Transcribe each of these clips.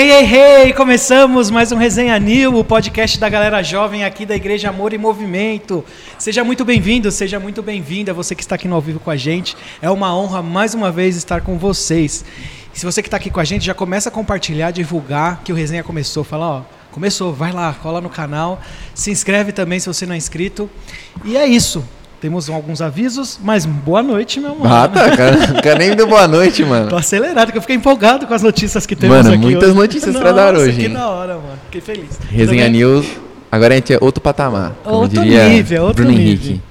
Hey, hey, hey! Começamos mais um Resenha New, o podcast da galera jovem aqui da Igreja Amor e Movimento. Seja muito bem-vindo, seja muito bem-vinda, você que está aqui no ao vivo com a gente. É uma honra mais uma vez estar com vocês. Se você que está aqui com a gente, já começa a compartilhar, divulgar que o Resenha começou. Fala, ó, começou, vai lá, cola no canal, se inscreve também se você não é inscrito. E é isso. Temos alguns avisos, mas boa noite, meu mano. Ah, tá. Cara, cara nem deu boa noite, mano. Tô acelerado, que eu fiquei empolgado com as notícias que temos Mano, aqui. muitas hoje. notícias pra dar Nossa, hoje, Que da hora, mano. Fiquei feliz. Resenha Também- News. Agora a gente é outro patamar. Outro nível, outro Bruno nível. Henrique.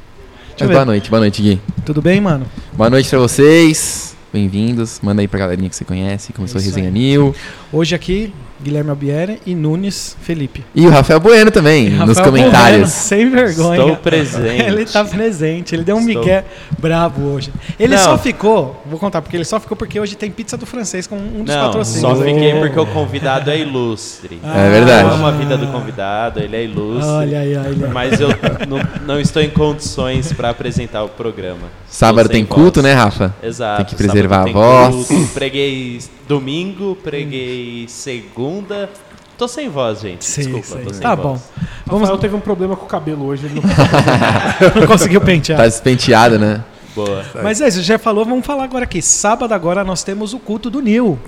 Mas boa noite, boa noite, Gui. Tudo bem, mano? Boa noite pra vocês. Bem-vindos. Manda aí pra galerinha que você conhece. Começou a Isso Resenha aí. New. Hoje aqui, Guilherme Albieri e Nunes Felipe. E o Rafael Bueno também, nos Rafael Bueno, comentários. sem vergonha. Estou presente. Ele tá presente, ele deu um Estou. migué brabo hoje. Ele Não. só ficou, vou contar, porque ele só ficou porque hoje tem pizza do francês com um dos Não, patrocínios. só fiquei porque o convidado é ilustre. É verdade. Eu amo a vida do convidado, ele é ilustre. Olha aí, olha aí. Mas eu não, não estou em condições para apresentar o programa. Sábado tem culto, voz. né, Rafa? Exato. Tem que preservar a voz. culto. Preguei domingo, preguei segunda. Tô sem voz, gente. Sim, Desculpa, sim. tô sem Tá voz. bom. Vamos... Rafael teve um problema com o cabelo hoje. Ele não... Não conseguiu pentear. Tá despenteado, né? Boa. Mas é isso, já falou, vamos falar agora aqui. Sábado agora nós temos o culto do Nil.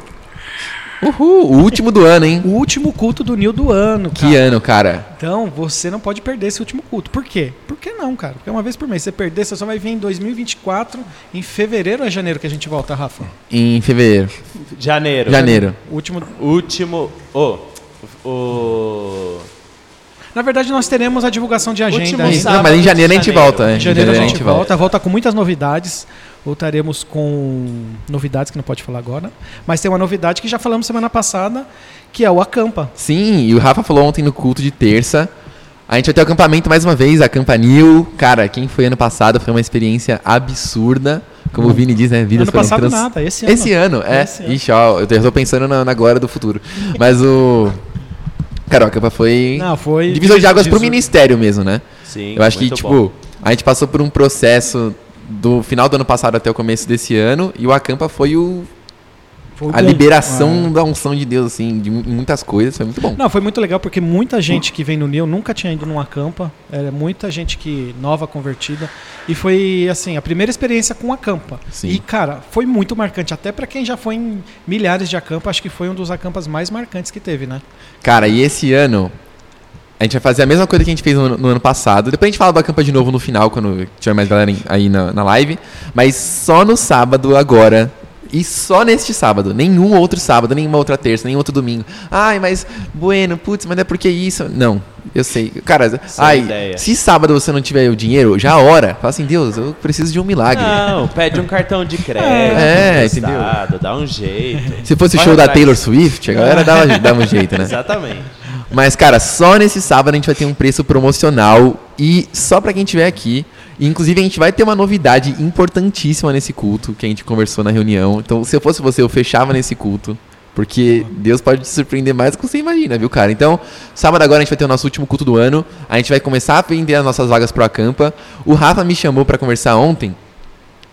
Uhul, o último do ano, hein? O último culto do Nil do ano, cara. Que ano, cara. Então, você não pode perder esse último culto. Por quê? Por que não, cara? Porque uma vez por mês. Se você perder, você só vai vir em 2024, em fevereiro ou é janeiro que a gente volta, Rafa? Em fevereiro. Janeiro. Janeiro. O último. Último. Ô. o. Na verdade, nós teremos a divulgação de agenda Último sábado. Não, mas em janeiro a gente volta, né? Em janeiro a gente volta. Volta com muitas novidades. Voltaremos com novidades que não pode falar agora. Mas tem uma novidade que já falamos semana passada, que é o Acampa. Sim, e o Rafa falou ontem no culto de terça. A gente vai ter o acampamento mais uma vez, Acampanil. Cara, quem foi ano passado foi uma experiência absurda. Como o Vini diz, né? Vidas Ano foram passado trans- nada, esse ano. Esse ano, é. Esse ano. Ixi, ó, eu tô pensando na, na glória do futuro. Mas o. Cara, o acampa foi. Não, foi. Divisor de águas pro Jesus- ministério mesmo, né? Sim, eu acho que, tipo, bom. a gente passou por um processo do final do ano passado até o começo desse ano. E o acampa foi o. A liberação Ah. da unção de Deus, assim, de mu- muitas coisas. Foi muito bom. Não, foi muito legal porque muita gente que vem no Nil nunca tinha ido num acampa. Era muita gente que nova convertida. E foi assim, a primeira experiência com acampa. Sim. E cara, foi muito marcante, até pra quem já foi em milhares de acampa, acho que foi um dos acampas mais marcantes que teve, né? Cara, e esse ano a gente vai fazer a mesma coisa que a gente fez no, no ano passado. Depois a gente fala do acampa de novo no final, quando tiver mais galera aí na, na live. Mas só no sábado agora. E só neste sábado. Nenhum outro sábado, nenhuma outra terça, nenhum outro domingo. Ai, mas, bueno, putz, mas é porque isso. Não, eu sei. Cara, Sem ai, ideia. se sábado você não tiver o dinheiro, já ora. Fala assim, Deus, eu preciso de um milagre. Não, pede um cartão de crédito. É, emprestado, Dá um jeito. Se fosse o Vai show da. Taylor Swift, a galera dava, dava um jeito, né? Exatamente. Mas, cara, só nesse sábado a gente vai ter um preço promocional e só pra quem estiver aqui. Inclusive, a gente vai ter uma novidade importantíssima nesse culto que a gente conversou na reunião. Então, se eu fosse você, eu fechava nesse culto. Porque Deus pode te surpreender mais do que você imagina, viu, cara? Então, sábado agora a gente vai ter o nosso último culto do ano. A gente vai começar a vender as nossas vagas pro Acampa. O Rafa me chamou pra conversar ontem.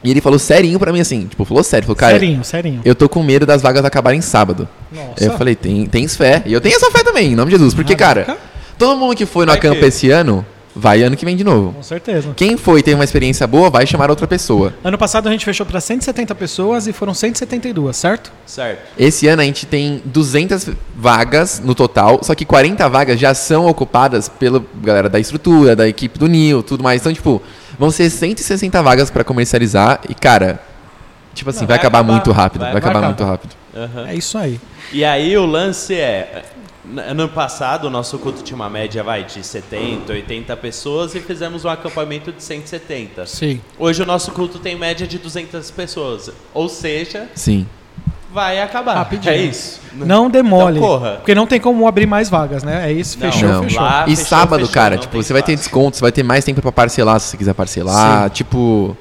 E ele falou serinho pra mim assim, tipo, falou sério, falou, cara, serinho, serinho. eu tô com medo das vagas acabarem sábado. Nossa. Eu falei, tem, tens fé. E eu tenho essa fé também, em nome de Jesus. Porque, Caraca. cara, todo mundo que foi no que- esse ano, vai ano que vem de novo. Com certeza. Quem foi e teve uma experiência boa, vai chamar outra pessoa. Ano passado a gente fechou pra 170 pessoas e foram 172, certo? Certo. Esse ano a gente tem 200 vagas no total, só que 40 vagas já são ocupadas pela galera da estrutura, da equipe do NIL, tudo mais. Então, tipo, vão ser 160 vagas pra comercializar e, cara, tipo assim, Não, vai, vai acabar, acabar, muito rápido. Vai, vai acabar acabar. muito rápido. Aham. É isso aí. E aí o lance é. Ano passado, o nosso culto tinha uma média vai, de 70, 80 pessoas e fizemos um acampamento de 170. Sim. Hoje o nosso culto tem média de 200 pessoas. Ou seja, Sim. Vai acabar. Rapidinho. É isso. Não demole. Então corra. Porque não tem como abrir mais vagas, né? É isso, Não, fechou, Não. fechou. Lá- e fechou, sábado, fechou, cara, tipo, você vai ter desconto, você vai ter mais tempo pra parcelar se você quiser parcelar. Tipo,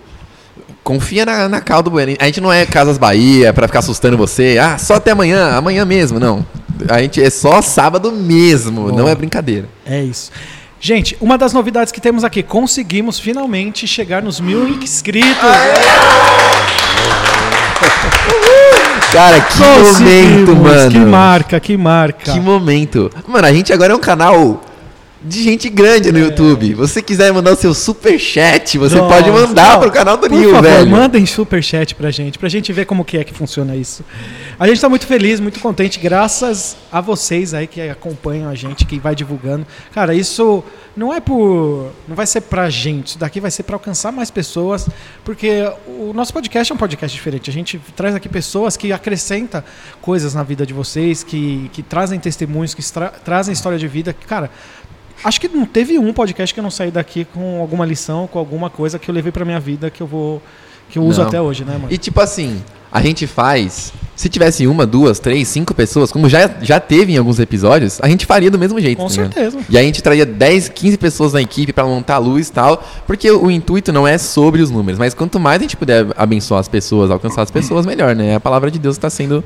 confia na, na caldo bueno. A gente não é Casas Bahia pra ficar assustando você. Ah, só até amanhã, amanhã mesmo. Não. A gente é só sábado mesmo, Bom. não é brincadeira. É isso. Gente, uma das novidades que temos aqui, conseguimos finalmente chegar nos mil inscritos. Cara, que momento, mano. Que marca, que marca. Que momento. Mano, a gente agora é um canal de gente grande no YouTube. Você quiser mandar o seu super chat, você Nossa, pode mandar não, pro canal do Nil, velho. mandem superchat pra gente, pra gente ver como que é que funciona isso. A gente tá muito feliz, muito contente, graças a vocês aí que acompanham a gente, que vai divulgando. Cara, isso não é por. Não vai ser pra gente, isso daqui vai ser pra alcançar mais pessoas, porque o nosso podcast é um podcast diferente. A gente traz aqui pessoas que acrescentam coisas na vida de vocês, que, que trazem testemunhos, que tra- trazem história de vida. que, Cara, Acho que não teve um podcast que eu não saí daqui com alguma lição, com alguma coisa que eu levei pra minha vida que eu vou que eu uso Não. até hoje, né, mano? E tipo assim, a gente faz. Se tivesse uma, duas, três, cinco pessoas, como já, já teve em alguns episódios, a gente faria do mesmo jeito. Com certeza. E a gente traria 10, 15 pessoas na equipe pra montar a luz e tal. Porque o intuito não é sobre os números, mas quanto mais a gente puder abençoar as pessoas, alcançar as pessoas, melhor, né? A palavra de Deus tá sendo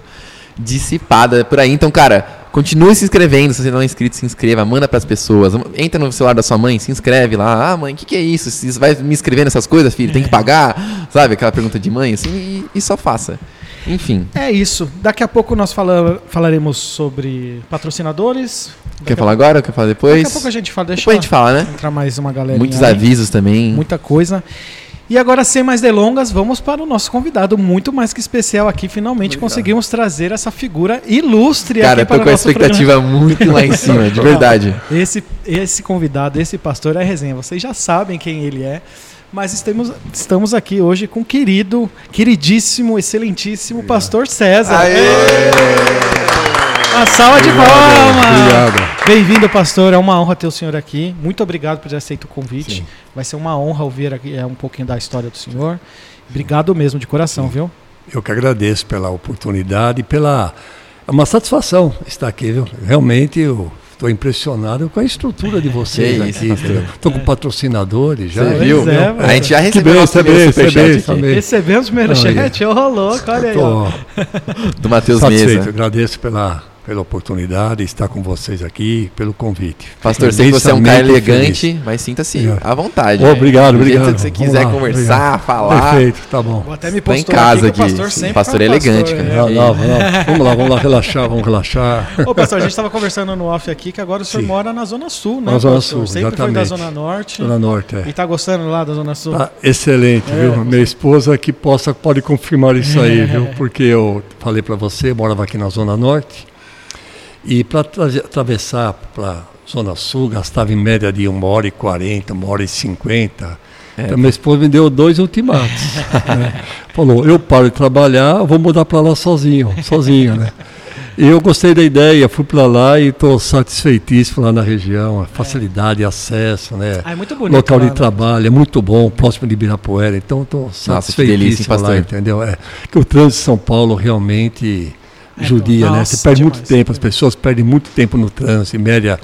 dissipada por aí. Então, cara, continue se inscrevendo. Se você não é inscrito, se inscreva, manda pras pessoas. Entra no celular da sua mãe, se inscreve lá. Ah, mãe, o que, que é isso? Você vai me inscrever nessas coisas, filho? Tem que pagar? Sabe? Aquela pergunta de mãe, assim, e, e só faça. Enfim. É isso. Daqui a pouco nós fala- falaremos sobre patrocinadores. Daqui Quer falar agora? Quer falar depois? Daqui a pouco a gente fala. Deixa Depois a gente fala, né? entrar mais uma galera. Muitos avisos também. Muita coisa. E agora, sem mais delongas, vamos para o nosso convidado muito mais que especial aqui. Finalmente conseguimos trazer essa figura ilustre Cara, aqui eu tô para com a nosso programa. expectativa muito lá em cima, de verdade. Esse, esse convidado, esse pastor é resenha. Vocês já sabem quem ele é. Mas estamos, estamos aqui hoje com o querido, queridíssimo, excelentíssimo pastor César. Uma salva de palmas! Obrigado. Bem-vindo, pastor. É uma honra ter o senhor aqui. Muito obrigado por ter aceito o convite. Vai ser uma honra ouvir aqui, é, um pouquinho da história do senhor. Obrigado mesmo, de coração, viu? Eu que agradeço pela oportunidade e pela. É uma satisfação estar aqui, viu? Realmente eu estou impressionado com a estrutura de vocês isso, aqui. Estou com patrocinadores já. Você viu? é, a gente já recebeu bem, nosso primeiro superchat. Recebemos o primeiro chat. Ô, louco, olha aí. Estou do Matheus. Mesa. Agradeço pela, pela oportunidade de estar com vocês aqui, pelo convite. Pastor, sei que você é um cara elegante, feliz. mas sinta-se Obrigado. à vontade. Oh, obrigado, obrigado. que você quiser lá, conversar, obrigado. falar. Perfeito, tá bom. Vou até me Tá em casa aqui, aqui. pastor sempre Pastor um elegante, pastor, cara. é. Não, não, não. Vamos lá, vamos lá relaxar, vamos relaxar. Ô, pastor, a gente estava conversando no off aqui que agora o senhor Sim. mora na Zona Sul, né? Na Zona pastor? Sul, Sempre foi da exatamente. Zona Norte. Zona Norte, é. E tá gostando lá da Zona Sul? Tá excelente, É, viu? você- Minha esposa que possa pode confirmar isso aí, viu? Porque eu falei para você, morava aqui na Zona Norte e para atravessar para Zona Sul gastava em média de uma hora e quarenta, uma hora e cinquenta. É. Então minha esposa me deu dois ultimatos. né? Falou, eu paro de trabalhar, vou mudar para lá sozinho, sozinho, né? E eu gostei da ideia, fui para lá e estou satisfeitíssimo lá na região, a facilidade, acesso, né? Ah, é muito bonito. local lá, de né? trabalho, é muito bom, próximo de Ibirapuera, então estou delícia, satisfeitíssimo pastor? lá, entendeu? É, que o trânsito de São Paulo realmente É, judia, né? Você perde muito demais. tempo, as pessoas perdem muito tempo no trânsito, em média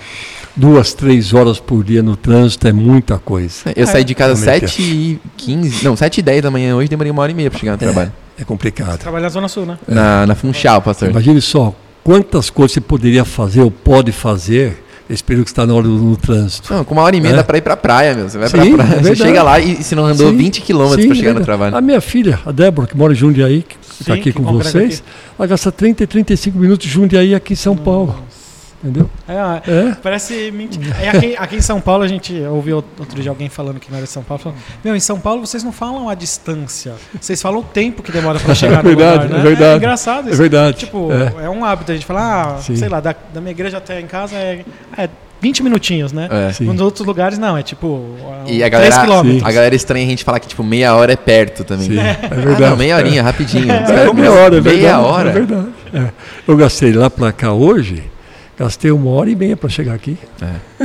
duas, três horas por dia no trânsito é muita coisa. Eu saí de casa realmente 7 e 15, não, 7 e 10 da manhã hoje, demorei uma hora e meia pra chegar no trabalho. É complicado. Trabalha na Zona Sul, né? Na, na Funchal, pastor. Imagine só, quantas coisas você poderia fazer ou pode fazer esse período que está na hora do no trânsito. Não, com uma hora e meia É. dá pra ir pra praia, meu. Você vai Sim, pra é praia, você chega lá e, e se não andou Sim, 20 quilômetros pra chegar é no trabalho. A minha filha, a Débora, que mora em Jundiaí, que está aqui que com vocês, ela gasta 30 e 35 minutos de Jundiaí aqui em São Paulo. Entendeu? É, É. parece mentira. É, aqui, aqui em São Paulo, a gente ouviu outro dia alguém falando que não era de São Paulo. Falando, Meu, em São Paulo vocês não falam a distância. Vocês falam o tempo que demora pra chegar no verdade, lugar, né? é verdade. engraçado É isso. verdade. Tipo, É. é. um hábito a gente falar, ah, Sim. sei lá, da, da minha igreja até em casa é, é 20 minutinhos, né? É. Nos outros lugares não, é tipo E a 3 galera, quilômetros. a galera estranha a gente falar que tipo meia hora é perto também. Sim, é Ah, verdade. não, meia horinha, rapidinho. É, caras, meia hora, é meia verdade. hora. É verdade. É. Eu gastei lá para cá hoje, gastei uma hora e meia para chegar aqui.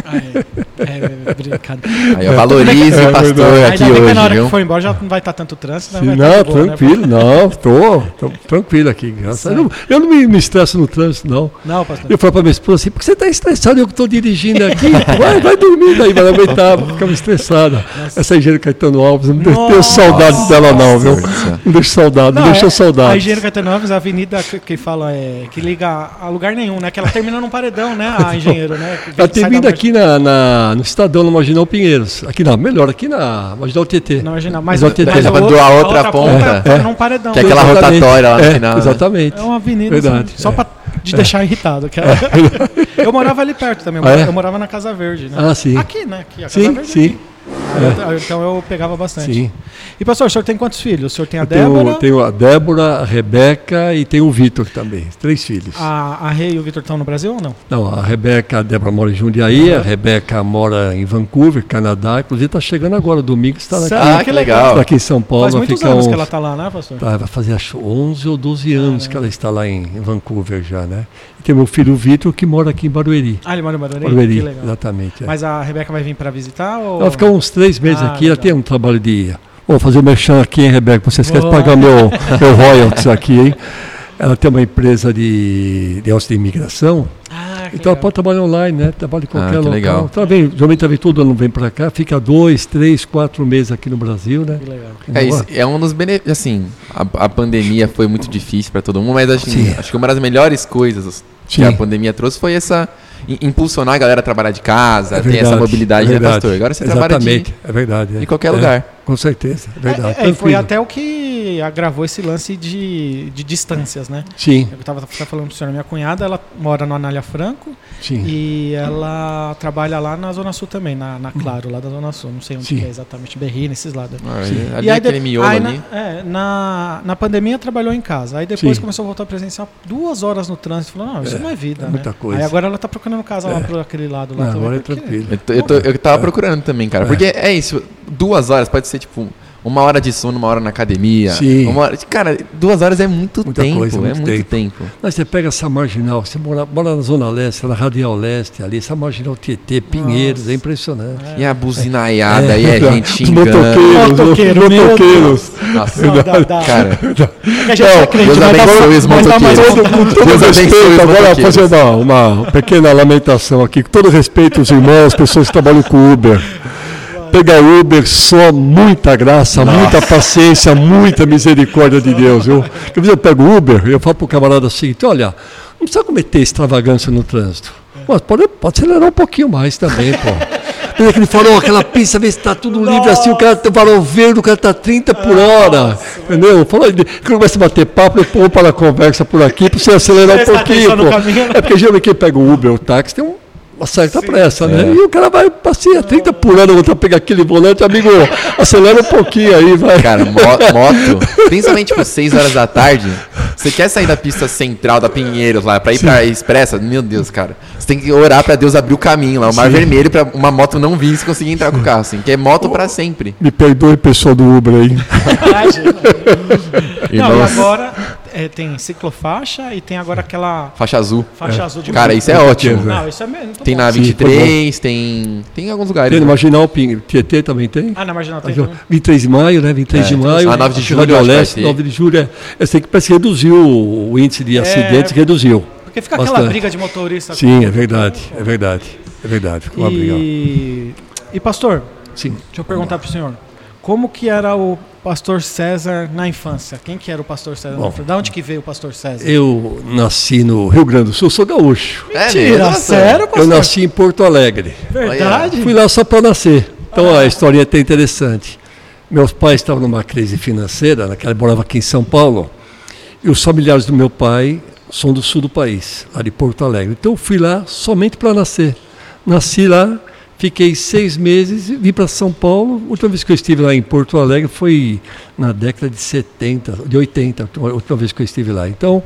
Ah, é, é, brincadeira. Aí eu valorize É o pastor verdade. aqui que na hoje, hora viu? que for embora já não vai estar tanto trânsito, né? Sim, Vai não, tá de boa, né? tranquilo, não, tô, tô tranquilo aqui. Graças a Deus. Eu não me, me estresso no trânsito, não. Não, pastor. Eu falei para minha esposa assim, por que você está estressado? Eu que estou dirigindo aqui. Vai, vai dormir daí, mas não aguentava, ficava estressada. Essa engenheira Caetano Alves, não tenho Nossa. saudades dela não, viu? Não deixo saudade, não, Não, deixou é- saudades. A Engenheiro Caetano Alves, a avenida que, que fala é, que liga a lugar nenhum, né? Que ela termina num paredão, né? A engenheiro, né? Ela tem aqui na, na- no Estadão, no Marginal Pinheiros. Aqui não, melhor, aqui na Marginal TT. Não, imagina, mas, Mas tentei. mas Dá pra o doar a outra ponta. é, É. num paredão. Que é aquela Exatamente. rotatória lá no É, final, né? Exatamente. É uma avenida, Verdade, assim, só é. pra te deixar irritado. que era- Eu morava ali perto também, eu Ah, é? morava, eu morava na Casa Verde, né? Ah, sim. Aqui, né? Aqui, a Casa Sim, Verde é sim. aqui. Eu- Então eu pegava bastante. Sim. E pastor, o senhor tem quantos filhos? O senhor tem a Eu tenho, Débora, tenho a Débora, a Rebeca e tenho o Vitor também. Três filhos. a, a Rei e o Vitor estão no Brasil ou não? Não, a Rebeca, a Débora mora em Jundiaí, a Rebeca mora em Vancouver, Canadá. Inclusive está chegando agora, domingo está aqui. Ah, que legal. legal. Tá aqui em São Paulo. Faz vai muitos ficar anos uns- que ela tá lá, né, pastor? Tá, vai fazer acho 11 ou 12 anos que ela está lá em, em Vancouver já, né? Tem meu filho Vitor que mora aqui em Barueri. Ah, ele mora em Barueri? Barueri, Que legal. exatamente. é. Mas a Rebeca vai vir pra visitar? Ou... Ela vai ficar uns três meses Ah, aqui, ela legal. tem um trabalho de. Vou fazer o merchan aqui, hein, Rebeca? Você esquece de Boa. pagar meu, meu royalties aqui, hein? Ela tem uma empresa de, de de imigração, Ah, então ela legal. pode trabalhar online, né? Trabalha em qualquer que local. legal. Então, ela vem, geralmente vem todo ano, vem para cá, fica dois, três, quatro meses aqui no Brasil, né? Que legal. É, isso é um dos benefícios. Assim, a, a pandemia foi muito difícil para todo mundo, mas acho, Sim. acho que uma das melhores coisas que Sim. a pandemia trouxe foi essa. im- impulsionar a galera a trabalhar de casa, É ter essa verdade, mobilidade, é né, verdade. pastor? Agora você trabalha de, Exatamente, é verdade. é. de qualquer É, lugar. Com certeza, é verdade. É, é, e foi até o que agravou esse lance de, de distâncias, né? Sim, Eu estava falando para o senhor, minha cunhada, ela mora no Anália Franco sim. e ela trabalha lá na Zona Sul também, na, na Claro, lá da Zona Sul. Não sei onde Sim. é exatamente, Berri, nesses lados. Ah, Sim. Ali E aí, aquele de- miolo aí ali. Na, é, na, na pandemia trabalhou em casa. Aí depois Sim. começou a voltar presencial duas horas no trânsito. Falou, não, isso É, não é vida. é né? muita coisa. Aí agora ela tá procurando casa lá É. pro aquele lado lá Não, também. agora é tranquilo. Eu, tô- eu, tô- eu tava procurando também, cara. É. Porque é isso, duas horas, pode ser tipo uma hora de sono, uma hora na academia. Sim. Uma hora, cara, duas horas é muito Muita tempo. coisa, é muito muito tempo. tempo. Mas você pega essa marginal, você mora, mora na Zona Leste, na Radial Leste, ali, essa marginal Tietê, Pinheiros, é impressionante. E a buzinaiada, e É. a gente xingando. motoqueiros, motoqueiros. Nossa, Não, dá, dá. cara. É que Não, é crente, Deus abençoe os motoqueiros. vontade. Com todo Deus abençoe agora fazer uma, uma pequena lamentação aqui, com todo respeito aos irmãos, as pessoas que trabalham com Uber. Pegar Uber só muita graça, muita paciência, muita misericórdia de Deus. Eu, vezes eu pego Uber e eu falo pro camarada o seguinte, olha, não precisa cometer extravagância no trânsito. Mas pode, pode acelerar um pouquinho mais também, pô. Tem aquele farol, aquela pista, vê se está tudo livre assim, o cara tem farol verde, o cara está 30 por hora. Entendeu? Falou, de- quando começa a bater papo, eu pôr para a conversa por aqui, para você acelerar um pouquinho. Pô. É porque geralmente quem pega o Uber ou o táxi tem um- uma certa pressa, né? É. E o cara vai passear 30 por hora, voltar a pegar aquele volante, amigo, acelera um pouquinho aí, vai. Cara, mo- moto, principalmente tipo 6 horas da tarde, você quer sair da pista central da Pinheiros lá pra ir pra Expressa? Meu Deus, cara. Você tem que orar pra Deus abrir o caminho lá, o mar vermelho pra uma moto não vir e você conseguir entrar com o carro, assim, que é moto pra sempre. Me perdoe, pessoal do Uber aí. Não, e agora é, tem ciclofaixa e tem agora aquela faixa azul. faixa azul de Cara, isso é ótimo. Não, isso é muito Tem bom. na Sim, 23, tem. Tem em alguns lugares. Tem no né? Marginal Ping, Tietê também tem. Ah, na Marginal tem Aqui, ó, também. 23 de maio, né? 23 É, de maio. a 9 de julho, vai Leste, ter. 9 de julho. É, eu sei que parece que reduziu o índice de acidentes, reduziu. Porque fica aquela Bastante. briga de motorista. Sim, é verdade, é verdade. É verdade, ficou uma briga. E, e pastor, Sim. deixa eu perguntar pro senhor. Como que era o pastor César na infância? Quem que era o pastor César na Bom. infância? Da onde que veio o pastor César? Eu nasci no Rio Grande do Sul, sou gaúcho. É Mentira, mesmo? sério, pastor? Eu nasci em Porto Alegre. Verdade? Fui lá só para nascer. Então a historinha é até interessante. Meus pais estavam numa crise financeira, naquela morava aqui em São Paulo, e os familiares do meu pai são do sul do país, lá de Porto Alegre. Então eu fui lá somente para nascer. Nasci lá, fiquei seis meses e vim para São Paulo. A última vez que eu estive lá em Porto Alegre foi na década de 70, de 80, a última vez que eu estive lá. Então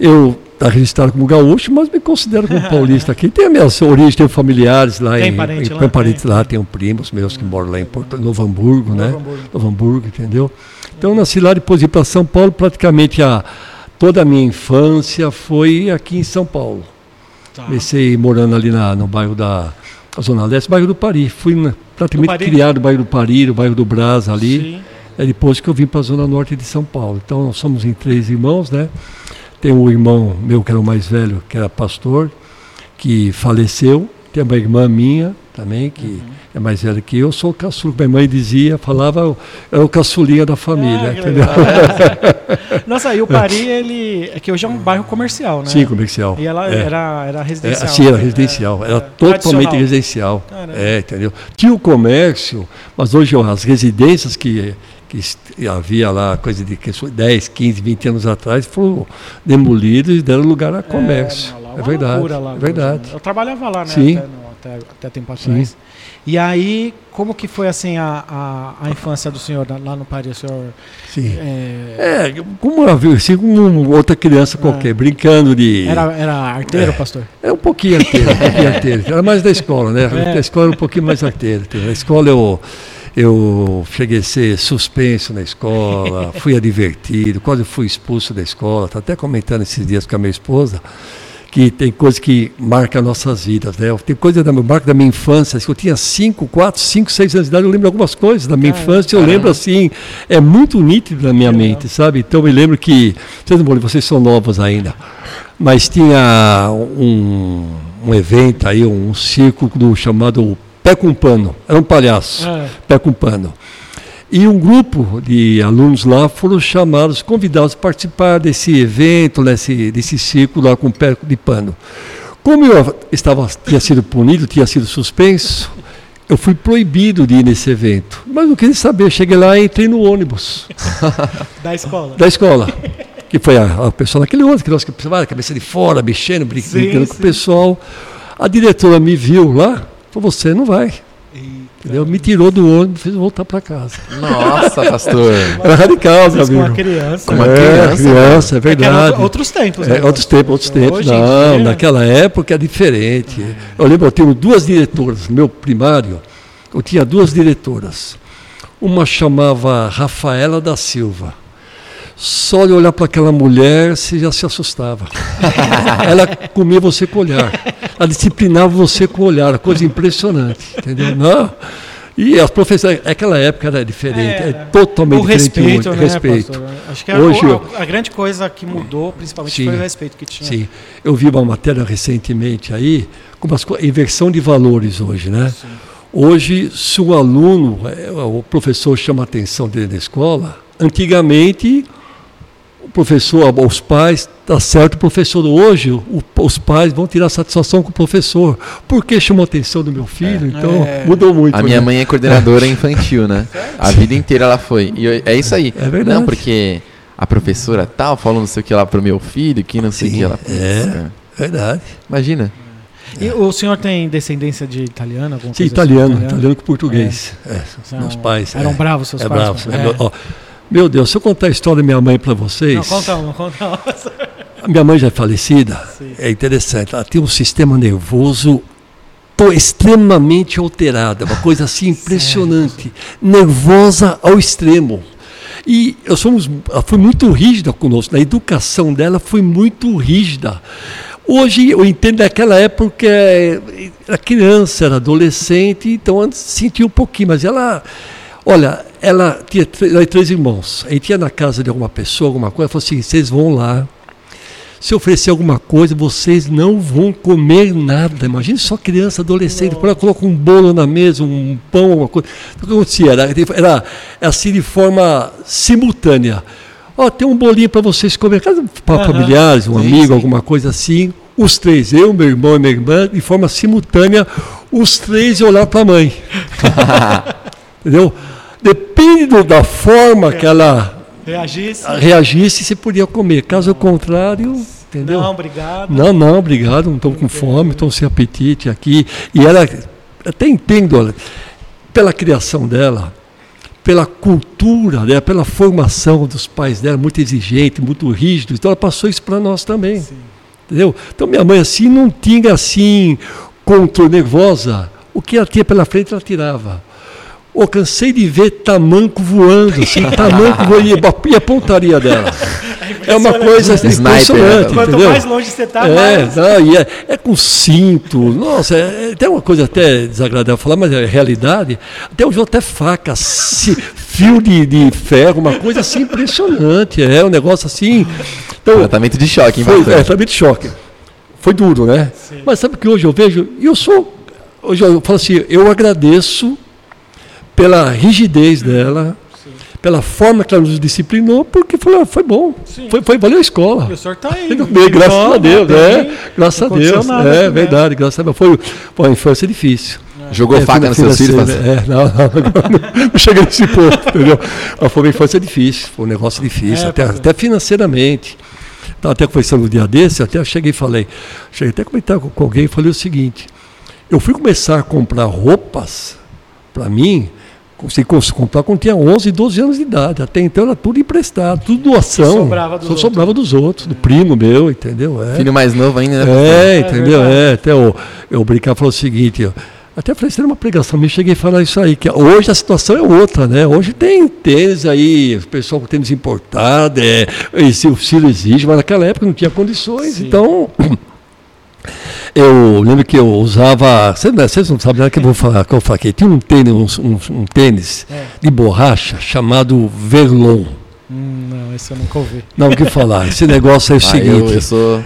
eu está registrado como gaúcho, mas me considero como paulista aqui. Tem a minha origem, tenho familiares lá Tem em, parente em- lá? parentes Tem. lá, tenho primos meus que moram lá em Porto, Novo Hamburgo, né? Novo Hamburgo. Novo Hamburgo, entendeu? Então eu nasci lá, depois de ir para São Paulo, praticamente a, toda a minha infância foi aqui em São Paulo. Tá. Comecei morando ali na, no bairro da a Zona Leste, bairro do Pari. Fui na- praticamente Pari? criado no bairro do Pari, no bairro do Brás ali. Sim. É depois que eu vim para a Zona Norte de São Paulo. Então nós somos em três irmãos, né? Tem um irmão meu que era o mais velho, que era pastor, que faleceu. Tem uma irmã minha também, que Uhum. é mais velha que eu, sou o caçula. Minha mãe dizia, falava, era o caçulinha da família, Ah, entendeu? Nossa, e o Pari, ele. É que hoje é um bairro comercial, né? Sim, comercial. E ela É. era, era É, residencial. assim, era né? residencial, É, era é. totalmente residencial. Caramba. É, entendeu? Tinha o comércio, mas hoje as residências que, que havia lá, coisa de que isso, 10, 15, 20 anos atrás, foram demolidas e deram lugar a comércio. não, lá É, verdade. lá é verdade. né? Eu trabalhava lá, né? Sim. Até, no- até, até tempo atrás. E aí, como que foi assim a, a, a infância do senhor lá no Pari? O senhor. Sim. é, É, como, assim, como outra criança qualquer, brincando de. era, era arteiro, pastor? É um pouquinho arteiro, um pouquinho arteiro. Era mais da escola, né? É. A escola era um pouquinho mais arteiro. Na escola eu, eu cheguei a ser suspenso na escola, fui advertido, quase fui expulso da escola. Estou até comentando esses dias com a minha esposa que tem coisa que marca nossas vidas, né? Tem coisa da marca da minha infância, eu tinha 5, 4, 5, 6 anos de idade, eu lembro algumas coisas da minha Caramba. infância, eu lembro assim, é muito nítido na minha mente, sabe? Então eu me lembro que, vocês não vão- vocês são novos ainda, mas tinha um, um evento aí, um círculo chamado Pé com Pano, era um palhaço, É. Pé com Pano. E um grupo de alunos lá foram chamados, convidados a participar desse evento, desse, desse círculo lá com pé de pano. Como eu estava, tinha sido punido, tinha sido suspenso, eu fui proibido de ir nesse evento. Mas não queria saber, cheguei lá e entrei no ônibus Da escola. da escola. Que foi a, a pessoa naquele ônibus, que nós que precisava, cabeça de fora, mexendo, brin- Sim, brincando com sim. o pessoal. A diretora me viu lá, falou, você não vai. Entendeu? Me tirou do ônibus, fez voltar para casa. Nossa, pastor. Era radical, meu Mas com uma amigo. criança. Com uma é, criança, criança, é É que eram verdade. outros tempos. É, né, outros pastor? tempos, outros tempos. Hoje Não, dia- naquela época é diferente. Eu lembro, eu tenho duas diretoras no meu primário. Eu tinha duas diretoras. Uma chamava Rafaela da Silva. Só de olhar para aquela mulher, você já se assustava. Ela comia você com o olhar. Ela disciplinava você com o olhar. Coisa impressionante. Entendeu? Não. E as professoras, aquela época era diferente. É, Era. totalmente o diferente. respeito, hoje. né, respeito. pastor? Acho que a, Hoje a- a grande coisa que mudou, principalmente, Sim. foi o respeito que tinha. Sim, eu vi uma matéria recentemente aí, com umas co- inversão de valores hoje, né? Hoje, se o aluno, eh, o professor chama a atenção dele na escola, antigamente o professor, os pais, tá certo, o professor. Hoje, o- os pais vão tirar satisfação com o professor. Por que chamou a atenção do meu filho? Então, É. mudou muito. A minha né? mãe é coordenadora infantil, né? A vida inteira ela foi. E eu- é isso aí. É verdade. Não, porque a professora tal falou não sei o que lá pro meu filho, que não sei o que ela. Putz, é. Verdade. Imagina. E o senhor tem descendência de italiano? Alguma Sim, coisa italiano, assim? italiano com português. É, São- meus pais. Eram é. bravos seus É pais? bravo. É. É, meu- ó, meu Deus, se eu contar a história da minha mãe para vocês. Não, conta uma, conta uma. A minha mãe já é falecida. Sim. É interessante. Ela tem um sistema nervoso to- extremamente alterado. É uma coisa assim impressionante. Nervosa ao extremo. E eu somos, ela foi muito rígida conosco. A educação dela foi muito rígida. Hoje eu entendo naquela época era criança, era adolescente, então antes sentia um pouquinho, mas ela, olha, ela tinha ela três irmãos. A gente ia na casa de alguma pessoa, alguma coisa, falou assim: vocês vão lá, se oferecer alguma coisa, vocês não vão comer nada. Imagine só criança, adolescente, depois ela coloca um bolo na mesa, um pão, alguma coisa. Então, o que acontecia? Era, era assim de forma simultânea. Ó, tem um bolinho para vocês comer. Para Aham. familiares, um Sim, amigo, sim. alguma coisa assim. Os três, eu, meu irmão e minha irmã, de forma simultânea, os três iam olhar para a mãe. Entendeu? Depende do- da forma que ela Reagisse? reagisse, você podia comer. Caso contrário, entendeu? Não, obrigado. Não, não, obrigado, não estou com fome, estou sem apetite aqui. E ela, até entendo, olha, pela criação dela, pela cultura dela, pela formação dos pais dela, muito exigente, muito rígido, então ela passou isso para nós também. Entendeu? Então minha mãe assim não tinha assim controle nervosa, o que ela tinha pela frente ela tirava. Eu cansei de ver tamanco voando, assim, tamanco voando, e a pontaria dela. É uma coisa assim, Sniper, impressionante, né? Quanto entendeu? mais longe você tá, É, mais. não, e é, é com cinto. Nossa, é, é, tem uma coisa até desagradável falar, mas é realidade. Até hoje até faca, ci- fio de, de ferro, uma coisa assim impressionante. É um negócio assim. Então, Tratamento de choque, hein, foi, é, tratamento de choque. Foi duro, né? Mas sabe que hoje eu vejo, e eu sou hoje eu falo assim, eu agradeço pela rigidez dela, pela forma que ela nos disciplinou, porque foi, foi bom. Foi, foi, valeu a escola. O senhor tá aí. Bem, graças a Deus, é. Graças a Deus. É né? verdade, graças a Deus. Foi, foi uma infância difícil. Jogou É, faca nos seus filhos? Faz- É, não, não, não, não chega nesse ponto, entendeu? Mas foi uma infância difícil, foi um negócio difícil, É, até, pastor. até financeiramente. Estava até conversando um dia desse, até cheguei e falei, cheguei até a comentar com, com alguém e falei o seguinte, eu fui começar a comprar roupas para mim, consegui cons- comprar quando tinha 11, 12 anos de idade. Até então era tudo emprestado, tudo doação. Sobrava dos Só outros. sobrava dos outros, do primo meu, entendeu? É. Filho mais novo ainda, né? É, É entendeu? verdade. É, até eu, eu brincar falou o seguinte, ó, até falei, isso era uma pregação, me cheguei a falar isso aí, que hoje a situação é outra, né? Hoje tem tênis aí, o pessoal com tênis importado, é, esse, o Ciro exige, mas naquela época não tinha condições, Sim. então. Eu lembro que eu usava. Vocês não- sabem nada que eu vou falar, que eu falei. Tinha um tênis, um, um- um tênis É. de borracha chamado Verlon. Hum, não, esse eu nunca ouvi. Não, o que falar? Esse negócio é o Ah, seguinte. eu, eu sou.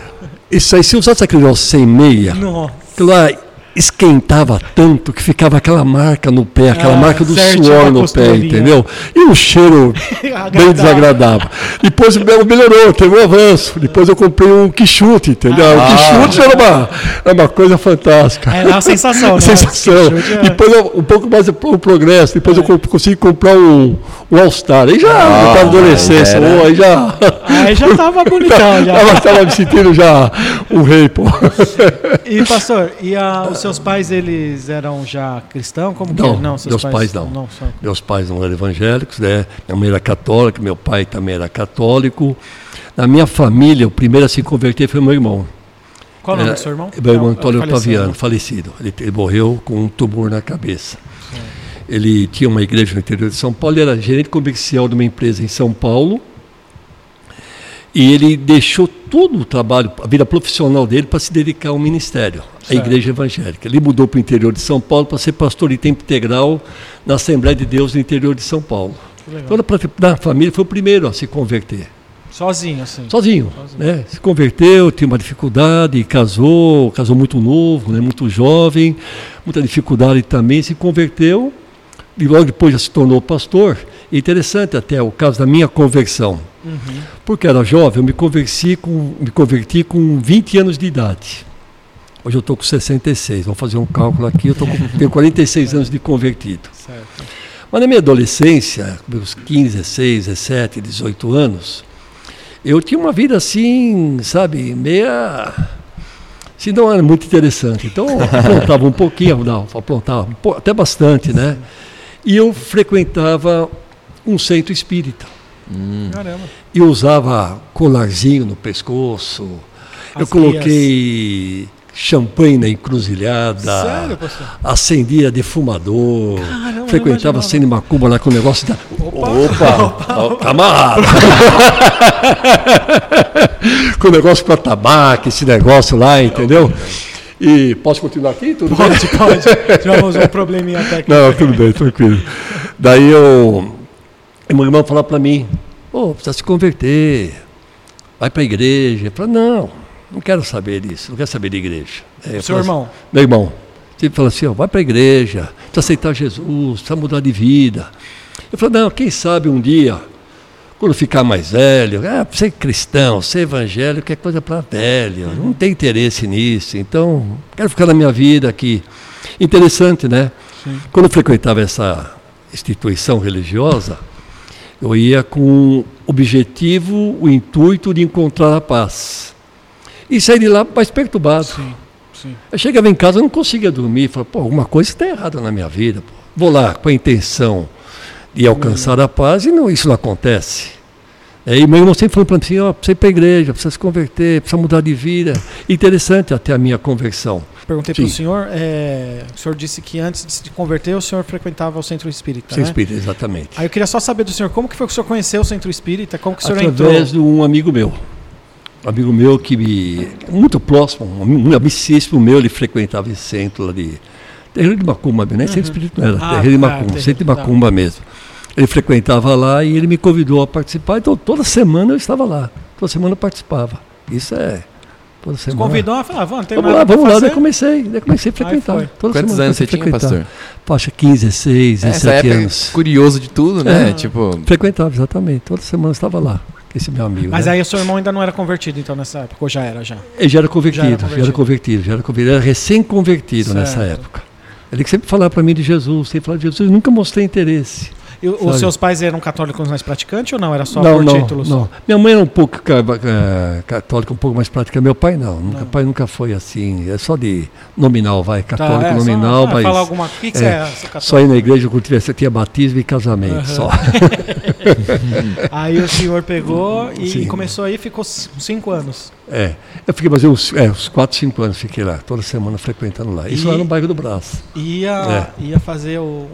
Isso aí, se usasse aquele negócio sem meia, Nossa. lá esquentava tanto que ficava aquela marca no pé, aquela Ah, marca do certinho, suor no pé, entendeu? E um cheiro bem desagradável. Depois me- melhorou, teve um avanço. Depois eu comprei um quichute, entendeu? Ah. o quichute era uma, era uma coisa fantástica. É uma sensação, né? sensação. É- Depois eu, um pouco mais o progresso, depois eu co- consegui comprar um, um All-Star. Aí já, Ah, na adolescência, era. oh, aí já. Aí já tava bonitão, já. Tava, tava me sentindo já um rei, pô. E pastor, e a- os seus pais eles eram já cristãos? Como que Não, é? meus pais não. não são. Meus pais não eram evangélicos, né? Minha mãe era católica, meu pai também era católico. Na minha família, o primeiro a se converter foi meu irmão. Qual o nome do seu irmão? Meu irmão Não, Antônio Otaviano, falecido. Ele, ele morreu com um tumor na cabeça. Ele tinha uma igreja no interior de São Paulo, ele era gerente comercial de uma empresa em São Paulo. E ele deixou todo o trabalho, a vida profissional dele, para se dedicar ao ministério, à Certo. igreja evangélica. Ele mudou para o interior de São Paulo para ser pastor de tempo integral na Assembleia de Deus no interior de São Paulo. Toda pra- da família foi o primeiro a se converter. Sozinho, assim. Sozinho, Sozinho. né? Se converteu, tinha uma dificuldade, casou, casou muito novo, né? muito jovem, muita dificuldade também, se converteu e logo depois já se tornou pastor. Interessante até o caso da minha conversão. Uhum. Porque era jovem, eu me converti com, me converti com 20 anos de idade. Hoje eu estou com 66, vamos fazer um cálculo aqui, eu tô com, tenho 46 anos de convertido. Certo. Mas na minha adolescência, meus 15, 16, 17, 18 anos, eu tinha uma vida assim, sabe, meia. Se não era muito interessante. Então, eu aprontava um pouquinho, não, aprontava até bastante, né? E eu frequentava um centro espírita. Caramba. E usava colarzinho no pescoço. eu As coloquei champanhe na encruzilhada. Sério, pastor? Acendia defumador. Caramba, frequentava. Cine Macumba lá com o negócio da. Opa! Tá amarrado. com o negócio para tabaco, esse negócio lá, entendeu? E posso continuar aqui? Tudo bem? Pode, pode. Tivemos um probleminha técnico. Não, tudo bem, tranquilo. Daí eu. Meu irmão falou para mim: Pô, precisa se converter. Vai para a igreja. Eu falei: Não, não quero saber disso, não quero saber de igreja. Seu assim, irmão? meu irmão. Ele falou assim: ó, vai para a igreja, precisa aceitar Jesus, precisa mudar de vida. Eu falei: não, quem sabe um dia, quando ficar mais velho, ah, ser cristão, ser evangélico é coisa para velho, não tem interesse nisso, então quero ficar na minha vida aqui. Interessante, né? Quando eu frequentava essa instituição religiosa, eu ia com o objetivo, o intuito de encontrar a paz. E saí de lá mais perturbado. Sim, sim. Eu chegava em casa, eu não conseguia dormir. Falei, pô, alguma coisa está errada na minha vida. Pô. Vou lá com a intenção de alcançar a paz e não, isso não acontece. É, e meu irmão sempre falou para mim assim, ó, precisa ir para a igreja, precisa se converter, precisa mudar de vida. Interessante até a minha conversão. Perguntei para o senhor, é, o senhor disse que antes de se converter, o senhor frequentava o centro espírita, Sem né? espírito, exatamente. Aí eu queria só saber do senhor, como que foi que o senhor conheceu o centro espírita? Como que o senhor Através entrou? de um amigo meu. Um amigo meu que me. muito próximo, um amicíssimo meu, ele frequentava esse centro lá de. Terreiro de Macumba, nem centro espírita não era, Ah, terreiro de tá, Macumba, centro de tá. Macumba mesmo. Ele frequentava lá e ele me convidou a participar, então toda semana eu estava lá, toda semana eu participava. Isso é. Toda semana. Convidou, falou, ah, vamos, tem Vamos lá, vamos lá. Daí comecei, daí comecei a frequentar. Toda Quantos semana anos você tinha, pastor? Faixa 15, 16, Essa 17 época anos. curioso de tudo, né? É. Tipo, Frequentava, exatamente. Toda semana eu estava lá, esse meu amigo. Mas né? aí o seu irmão ainda não era convertido, então, nessa época, ou já era, já? Ele já era convertido, Já já era era convertido. já era convertido. Ele era recém-convertido nessa época. Ele sempre falava para mim de Jesus, sempre falava de Jesus. Eu nunca mostrei interesse. E os seus pais eram católicos mais praticantes ou não? Era só não, por não, títulos? não. Minha mãe era um pouco ca- católica, um pouco mais prática. Meu pai não. Nunca, Não. pai nunca foi assim. É só de nominal, vai. Tá, Católico é, nominal, só, mas. Falar alguma... O que, que é, você é? Você Só ir na igreja quando tivesse tinha batismo e casamento. Aham. Só. Aí o senhor pegou e Sim. começou aí, ficou cinco anos. É. Eu fiquei uns, é, uns 4, 5 anos fiquei lá, toda semana frequentando lá. Isso E- lá no bairro do Braço. Ia, ia fazer o.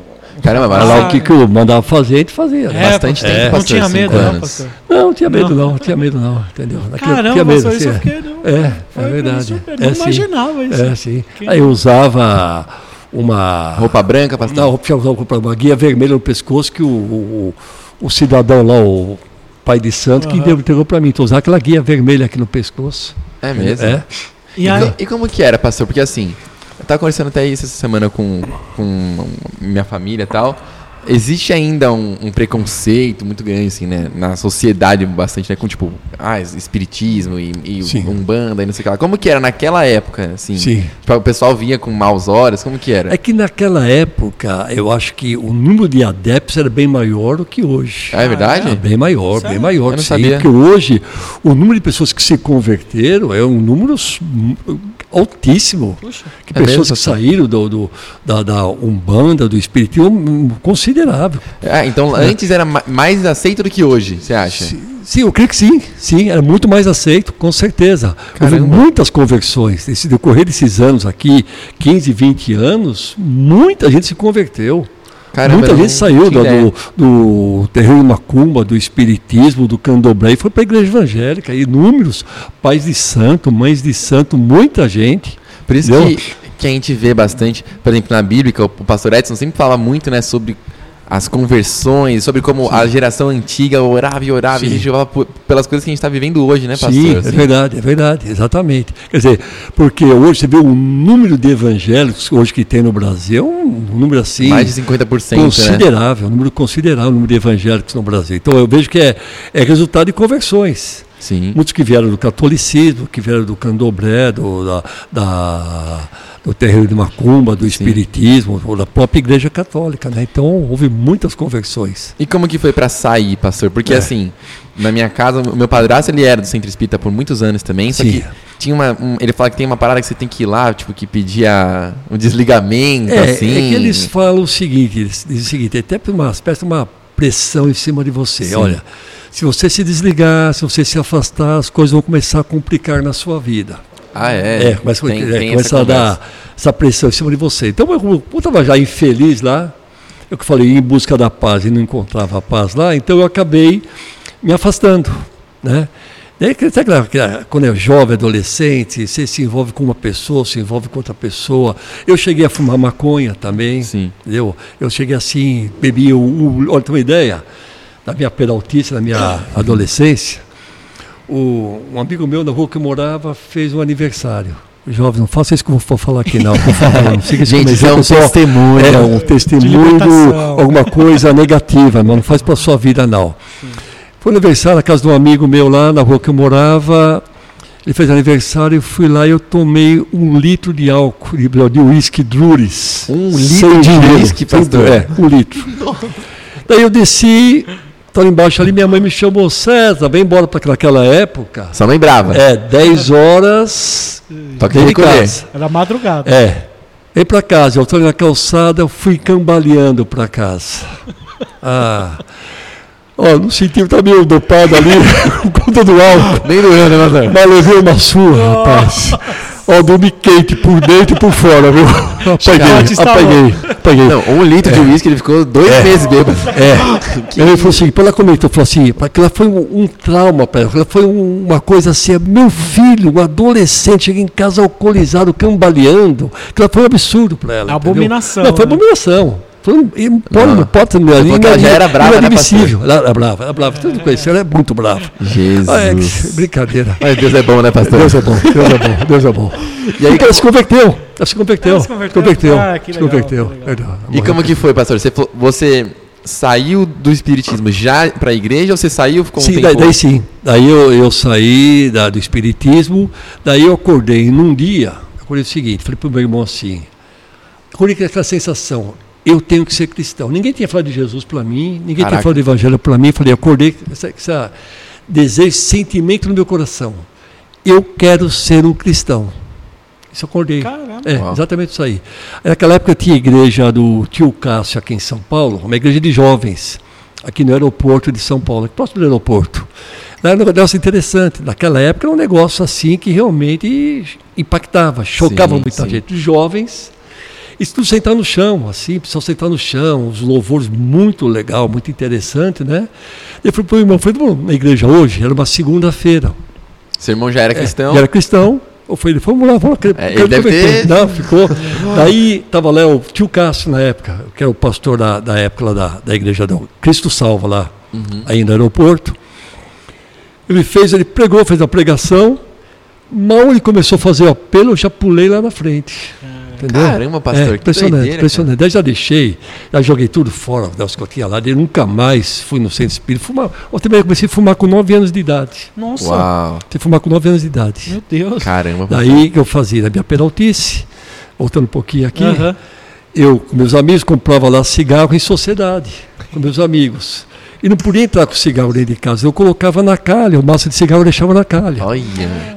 Caramba, mas lá o que, que eu mandava fazer, a gente fazia. né? É, bastante tempo, Não pastor, tinha cinco medo, não, anos. pastor? Não, não tinha medo Não. não, não tinha medo não, entendeu? Naquele- Caramba, tinha medo, pastor, isso assim, eu fiquei... não- É, foi é verdade. surpreso, Não É, sim. imaginava isso. É, sim. Que- Aí eu usava uma. roupa branca, pastor? Não, eu usava uma guia vermelha no pescoço que o, o, o cidadão lá, o pai de santo, que Aham. deu, entregou pra mim. Então usar aquela guia vermelha aqui no pescoço. É mesmo? É. E E, aí, co- e como que era, pastor? Porque assim, eu tava conversando até isso essa semana com, com minha família e tal. Existe ainda um, um preconceito muito grande, assim, né? Na sociedade bastante, né? Com, tipo, ah, espiritismo e, e umbanda e não sei o que lá. Como que era naquela época, assim? Sim. Tipo, o pessoal via com maus olhos, como que era? É que naquela época, eu acho que o número de adeptos era bem maior do que hoje. Ah, é verdade? É bem maior, Sério? bem maior. Eu não sim, sabia. Porque hoje, o número de pessoas que se converteram é um número altíssimo. puxa, Que É pessoas mesmo, que saíram do, do- da, da Umbanda, do Espiritismo, um, considerável. Ah, então antes era ma- mais aceito do que hoje, você acha? Sim, sim, eu creio que sim, sim, era muito mais aceito, com certeza. Houve muitas conversões. Nesse decorrer desses anos aqui, 15, 20 anos, muita gente se converteu. Caramba, muita gente saiu do, do, do terreno macumba, do espiritismo, do candomblé e foi para a igreja evangélica. Inúmeros pais de santo, mães de santo, muita gente. Por isso que, que a gente vê bastante, por exemplo, na Bíblia, o o pastor Edson sempre fala muito, né, sobre as conversões, sobre como a geração antiga orava e orava, e a Sim. gente orava pelas coisas que a gente está vivendo hoje, né, pastor? Sim, é Assim. verdade, é verdade, exatamente. Quer dizer, porque hoje você vê o número de evangélicos hoje que tem no Brasil, é um número assim. Mais de 50%, né? considerável, um número considerável, o número de evangélicos no Brasil. Então eu vejo que é, é resultado de conversões. Sim. Muitos que vieram do catolicismo, que vieram do candomblé, do, da, da- do terreiro de macumba, do espiritismo, ou da própria igreja católica. Né? Então houve muitas conversões. E como que foi pra sair, pastor? Porque É. assim, na minha casa, o meu padrasto, ele era do Centro Espírita por muitos anos também, só Sim. que tinha uma, um- ele fala que tem uma parada que você tem que ir lá, tipo, que pedia um desligamento, É, assim. é que eles falam o seguinte, eles dizem o seguinte, até por uma espécie de uma pressão em cima de você. Sim. Olha, se você se desligar, se você se afastar, as coisas vão começar a complicar na sua vida. Ah, é? É, começa, Tem- é, tem começa essa a dar essa pressão em cima de você. Então, eu, como eu estava já infeliz lá, eu que falei em busca da paz e não encontrava a paz lá, então eu acabei me afastando, né? Daí, que- sabe aquela- aquela- quando é jovem, adolescente, você se envolve com uma pessoa, se envolve com outra pessoa. Eu cheguei a fumar maconha também, Sim. entendeu? Eu cheguei assim, bebi um, olha, tem uma ideia, da minha peraltice, na minha adolescência, o, um amigo meu na rua que eu morava fez um aniversário. Jovem, não faça isso que eu vou falar aqui não, por favor, não esse Gente, isso é um pessoal. testemunho. É um testemunho, alguma coisa negativa, mas não faz para sua vida não. Foi aniversário na casa de um amigo meu lá na rua que eu morava. Ele fez aniversário, eu fui lá e eu tomei um litro de álcool, de de uísque Drures. Um litro de uísque, pastor? É, um litro. Daí eu desci, estava embaixo ali, minha mãe me chamou, César, vem embora para aquela época. Só lembrava. É, 10 horas, Toque de casa. Era madrugada. É. Vem pra casa, eu estou na calçada, eu fui cambaleando pra casa. Ah. Ó, não senti, estava meio dopado ali, conta do álcool. Nem doeu, né? Mas levei uma surra, rapaz. Ó, dormi quente por dentro e por fora, viu? Apaguei, apaguei, apaguei. Não, um litro de uísque, ele ficou dois meses bêbado. É. Ele falou assim, ela comentou, falou assim, aquilo foi um, um trauma para ela, aquilo foi um- uma coisa assim, meu filho, um adolescente, chega em casa alcoolizado, cambaleando, aquilo foi um absurdo para ela. entendeu? Abominação, Não, foi né? abominação. Pode, não, Você falou que ela já era brava, né. Ela era brava, era brava. Tudo com isso, ela é muito brava. Jesus. Ah, é, que- brincadeira. Mas Deus é bom, né, pastor? Deus é bom, Deus é bom, Deus é bom. E aí, Então, ela se converteu. Ela se converteu. Ela se Se converteu? converteu. Ah, que se converteu. legal. E como que foi, pastor? Você, você saiu do espiritismo já para a igreja ou você saiu ficou um Sim, tempo? daí, daí sim. Daí eu, eu saí da- do espiritismo, daí eu acordei num dia, acordei o seguinte, falei para o meu irmão assim, acordei com aquela sensação, eu tenho que ser cristão. Ninguém tinha falado de Jesus para mim, ninguém Caraca. tinha falado do evangelho para mim, falei, acordei com essa desejo, sentimento no meu coração. Eu quero ser um cristão. Isso eu acordei. Caramba. É, Uau. exatamente isso aí. Naquela época tinha a igreja do tio Cássio aqui em São Paulo, uma igreja de jovens, aqui no aeroporto de São Paulo, próximo do aeroporto. Era um negócio interessante. Naquela época era um negócio assim que realmente impactava, chocava Sim, muita sim. gente. Os jovens, isso tudo sentar no chão, assim, pessoal sentar no chão, os louvores muito legal, muito interessante, né? Eu falei para o irmão, "Vamos na igreja hoje, era uma segunda-feira. Seu irmão já era cristão? Ele era cristão. Eu falei, vamos lá, vamos lá. É, ele deve ter- Não, ficou. Daí estava lá o tio Cássio na época, que era o pastor da, da época lá da, da igreja do Cristo Salva lá, Uhum. aí no aeroporto. Ele fez, ele pregou, fez a pregação. Mal ele começou a fazer o apelo, eu já pulei lá na frente. Entendeu? Caramba, pastor, É, que impressionante, doideira, impressionante. Daí já deixei, já joguei tudo fora das que eu tinha lá. Daí nunca mais fui no centro espírita fumar. Eu também comecei a fumar com 9 anos de idade. Nossa. Uau. Comecei a fumar com 9 anos de idade. Meu Deus. Caramba. pastor. Daí que eu fazia na minha peraltice, voltando um pouquinho aqui, Aham. eu com meus amigos comprava lá cigarro em sociedade, com meus amigos. E não podia entrar com cigarro dentro de casa, eu colocava na calha, o maço de cigarro eu deixava na calha. Olha.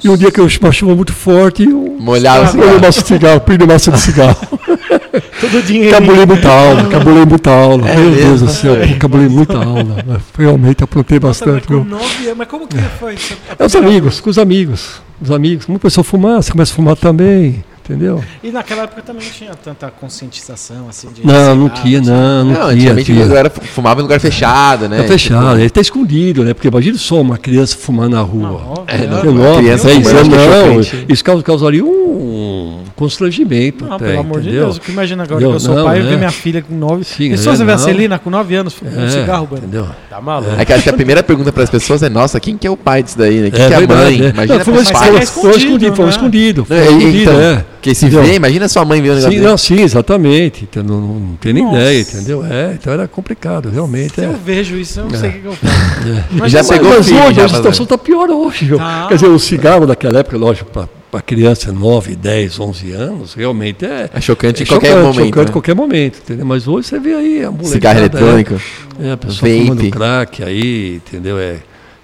E um dia que eu uma chuva muito forte, eu Molhava o peguei o cigarro. maço de cigarro, perdi o maço de cigarro. Todo o dinheiro. Cabulei muita aula, cabulei muita aula. É Meu mesmo, Deus do céu, pastor? cabulei muita aula. Realmente aprontei Nossa, mas bastante. com nove anos. Mas como que foi isso? É os amigos, com os amigos. Os amigos. Uma pessoa fumar, você começa a fumar também, entendeu? E naquela época também não tinha tanta conscientização assim de. Não, não tinha, não, não, Não, tinha. antigamente tinha. a galera fumava em lugar fechado, né? Tá fechado, Tipo, ele tá escondido, né? Porque imagina só uma criança fumando na rua. Não, É, não, não, uma nove, criança anos, que é não, isso causa- causaria um constrangimento. Não, até, pelo amor de entendeu? Deus. que Imagina agora Entendeu? que eu sou Não, pai e é. ver minha filha com nove. Sim, e só é, você vê a não. Celina com nove anos fumando um É, cigarro, mano. entendeu? Tá maluco. É que acho que a primeira pergunta para as pessoas é: nossa, quem que é o pai disso daí, né? Quem que é a mãe? é. Imagina não, foi, é escondido, foi escondido, foi né? escondido. Foi Não, e- escondido, então, é. Porque se Entendeu? vê, imagina sua mãe vendo negócio Sim, não, sim, exatamente. Então, não, não tem nem Nossa. ideia, entendeu? É, então era complicado, realmente. Se É. eu vejo isso, eu não sei o que, que eu faço. É. Mas Já pegou Mas filho, hoje já, a situação está pior hoje. Tá. Quer dizer, o cigarro daquela época, lógico, para criança 9, 10, 11 anos, realmente é. É chocante é em qualquer chocante, momento. chocante né? em qualquer momento, entendeu? Mas hoje você vê aí a molecada. Cigarro eletrônico. É, é a pessoa vape. fumando crack aí, entendeu? É,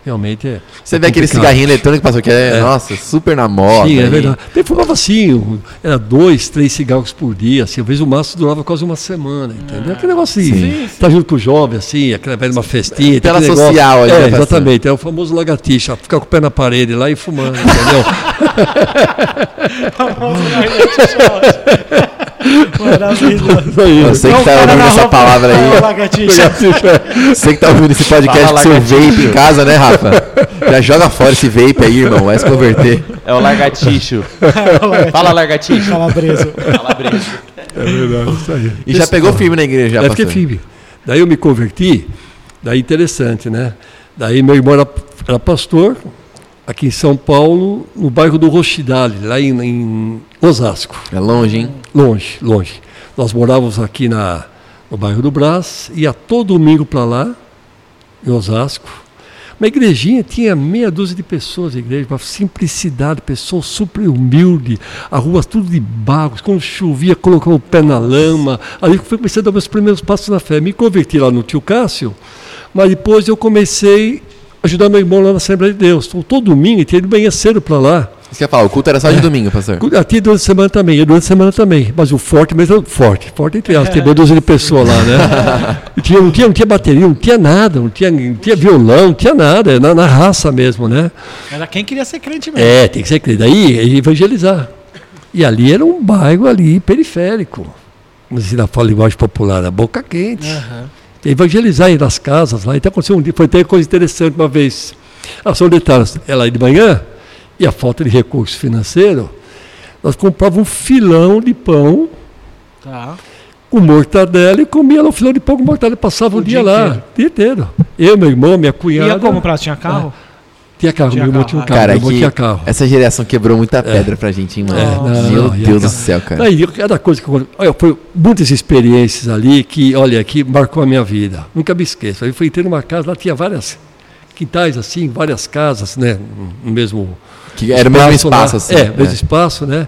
realmente é. Você é vê aquele cigarrinho eletrônico, pastor, que é, É. nossa, super na moda. Sim, é verdade. Ele fumava assim, era dois, três cigarros por dia, assim, às vezes o máximo durava quase uma semana, entendeu? Aquele negócio assim, Sim. tá junto com o jovem, assim, aquela velha uma festinha. Tela negócio- social ali, É, né, exatamente, é o famoso lagartixa, ficar com o pé na parede lá e fumando, entendeu? Maravilhoso. Isso aí. Você que tá ouvindo essa palavra aí, Fala, lagartixa. você que tá ouvindo esse podcast com Fala, seu vape em casa, né, Rafa? Já joga fora esse vape aí, irmão, vai se converter. É o lagartixo. Fala, lagartixo. Calabreso. Calabreso. É verdade, isso aí. E já pegou firme na igreja, já, Deve ter pastor? filme. Daí eu me converti, daí interessante, né? Daí meu irmão era, era pastor, aqui em São Paulo, no bairro do Rochidale, lá em, em Osasco. É longe, hein? Longe, longe. Nós morávamos aqui na, no bairro do Brás, ia todo domingo para lá, em Osasco. Uma igrejinha tinha meia dúzia de pessoas, a igreja, uma simplicidade, pessoas super humilde, a rua tudo de barro, quando chovia, colocava o pé na lama. Ali foi comecei a dar meus primeiros passos na fé. Me converti lá no tio Cássio, mas depois eu comecei ajudar meu irmão lá na Assembleia de Deus. Então, todo domingo, eu tinha ido manhã cedo para lá. Isso que eu ia falar, o culto era só de domingo, pastor. Aqui durante a semana também, ia durante a semana também. Mas o forte mesmo, forte, forte entre aspas, tem meia dúzia de pessoas lá, né? E tinha, não, tinha, não tinha bateria, não tinha nada, não tinha, não tinha violão, não tinha nada, é na, na raça mesmo, né? Era quem queria ser crente mesmo. É, tem que ser crente. Daí é evangelizar. E ali era um bairro ali periférico. Mas se fala linguagem popular, a boca quente. Aham. Evangelizar ir nas casas lá. Então aconteceu um dia, foi até coisa interessante uma vez. A detalhes, ela aí de manhã, e a falta de recurso financeiro, nós comprávamos um filão de pão, Tá. com mortadela e comia no filão de pão com mortadela. Passava o, O dia, dia lá, o dia inteiro. Eu, meu irmão, minha cunhada. Ia como pra tinha carro? Tinha carro, Tinha meu irmão carro, tinha um ah, carro, Cara, meu irmão tinha carro. essa geração quebrou muita pedra pra gente, hein, mano? É, não, Meu não, Deus do céu, cara. Aí, cada coisa que eu, olha, foi muitas experiências ali que, olha, que marcou a minha vida. Nunca me esqueço. Aí fui ter numa casa, lá tinha várias quintais assim, várias casas, né, no mesmo Que era o mesmo lá. espaço, assim. É, mesmo espaço, né?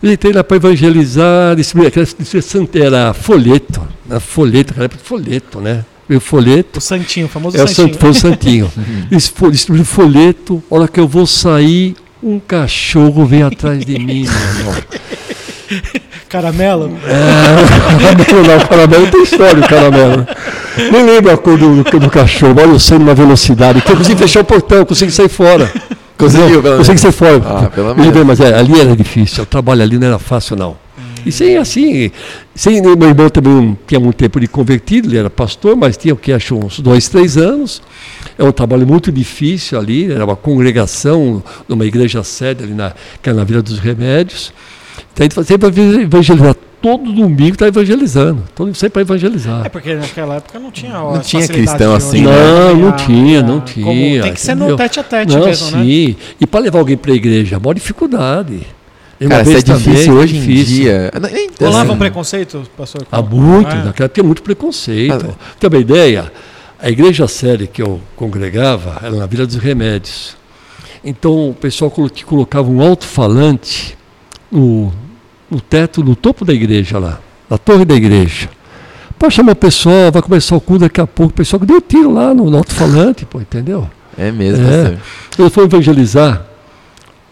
Visitei lá para evangelizar, distribuição era folheto, era folheto, época folheto, né? Veio folheto, O Santinho, o famoso é o Santinho. Sant, foi o Santinho. Distribuíram folheto, a hora que eu vou sair, um cachorro vem atrás de mim, meu irmão. Caramelo. Caramelo não, caramelo tem história, o caramelo. Nem lembro a cor do, do, do cachorro, olha eu saindo numa velocidade, que eu consegui fechar o portão, eu consegui sair fora. Conseguiu, pelo Consegui menos. sair fora. Ah, pelo Me menos. mas é, ali era difícil, o trabalho ali não era fácil, não. E sem assim, sem meu irmão também não tinha muito tempo de convertido, ele era pastor, mas tinha o que acho uns dois, três anos. É um trabalho muito difícil ali, era uma congregação numa igreja sede ali na, que era na Vila dos Remédios. Então a gente sempre evangelizar, todo domingo está evangelizando, todo, sempre para evangelizar. É porque naquela época não tinha Não tinha cristão assim, né? Não, não tinha, não como- tinha. Tem que ser no entendeu? tete a tete Não, mesmo, né? sim. E para levar alguém para a igreja, é maior dificuldade. Cara, uma isso é também, difícil hoje em difícil. dia. Não, nem- Rolava assim, um preconceito, pastor? Há muito, É. naquela época tinha muito preconceito. Ah. Tem uma ideia? A igreja séria que eu congregava era na Vila dos Remédios. Então o pessoal que colocava um alto-falante no, no teto, no topo da igreja lá, na torre da igreja. Para chamar o pessoal, vai começar o culto daqui a pouco. O pessoal que deu tiro lá no, no alto-falante, pô, entendeu? É mesmo, É. Eu fui evangelizar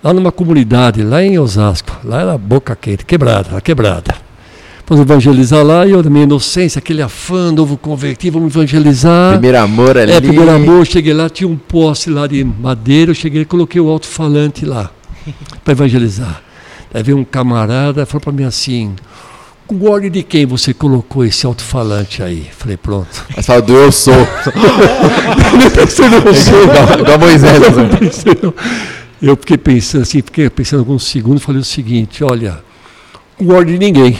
lá numa comunidade, lá em Osasco. Lá era boca quente, quebrada, era quebrada. Fomos evangelizar lá e eu, na minha inocência, aquele afã, novo convertido, vamos evangelizar. Primeiro amor ali. É, primeiro amor, cheguei lá, tinha um poste lá de madeira, eu cheguei e coloquei o alto-falante lá para evangelizar. Aí veio um camarada e falou para mim assim, com ordem de quem você colocou esse alto-falante aí? Falei, pronto. Mas fala do eu sou. Nem pensei no você. igual, igual Moisés. Eu né? pensei, não. Eu fiquei pensando assim, fiquei pensando alguns segundos, falei o seguinte, olha, ordem de ninguém.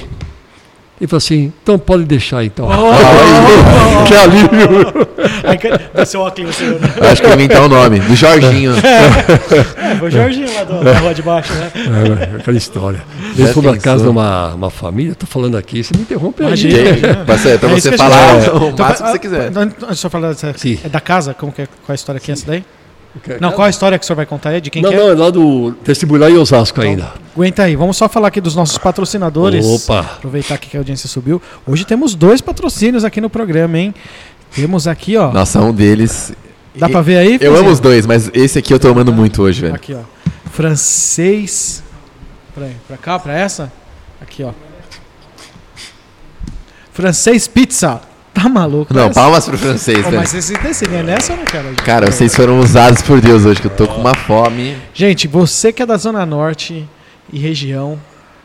Ele falou assim, então pode deixar então. que alívio. Óculos, seu, né? Eu acho que eu inventar o nome. Do Jorginho. É, foi o Jorginho lá do- da rua de baixo, né? É, aquela história. Eles foram na casa de uma, uma família, estou falando aqui, você me interrompe aí. Imagina. né? Imagina. Pra você, É falar o Então, máximo que você ah, quiser. Antes de eu falar dessa, é da casa? Como que é, qual a história que é essa daí? Não, qual a história que o senhor vai contar aí? De quem Não, que é? não, é lá do vestibular em Osasco ainda. Aguenta aí, vamos só falar aqui dos nossos patrocinadores. Opa. Aproveitar aqui que a audiência subiu. Hoje temos dois patrocínios aqui no programa, hein? Temos aqui, ó. Nossa, um deles. Dá pra ver aí? Eu amo os dois, mas esse aqui eu tô amando muito hoje, velho. Aqui, ó. Francês. Peraí, pra cá, pra essa? Aqui, ó. Francês Pizza. Tá maluco? Não, palmas pro francês, Ô, velho. mas é nessa ou não quero? gente? Cara, vocês foram usados por Deus hoje, que eu tô com uma fome. Gente, você que é da Zona Norte e região,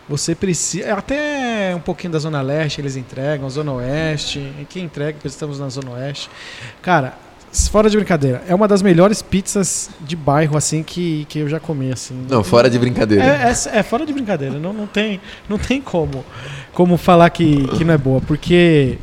você precisa. Até um pouquinho da Zona Leste eles entregam, Zona Oeste. Quem entrega, porque estamos na Zona Oeste. Cara, fora de brincadeira, é uma das melhores pizzas de bairro, assim, que, que eu já comi, assim. Não, fora de brincadeira. É, é- é fora de brincadeira, não, não, tem, não tem como, como falar que, que não é boa, porque.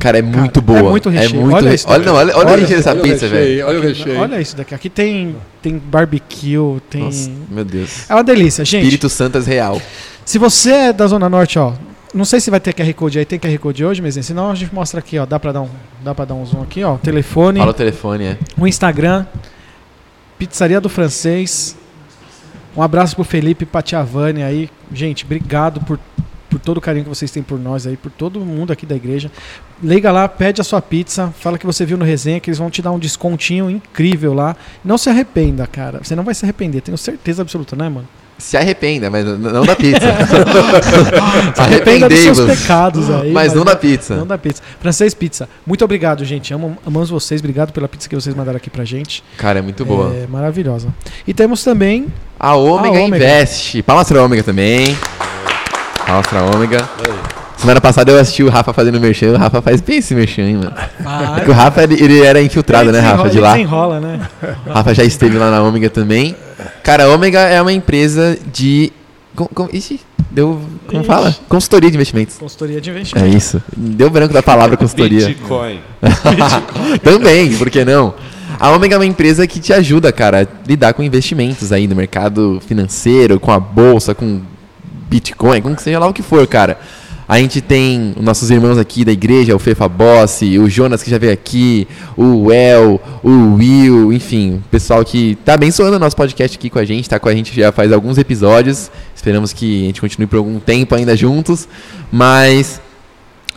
Cara, é muito Cara, é boa. muito recheio. muito Olha re- olha, não, olha, olha, Olha- o recheio dessa o pizza, velho. Olha o recheio. Olha isso daqui. Aqui tem, tem barbecue, tem. Nossa, meu Deus. É uma delícia, gente. Espírito Santas real. Se você é da Zona Norte, ó, não sei se vai ter QR Code aí, tem QR Code hoje, mas senão a gente mostra aqui, ó, dá pra dar um, dá pra dar um zoom aqui, ó, telefone, Fala o telefone, é. o Instagram, Pizzaria do Francês. Um abraço pro Felipe Patiavani aí. Gente, obrigado por, por todo o carinho que vocês têm por nós aí, por todo mundo aqui da igreja. Liga lá, pede a sua pizza, fala que você viu no resenha, que eles vão te dar um descontinho incrível lá. Não se arrependa, cara. Você não vai se arrepender, tenho certeza absoluta, né, mano? Se arrependa, mas não da pizza. Se arrependa dos seus Arrependei-vos. pecados aí. Mas não da pizza. Não da pizza. Francês Pizza. Muito obrigado, gente. Amo, amamos vocês. Obrigado pela pizza que vocês mandaram aqui pra gente. Cara, é muito boa. É maravilhosa. E temos também. A Ômega A Ômega. Invest. Palmas pra Ômega também. Palmas pra Ômega. Semana passada eu assisti o Rafa fazendo merchan. O Rafa faz bem esse merchan, hein, mano. É que o Rafa, ele, ele era infiltrado, né, Rafa, de lá. Enrola, né? O Rafa já esteve lá na Ômega também. Cara, a Ômega é uma empresa de... Com, com, ixi, Deu. Como fala? Consultoria de investimentos. Consultoria de É investimento. isso. Deu branco da palavra consultoria. Bitcoin. Também, por que não? A Omega é uma empresa que te ajuda, cara, a lidar com investimentos aí no mercado financeiro, com a bolsa, com Bitcoin, com seja lá o que for, cara. A gente tem os nossos irmãos aqui da igreja, o Fefa Bossi, o Jonas que já veio aqui, o El, o Will, enfim, pessoal que tá abençoando o nosso podcast aqui com a gente, tá com a gente já faz alguns episódios. Esperamos que a gente continue por algum tempo ainda juntos, mas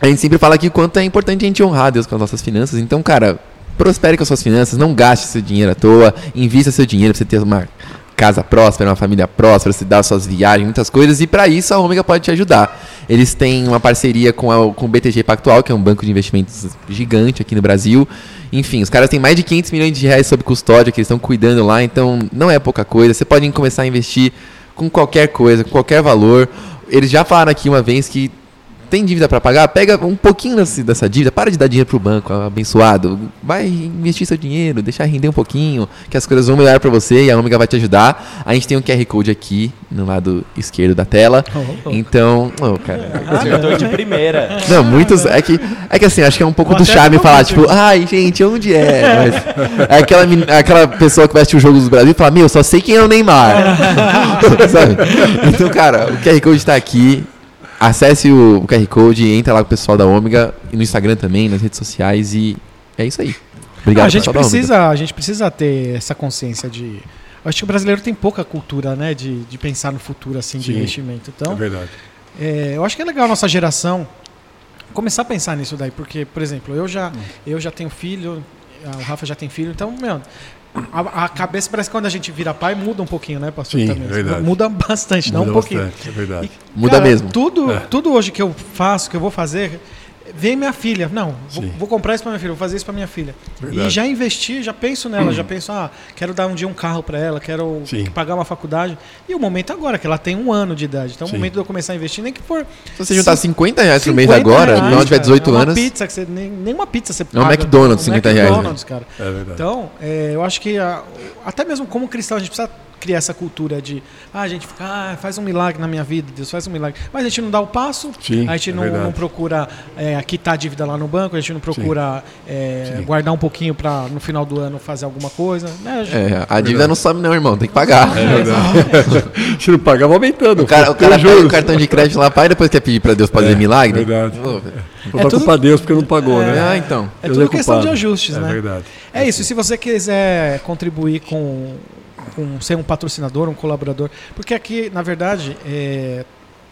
a gente sempre fala aqui o quanto é importante a gente honrar Deus com as nossas finanças. Então, cara, prospere com as suas finanças, não gaste seu dinheiro à toa, invista seu dinheiro pra você ter uma casa próspera, uma família próspera, você dar suas viagens, muitas coisas, e para isso a Omega pode te ajudar. Eles têm uma parceria com, a, com o BTG Pactual, que é um banco de investimentos gigante aqui no Brasil. Enfim, os caras têm mais de 500 milhões de reais sob custódia que eles estão cuidando lá, então não é pouca coisa. Você pode começar a investir com qualquer coisa, com qualquer valor. Eles já falaram aqui uma vez que tem dívida para pagar, pega um pouquinho desse- dessa dívida, para de dar dinheiro pro banco, abençoado. Vai investir seu dinheiro, deixar render um pouquinho, que as coisas vão melhorar para você e a Omega vai te ajudar. A gente tem um QR Code aqui no lado esquerdo da tela. Oh, oh. Então, oh, cara. Acertou de primeira. Não, muitos. É que, é que assim, acho que é um pouco Vou do charme falar, tipo, ai, gente, onde é? Mas é aquela, men- aquela pessoa que assistir o jogo do Brasil e fala, meu, só sei quem é o Neymar. Sabe? Então, cara, o QR Code tá aqui. Acesse o, QR Code, entra lá com o pessoal da Ômega e no Instagram também, nas redes sociais e é isso aí. Obrigado, a gente precisa, a gente precisa ter essa consciência de. Eu acho que o brasileiro tem pouca cultura, né, de, de pensar no futuro assim de Sim. investimento. É Então, verdade. é, eu acho que é legal a nossa geração começar a pensar nisso daí, porque, por exemplo, eu já, eu já tenho filho, o Rafa já tem filho, então, meu, a, a cabeça parece que quando a gente vira pai muda um pouquinho, né, pastor? Sim, também. verdade. Muda bastante, não Muda um pouquinho. bastante, é verdade. Muda mesmo. Tudo, É. tudo hoje que eu faço, que eu vou fazer, vem minha filha. Não, vou, vou comprar isso para minha filha, vou fazer isso para minha filha. Verdade. E já investi, já penso nela, já penso, ah, quero dar um dia um carro para ela, quero Sim. pagar uma faculdade. E o momento agora, que ela tem um ano de idade. Então, Sim. o momento de eu começar a investir, nem que for. Se você juntar Cin- 50 50 reais por mês agora, reais, ela tiver cara. 18 é uma anos. Pizza que você, nem, nem uma pizza você É um paga. McDonald's, Um 50 reais, né? McDonald's, cara. É verdade. Então, é, eu acho que a- até mesmo como cristão a gente precisa criar essa cultura de ah, a gente fica, ah, faz um milagre na minha vida, Deus faz um milagre. Mas a gente não dá o passo, Sim, a gente é não, não procura é, quitar a dívida lá no banco, a gente não procura é, Sim. guardar um pouquinho para no final do ano fazer alguma coisa. Né? A gente- É, a dívida não sobe não, irmão, tem que pagar. Se não pagar, vai aumentando. O cara, o cara pega o cartão de crédito lá, pai, e depois quer pedir pra Deus fazer milagre. verdade. Pô, Vou É tudo- culpa a Deus porque não pagou, né? Ah, então. É Deus tudo questão de ajustes, é né? verdade. É isso, e se você quiser contribuir com, com ser um patrocinador, um colaborador, porque aqui, na verdade, é,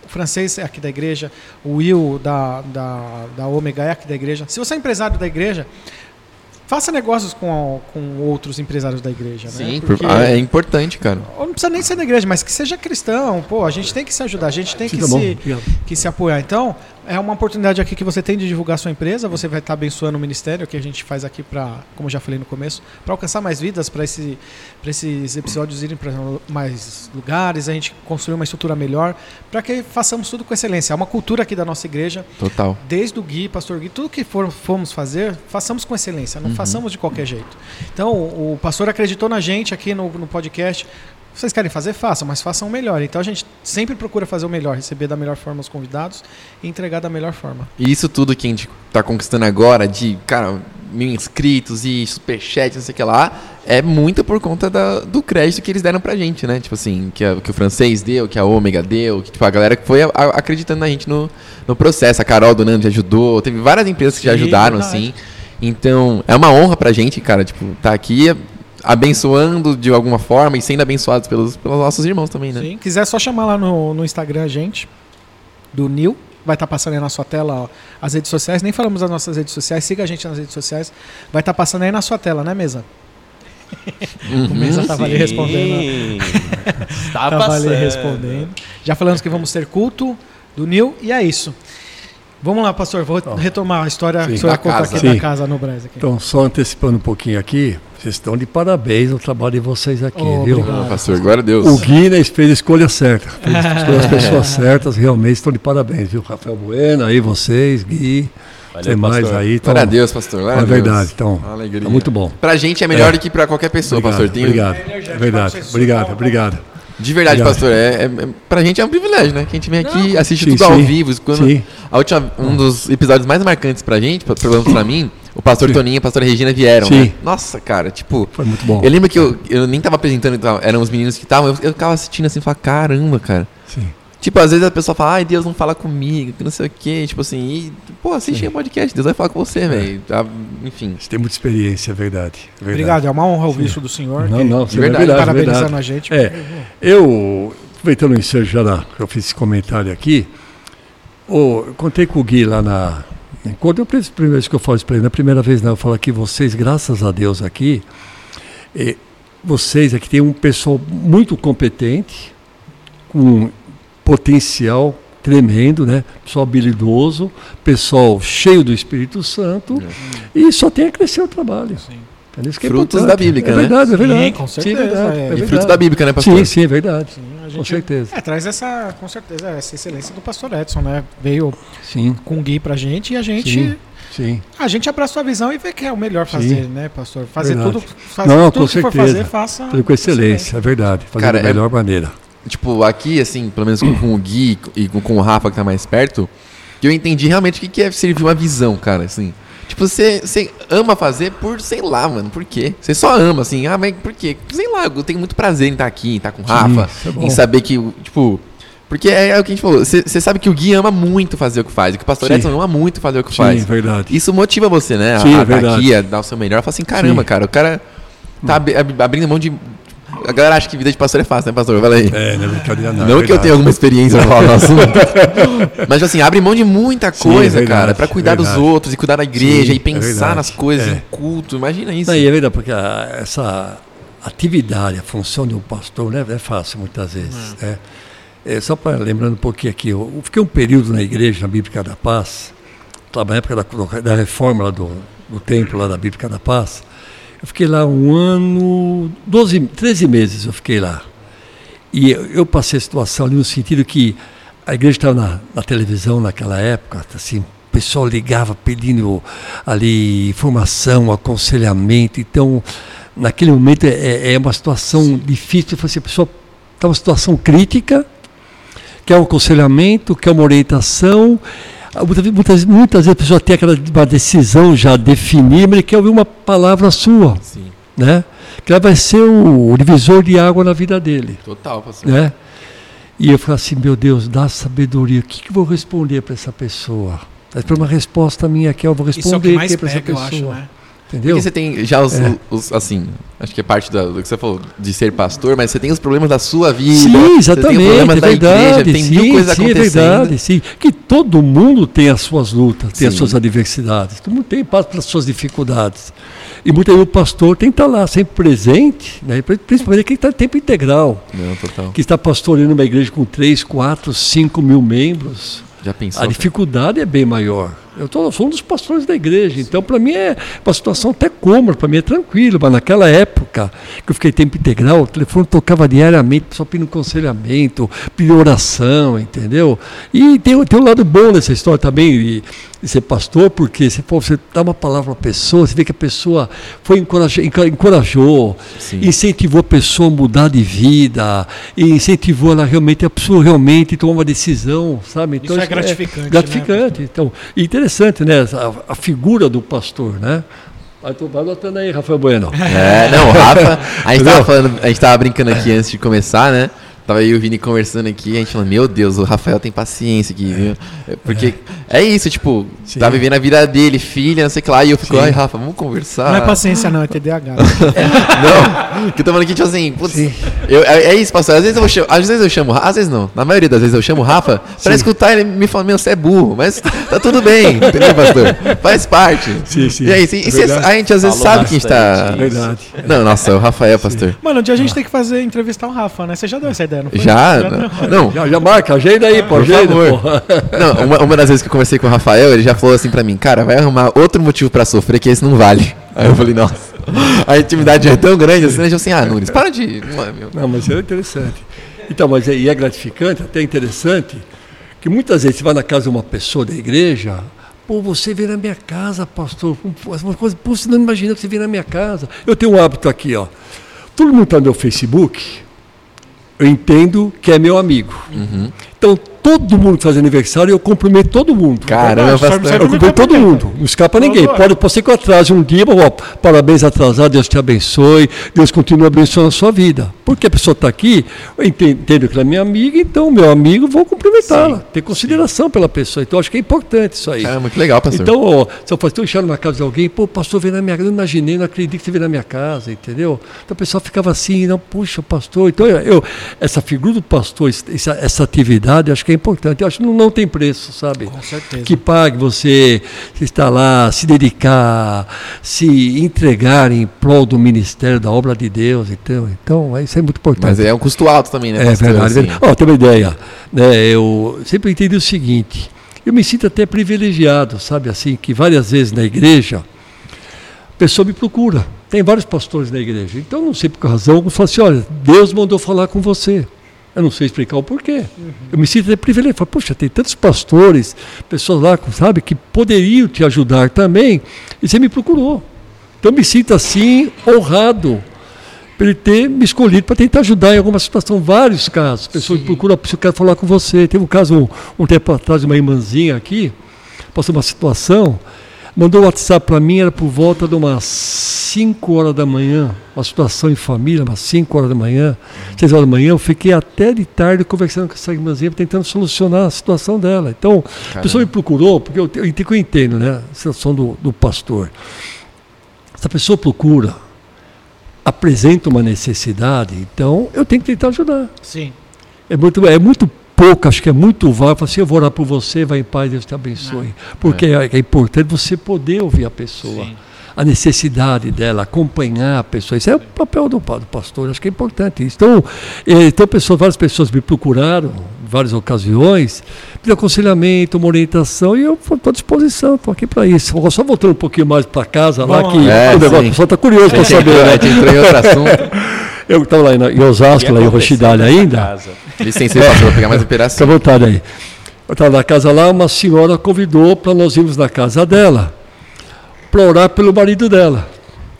o francês é aqui da igreja, o Will da, da, da Ômega é aqui da igreja. Se você é empresário da igreja, faça negócios com, com outros empresários da igreja. Sim, né? por- Porque- ah, é importante, cara. ou não precisa nem ser da igreja, mas que seja cristão. Pô, a gente tem que se ajudar, a gente tem que tá se, que se apoiar. Então, é uma oportunidade aqui que você tem de divulgar sua empresa, você vai estar abençoando o ministério que a gente faz aqui para, como já falei no começo, para alcançar mais vidas, para esse, pra esses episódios irem para mais lugares, a gente construir uma estrutura melhor, para que façamos tudo com excelência. É uma cultura aqui da nossa igreja, Total. desde o Gui, Pastor Gui, tudo que for, formos fazer, façamos com excelência, não façamos de qualquer jeito. Então, o, o pastor acreditou na gente aqui no, no podcast. Vocês querem fazer? Façam, mas façam o melhor. Então a gente sempre procura fazer o melhor, receber da melhor forma os convidados e entregar da melhor forma. E isso tudo que a gente tá conquistando agora, de, cara, mil inscritos e superchat, não sei o que lá, é muito por conta da- do crédito que eles deram pra gente, né? Tipo assim, que, a- que o francês deu, que a Ômega deu, que tipo, a galera que foi a- a- acreditando na gente no, no processo. A Carol do Nando já ajudou, teve várias empresas que já Sim, ajudaram, verdade. assim. Então, é uma honra pra gente, cara, tipo, tá aqui abençoando de alguma forma e sendo abençoados pelos, pelos nossos irmãos também, né? Sim, quiser é só chamar lá no, no Instagram a gente, do Nil. Vai estar passando aí na sua tela ó, as redes sociais. Nem falamos das nossas redes sociais. Siga a gente nas redes sociais. Vai estar passando aí na sua tela, né, Mesa? O Mesa tava ali respondendo. Sim. Está Tava passando. ali respondendo. Já falamos que vamos ter culto do Nil e é isso. Vamos lá, pastor. Vou retomar a história Sim. que o senhor Da conta casa. aqui da Sim. casa no Brasil. Aqui. Então, só antecipando um pouquinho aqui, vocês estão de parabéns no trabalho de vocês aqui, Oh, viu? obrigado. Pastor, glória a Deus. O Guinness fez a escolha certa. Fez as pessoas certas, realmente estão de parabéns, viu? Rafael Bueno, aí vocês, Gui, Valeu, tem mais pastor. aí. Então, Glória a Deus, pastor. Glória É a Deus. verdade, então, Alegria. tá muito bom. Pra gente é melhor do que pra qualquer pessoa, Obrigado, pastor. Tem- obrigado. É verdade, obrigado, obrigado. De verdade, Obrigado. pastor, é, é, pra gente é um privilégio, né? Que a gente vem aqui, assiste Sim, tudo ao sim. vivo. Quando, Sim. a última, um dos episódios mais marcantes pra gente, pra- pelo menos pra mim, o pastor Sim. Toninho e a pastora Regina vieram, Sim. né? Nossa, cara, tipo... Foi muito bom. Eu lembro que eu, eu nem tava apresentando, e tal, eram os meninos que estavam, eu, eu ficava assistindo assim e falava, caramba, cara. Sim. Tipo, às vezes a pessoa fala, ai, Deus não fala comigo, que não sei o quê. Tipo assim, e, pô, assiste o podcast, Deus vai falar com você, velho. Ah, Enfim. Você tem muita experiência, é verdade. é verdade. Obrigado, é uma honra ouvir isso do senhor. Não, que- não, de é verdade, verdade, é parabenizando verdade. a gente. É, eu, aproveitando o ensejo já na, que eu fiz esse comentário aqui, ô, eu contei com o Gui lá na. Quando eu primeira vez que eu falo isso para ele, na primeira vez não, eu falo aqui, vocês, graças a Deus aqui, eh, vocês aqui têm um pessoal muito competente, com potencial tremendo, né? Pessoal habilidoso, pessoal cheio do Espírito Santo, e só tem a crescer o trabalho. Sim. Isso que é Frutos importante. da Bíblia, é né? verdade, é Sim, verdade. com Sim, certeza, verdade, é. é E E verdade. fruto da Bíblia, né, pastor? Sim, sim, é verdade. Sim, a gente Com certeza. É, traz essa, com certeza, essa excelência do pastor Edson, né? Veio Sim, com o Gui pra gente e a gente. Sim. sim. A gente abraça a visão e vê que é o melhor fazer, né, pastor? Fazer Verdade. tudo, fazer Não, tudo com que for certeza. fazer, faça. Tudo com excelência, é verdade. Fazer Cara, da é- melhor maneira. Tipo, aqui, assim, pelo menos com, o Gui e com, o Rafa, que tá mais perto, que eu entendi realmente o que, que é servir uma visão, cara, assim. Tipo, você, ama fazer por, sei lá, mano, por quê? Você só ama, assim, ah, mas por quê? Sei lá, eu tenho muito prazer em estar aqui, em estar com o Rafa, é em saber que, tipo... Porque é, é o que a gente falou, você sabe que o Gui ama muito fazer o que faz, que o Pastor. Edson ama muito fazer o que Sim, faz. verdade. Isso motiva você, né? Sim, a estar verdade. aqui, a dar o seu melhor. Fala assim, caramba, Sim. cara, o cara tá ab- ab- abrindo mão de... A galera acha que vida de pastor é fácil, né, pastor? Fala aí. É, não é brincadeira não. Não, é que eu tenha alguma experiência pra falar no assunto. Mas, assim, abre mão de muita Sim, é coisa, verdade, cara, pra cuidar dos verdade. outros e cuidar da igreja Sim, e é pensar nas coisas, é. em culto. Imagina isso. Não, e é verdade, porque a- essa atividade, a função de um pastor não é, é fácil muitas vezes. né? É, só para lembrando um pouquinho aqui, eu, fiquei um período na igreja, na Bíblica da Paz, na época da, da reforma lá do, do templo lá da Bíblica da Paz. Eu fiquei lá um ano, 12, 13 meses eu fiquei lá. E eu, eu passei a situação ali no sentido que a igreja estava na, na televisão naquela época, assim, o pessoal ligava pedindo ali informação, aconselhamento. Então, naquele momento é, é uma situação difícil. Eu falei assim, a pessoa está numa situação crítica, quer um aconselhamento, quer uma orientação. Muitas, vezes- muitas, muitas vezes a pessoa tem aquela uma decisão já definida, mas ele quer ouvir uma palavra sua, Sim, né? Que ela vai ser o, o divisor de água na vida dele total, pastor. né? E eu falei assim, meu Deus, dá sabedoria. O que, que eu vou responder para essa pessoa? Mas para uma resposta minha aqui, eu vou Isso é o responder que mais para essa pessoa. acho, né? Entendeu? Porque você tem já os, É. os- assim, acho que é parte da- do que você falou, de ser pastor, mas você tem os problemas da sua vida. Sim, Você tem exatamente, problemas é da verdade. igreja, tem sim, mil coisas sim, é acontecendo. verdade, sim. Que todo mundo tem as suas lutas, tem as Sim. suas adversidades. Todo mundo tem passa pelas suas dificuldades. E muitas vezes o pastor tem que estar lá, sempre presente, né? principalmente quem está em tempo integral. Não, total. Que está pastoreando uma igreja com 3, 4, 5 mil membros. Já pensou? A dificuldade é bem maior. Eu, tô, eu sou um dos pastores da igreja, então para mim é uma situação até cômoda, para mim é tranquilo, mas naquela época que eu fiquei tempo integral, o telefone tocava diariamente, só pedindo aconselhamento, pedindo oração, entendeu? E tem, tem um lado bom dessa história também, de, de ser pastor, porque você, pô, você dá uma palavra à pessoa, você vê que a pessoa foi encorajou, encorajou Sim. incentivou a pessoa a mudar de vida, incentivou ela realmente, a pessoa realmente tomar uma decisão, sabe? Isso é gratificante, né? gratificante. Então, e interessante, né? A, a figura do pastor, né? Vai, anotando aí, Rafael Bueno. É, não, Rafa, a gente tava Entendeu? falando, a gente tava brincando aqui antes de começar, né? Tava aí o Vini conversando aqui, a gente falando, meu Deus, o Rafael tem paciência aqui, viu? É, Porque é, isso, tipo, Sim. tá vivendo a vida dele, filha, não sei o que lá, e eu fico, Sim. ai, Rafa, vamos conversar. Não é paciência, não, é TDAH. Não, que eu tô falando aqui, tipo assim, putz, eu- é, é isso, pastor. Às vezes eu chamo, às vezes eu chamo, às vezes não. Na maioria das vezes eu chamo o Rafa pra escutar ele me falando, meu, você é burro, mas tá tudo bem, entendeu, pastor? Faz parte. Sim, sim. E aí, e, É verdade. a gente às vezes Falou sabe que a gente tá. Verdade. Não, nossa, o Rafael, pastor. Mano, um dia a gente tem que fazer, entrevistar o Rafa, né? Você já deu essa ideia, não foi? Já? deu. Não, Já, já marca, agenda aí, pô, Por agenda, não uma, uma das vezes que eu conversei com o Rafael, ele já falou assim pra mim, cara, vai arrumar outro motivo pra sofrer que esse não vale. Aí eu falei, nossa, a intimidade é tão grande assim, né? Eu assim, ah, Nunes, para de. Não, é meu. Não, mas é interessante. Então, mas é, e é gratificante, até interessante, que muitas vezes você vai na casa de uma pessoa da igreja, pô, você vem na minha casa, pastor, uma coisa, pô, você não imagina que você vem na minha casa. Eu tenho um hábito aqui, ó. Todo mundo está no meu Facebook, eu entendo que é meu amigo. Então, todo mundo que faz aniversário, eu cumprimento todo mundo. Caramba, sempre Eu cumprimento todo mundo, não escapa ninguém. Pode, pode ser que eu atrase um dia, mas, ó, parabéns atrasado, Deus te abençoe, Deus continue abençoando a sua vida. Porque a pessoa está aqui, eu enten- entendo que ela é minha amiga, então meu amigo, vou cumprimentá-la, ter consideração pela pessoa. Então acho que é importante isso aí. É muito legal, pastor. Então, ó, se eu estou enchendo na casa de alguém, pô, pastor veio na minha casa, eu não imaginei, não acredito que você veio na minha casa, entendeu? Então o pessoal ficava assim, não, puxa, pastor. Então, eu, eu- essa figura do pastor, essa, essa atividade, eu acho que é importante. Eu acho que não, não tem preço, sabe? Com certeza. Que pague você se estar lá, se dedicar, se entregar em prol do ministério, da obra de Deus. Então, então isso é muito importante. Mas é um custo alto também, né? É pastor, verdade. assim? tem uma ideia. Né, eu sempre entendi o seguinte. Eu me sinto até privilegiado, sabe assim, que várias vezes na igreja a pessoa me procura. Tem vários pastores na igreja. Então, não sei por que razão, alguns falam assim, olha, Deus mandou falar com você. Eu não sei explicar o porquê. Eu me sinto até privilegiado. Falo, Poxa, tem tantos pastores, pessoas lá, sabe, que poderiam te ajudar também, e você me procurou. Então, eu me sinto assim, honrado por ele ter me escolhido para tentar ajudar em alguma situação, vários casos. Pessoas me procuram, eu quero falar com você. Teve um caso um, um tempo atrás, uma irmãzinha aqui, passou uma situação, mandou um WhatsApp para mim, era por volta de umas 5 horas da manhã, uma situação em família, umas 5 horas da manhã, 6 horas da manhã, eu fiquei até de tarde conversando com essa irmãzinha, tentando solucionar a situação dela. Então, a pessoa me procurou, porque eu, eu, eu entendo, né, a situação do, do pastor. Se a pessoa procura, apresenta uma necessidade, então eu tenho que tentar ajudar. Sim. É muito, é muito pouco, acho que é muito válido. Falar assim, eu vou orar por você, vai em paz, Deus te abençoe. Porque é. é importante você poder ouvir a pessoa. Sim. A necessidade dela, acompanhar a pessoa. Isso é o papel do, do pastor, acho que é importante isso. Então, eh, então pessoas, várias pessoas me procuraram, em várias ocasiões, pediram aconselhamento, uma orientação, e eu estou à disposição, estou aqui para isso. Agora, Só voltando um pouquinho mais para casa, lá Vamos que lá. É, o negócio, o pessoal está curioso para gente saber. né? entrou em outro assunto. Eu estava lá em, Osasco, lá em Rochidale ainda. Licença, aí, pastor, vou pegar mais Fica à operação. vontade aí. Eu estava na casa lá, uma senhora convidou para nós irmos na casa dela para orar pelo marido dela,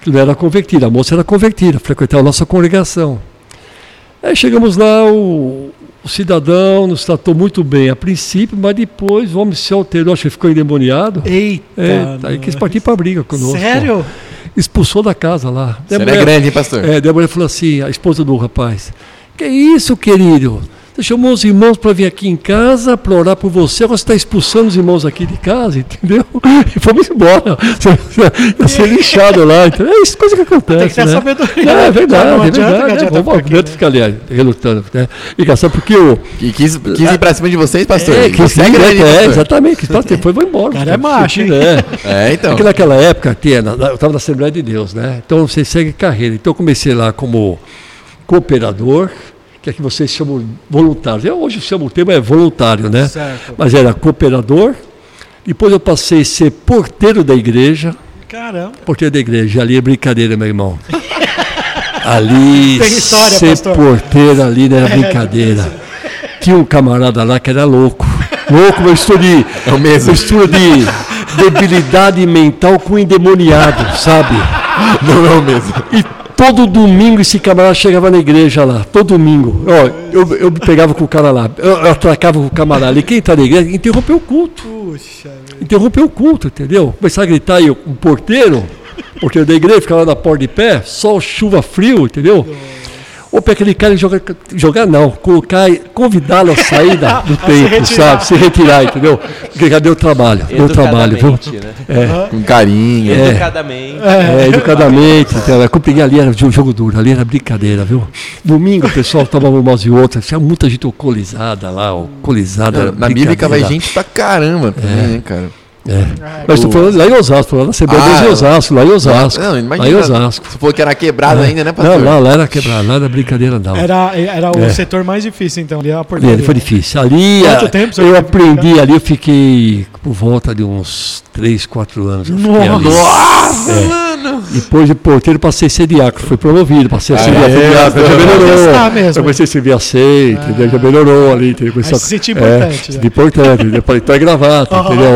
que não era convertido, a moça era convertida, frequentava a nossa congregação. Aí chegamos lá, o, o cidadão nos tratou muito bem a princípio, mas depois o homem se alterou, acho que ficou endemoniado. Eita! É, aí quis partir para a briga conosco. Sério? Expulsou da casa lá. Daí Você é mulher- grande, hein, pastor? é, daí a mulher falou assim, a esposa do rapaz, que isso, querido? Você chamou os irmãos para vir aqui em casa para orar por você, agora você está expulsando os irmãos aqui de casa, entendeu? E fomos embora. Ia ser lixado lá. Então, é isso, coisa que acontece. Tem que ter né? sabedoria. Não, é verdade, Não é adianta, verdade. não né? adianta Vamos ficar aqui, adianta ficar ali é, relutando. Né? Engraçado porque o. E quis, quis ir pra cima de vocês, pastor. É, que Você é grande, é, pastor. exatamente. Que pastor, depois vai embora. Cara, é macho, hein? É. É, então. Porque naquela época, na- eu estava na Assembleia de Deus, né? Então você segue carreira. Então eu comecei lá como cooperador, que é que vocês chamam voluntário. Eu hoje chamo o termo é voluntário, né? Certo. Mas era cooperador. Depois eu passei a ser porteiro da igreja. Caramba. Porteiro da igreja, ali é brincadeira, meu irmão. Ali, Tem história, ser pastor. porteiro ali não era brincadeira. Tinha um camarada lá que era louco. Louco, mistura de, É o mesmo. mistura de debilidade mental com endemoniado, sabe? Não é o mesmo. E todo domingo esse camarada chegava na igreja lá, todo domingo. Ó, eu, eu me pegava com o cara lá, eu, atracava com o camarada ali. Quem está na igreja interrompeu o culto. Puxa. Interrompeu o culto, entendeu? Começar a gritar aí, um porteiro, porteiro da igreja, ficava lá na porta de pé, sol, chuva, frio, entendeu? Ou para aquele cara jogar, jogar não, colocar, convidá-lo a sair da- do templo, retirar. sabe? Se retirar, entendeu? Porque já deu trabalho, deu trabalho, viu? Né? Com carinho. Educadamente. É, educadamente, então, a Copinha ali era de um jogo duro, ali era brincadeira, viu? Domingo o pessoal tomava umas e outras, tinha muita gente alcoolizada lá, alcoolizada. Na bíblica vai gente pra caramba também, né, cara? É. Mas estou falando lá em Osasco, lá na Assembleia de Ah, em Osasco, lá em Osasco. Não, lá em imagina. Osasco. Você falou que era quebrado ainda, né, pastor? Não, lá, lá era quebrado, lá era brincadeira não. Era, era o É. setor mais difícil, então, ali a Ali, portaria. ali foi difícil. Ali Quanto a- tempo eu aprendi ali, eu fiquei por volta de uns 3, 4 anos. Nossa, É. Depois de porteiro passei a ser diácono, fui promovido, passei a ser diácono, é? diácono, já Vai melhorou. Eu comecei a servir aceite, entendeu? já melhorou ali. Entendeu? Comecei a- se sentiu é, importante, se já. sentiu importante, entendeu? Falei, então é gravata, entendeu?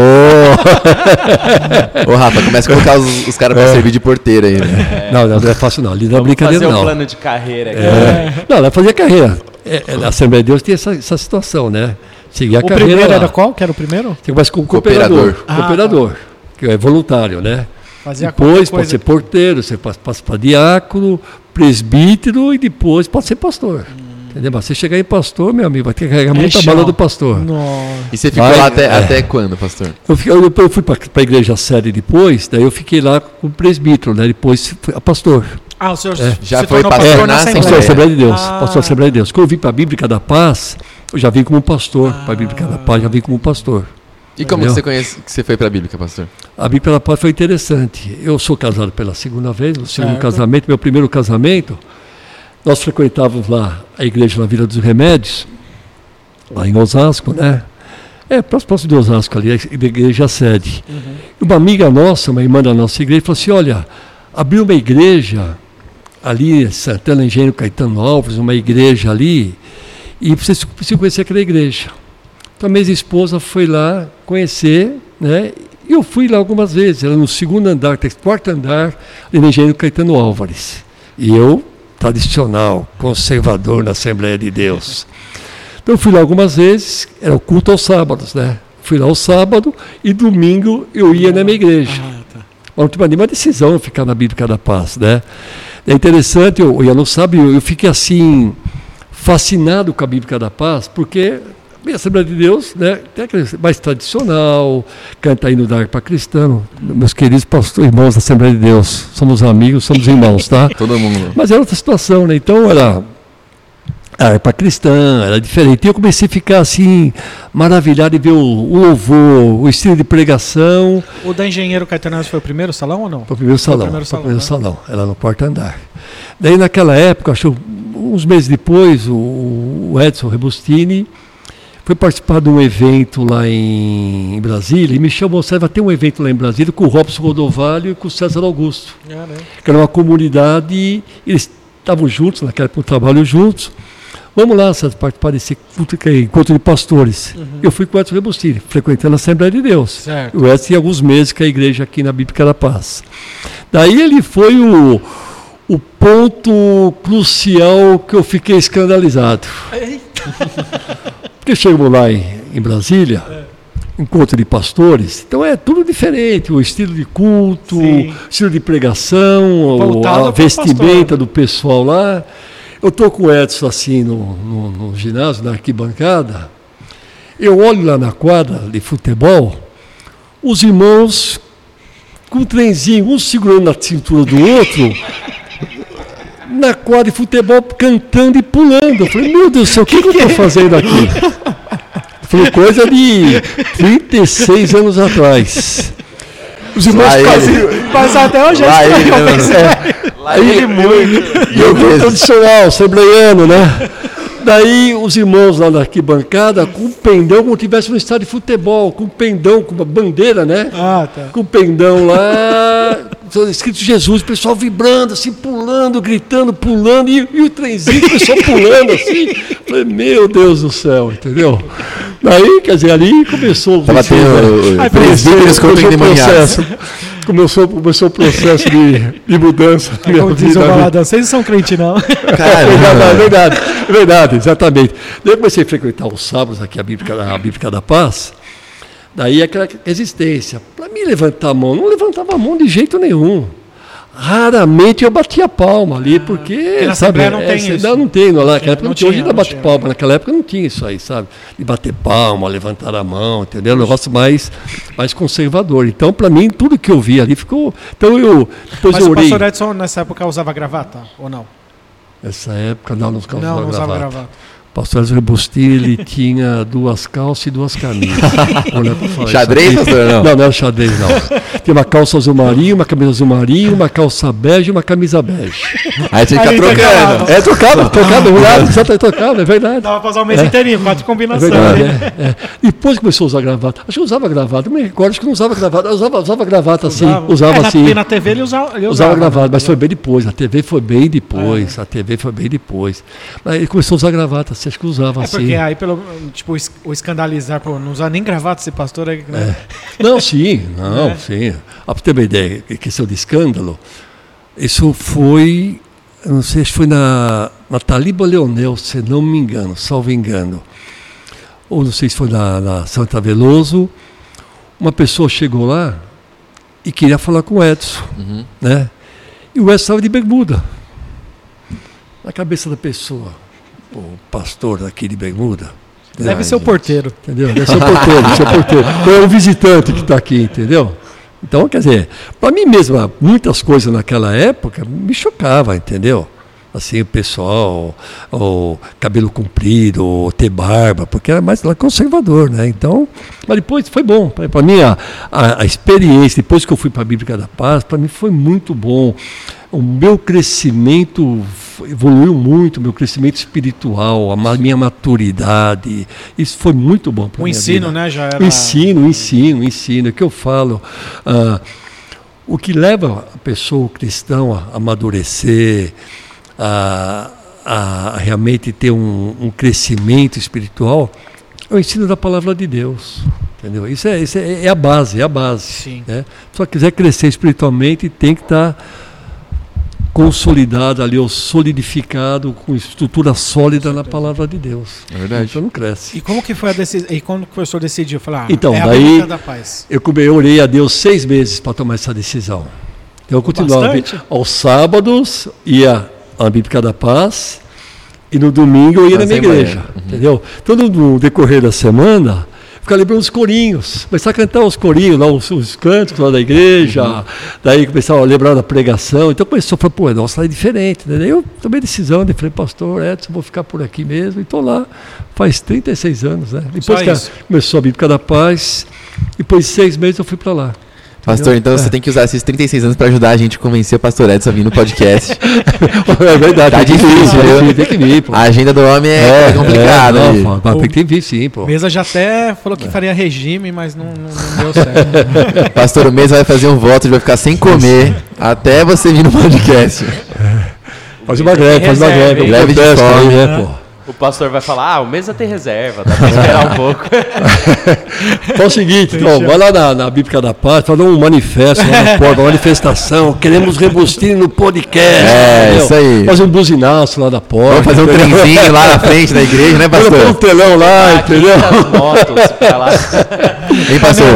Ô. Ô, Rafa, começa a colocar os, os caras pra servir de porteiro aí, né? Não, não, não é fácil não, ali não é brincadeira fazer não. um plano de carreira aqui. É. Não, ela fazia carreira. é, é, na Assembleia de Deus tem essa, essa situação, né? Seguir a O carreira primeiro lá. era qual? Que era o primeiro? Você começa como cooperador. Cooperador. Ah, Cooperador, que é voluntário, né? Fazia depois pode ser porteiro, você passa, passa para diácono, presbítero e depois pode ser pastor. Entendeu? Mas você chegar em pastor, meu amigo, vai ter que carregar É muita chão. bala do pastor. Nossa. E você ficou Vai, lá até, é. até quando, pastor? Eu, fiquei, eu, eu fui para a igreja sede depois, daí eu fiquei lá com o presbítero, né? Depois fui a pastor. Ah, o senhor É. Já se foi pastor pastor na na Assembleia. Pastor da Assembleia de Deus. Ah. Pastor Assembleia de Deus. Quando eu vim para a Bíblica da Paz, eu já vim como pastor. Para a Bíblica da Paz, já vim como pastor. E como Entendeu? que você conhece que você foi pra Bíblica, pastor? A Bíblia da Paz foi interessante. Eu sou casado pela segunda vez, no segundo casamento, meu primeiro casamento, nós frequentávamos lá a igreja na Vila dos Remédios, lá em Osasco, né? É, próximo de Osasco ali, a igreja sede. E uma amiga nossa, uma irmã da nossa igreja, falou assim: olha, abriu uma igreja ali, Santana Engenheiro Caetano Alves, uma igreja ali, e vocês precisam conhecer aquela igreja. Então minha esposa foi lá conhecer, né? E eu fui lá algumas vezes, era no segundo andar, quarto andar, no Engenheiro Caetano Álvares. E eu, tradicional, conservador na Assembleia de Deus. Então eu fui lá algumas vezes, era o culto aos sábados, né? Fui lá ao sábado e domingo eu ia na minha igreja. Ah, tá. Nenhuma decisão ficar na Bíblia da Paz, né? É interessante, eu, eu não sabe, eu, eu fiquei assim fascinado com a Bíblia da Paz, porque a Assembleia de Deus, né, tem aquele mais tradicional, canta hino da harpa cristã, meus queridos pastores, irmãos da Assembleia de Deus, somos amigos, somos irmãos, tá? Todo mundo. Mas era outra situação, né? Então era a harpa cristã, era diferente. E eu comecei a ficar assim, maravilhado em ver o, o louvor, o estilo de pregação, O da Engenheiro Caetano foi o primeiro salão ou não? para o primeiro salão. primeiro Para o primeiro salão, salão, era no quarto andar. Daí naquela época, acho uns meses depois, o, o Edson Rebustini foi participar de um evento lá em, em Brasília e me chamou, você vai ter um evento lá em Brasília com o Robson Rodovalho e com o César Augusto, É, né? que era uma comunidade, eles estavam juntos, naquela época trabalho juntos. Vamos lá, César, participar desse é encontro de pastores. Eu fui com o Edson Rebustini, frequentando a Assembleia de Deus. Certo. O Edson tinha alguns meses com a igreja aqui na Bíblica da Paz. Daí ele foi o, o ponto crucial que eu fiquei escandalizado. Porque chegamos lá em, em Brasília, encontro de pastores, então é tudo diferente, o estilo de culto, Sim. o estilo de pregação, Voltado a vestimenta pastor. do pessoal lá. Eu estou com o Edson assim no, no, no ginásio, na arquibancada, eu olho lá na quadra de futebol, os irmãos com um trenzinho, um segurando na cintura do outro, na quadra de futebol cantando e pulando. Eu falei, meu Deus do céu, o que, que eu estou fazendo aqui? Foi coisa de 36 anos atrás. Os irmãos ele. Mas até hoje é Lá ele, estranho né. Lá ele muito. E eu vi tradicional, assembleiano, né? Daí os irmãos lá na arquibancada, com um pendão, como se tivesse no estádio de futebol, com um pendão, com uma bandeira, né? Ah, tá. com o pendão lá, escrito Jesus, o pessoal vibrando, assim, pulando, gritando, pulando, e, e o trenzinho começou pulando assim. Falei, meu Deus do céu, entendeu? Daí, quer dizer, ali começou o Tava tendo né? uh, presbíteros começou o contemporâneos. processo, começou, o processo de, de mudança. minha Como diz o vida? Baladão, vocês não são crente, não. É verdade, é Caramba. verdade, é verdade, exatamente. Daí eu comecei a frequentar os sábados aqui, a Bíblica, a Bíblica da Paz. Daí aquela resistência. Para mim levantar a mão, não levantava a mão de jeito nenhum. Raramente eu batia palma ali, porque. na sabe, não tem essa- isso. Não, tem, naquela época Não não tinha. Hoje ainda bate palma, naquela época não tinha isso aí, sabe? De bater palma, levantar a mão, entendeu? Um negócio mais, mais conservador. Então, para mim, tudo que eu vi ali ficou. Então eu. Depois Mas eu o orei. pastor Edson nessa época usava gravata ou não? Nessa época, não, não usava não, não usava gravata. gravata. Pastor Ezra Rebustini, ele tinha duas calças e duas camisas. É Xadrez, pastor, não? Não, não era xadrez, não. Tinha uma calça azul marinho, uma camisa azul marinho, uma calça bege e uma camisa bege. Aí ficar intercalava. trocando. É, trocava, trocava, um lado, exato, é trocava, é verdade. Dava pra usar o mês inteirinho, quatro É combinações. verdade, né? é, é. Depois começou a usar gravata. Acho que usava gravata, não me recordo, acho que não usava gravata. Usava, usava gravata assim, usava É, na- assim. Na TV ele usava, ele Usava usava né? gravata, mas foi bem depois. A TV foi bem depois. A TV foi bem depois. Mas ele começou a usar gravata, assim, acho que usava É assim. porque aí, pelo, tipo, o escandalizar, pô, não usar nem gravata esse pastor aí. Né? Não, sim, não, É. sim. Ah, Para ter uma ideia, que- questão de escândalo, isso foi, eu não sei, que foi na na Taliba Leonel, se não me engano, salvo engano, ou não sei se foi na, na Santa Veloso, uma pessoa chegou lá e queria falar com o Edson, Uhum. né? E o Edson estava de bermuda. Na cabeça da pessoa, o pastor aqui de bermuda. Deve Ai, ser o porteiro. Entendeu? Deve ser o porteiro, deve ser o porteiro. Ou é o visitante que está aqui, entendeu? Então, quer dizer, para mim mesmo, muitas coisas naquela época me chocava, entendeu? Assim, o pessoal, o cabelo comprido, o ter barba, porque era mais lá conservador, né? Então, mas depois foi bom. Para mim, a, a, a experiência, depois que eu fui para a Bíblia da Paz, para mim foi muito bom. O meu crescimento evoluiu muito, meu crescimento espiritual, a minha maturidade. Isso foi muito bom para O mim. ensino, né? Já era. O ensino, o ensino, o ensino, é que eu falo. ah, o que leva a pessoa, o cristão, a amadurecer, a, a realmente ter um, um crescimento espiritual, é o ensino da palavra de Deus. Entendeu? Isso é, isso é, é a base, é a base. Sim. Né? Se quiser crescer espiritualmente, tem que estar consolidado ali, ou solidificado, com estrutura sólida na palavra de Deus. É verdade. Então não cresce. E como que foi a decisão? E quando que o professor decidiu? Falar, ah, Então, é a daí- Bíblia da paz. Eu, eu orei a Deus seis meses para tomar essa decisão. Eu continuava Bastante. aos sábados, ia à Bíblica da Paz, e no domingo eu ia Na na minha igreja. Entendeu? Então, no decorrer da semana, ficava lembrando os corinhos, começar a cantar os corinhos, lá, os, os cantos lá da igreja, daí começava a lembrar da pregação. Então começou a falar, pô, nossa, é diferente. Né? Daí eu tomei decisão, de falei, pastor Edson, vou ficar por aqui mesmo. E estou lá faz 36 anos. Né? Depois que a- isso. começou a Bíblica da Paz, depois de seis meses eu fui para lá. Pastor, então É. você tem que usar esses 36 anos pra ajudar a gente a convencer o pastor Edson a vir no podcast. É verdade. Tá que difícil, viu? Tem que vir, pô. A agenda do homem é, complicada. É, ali. não, pô, tem que vir sim, pô. Mesa já até falou que faria regime, mas não, não- não deu certo. Pastor, o mês vai fazer um voto, ele vai ficar sem comer até você vir no podcast. Faz uma greve, faz uma greve. Greve de fome, aí, né, pô. O pastor vai falar, ah, o mesa tem reserva, dá pra esperar um pouco. Então é o seguinte, então, vai lá na, na Bíblica da Paz, faz um manifesto lá na porta, uma manifestação, queremos Rebustino no podcast. É, entendeu? isso aí. Fazer um buzinaço lá da porta. Vamos fazer um entendeu? trenzinho lá na frente da igreja, né, Põe um pastor? telão lá, entendeu? 500 motos pra lá. Hein, pastor?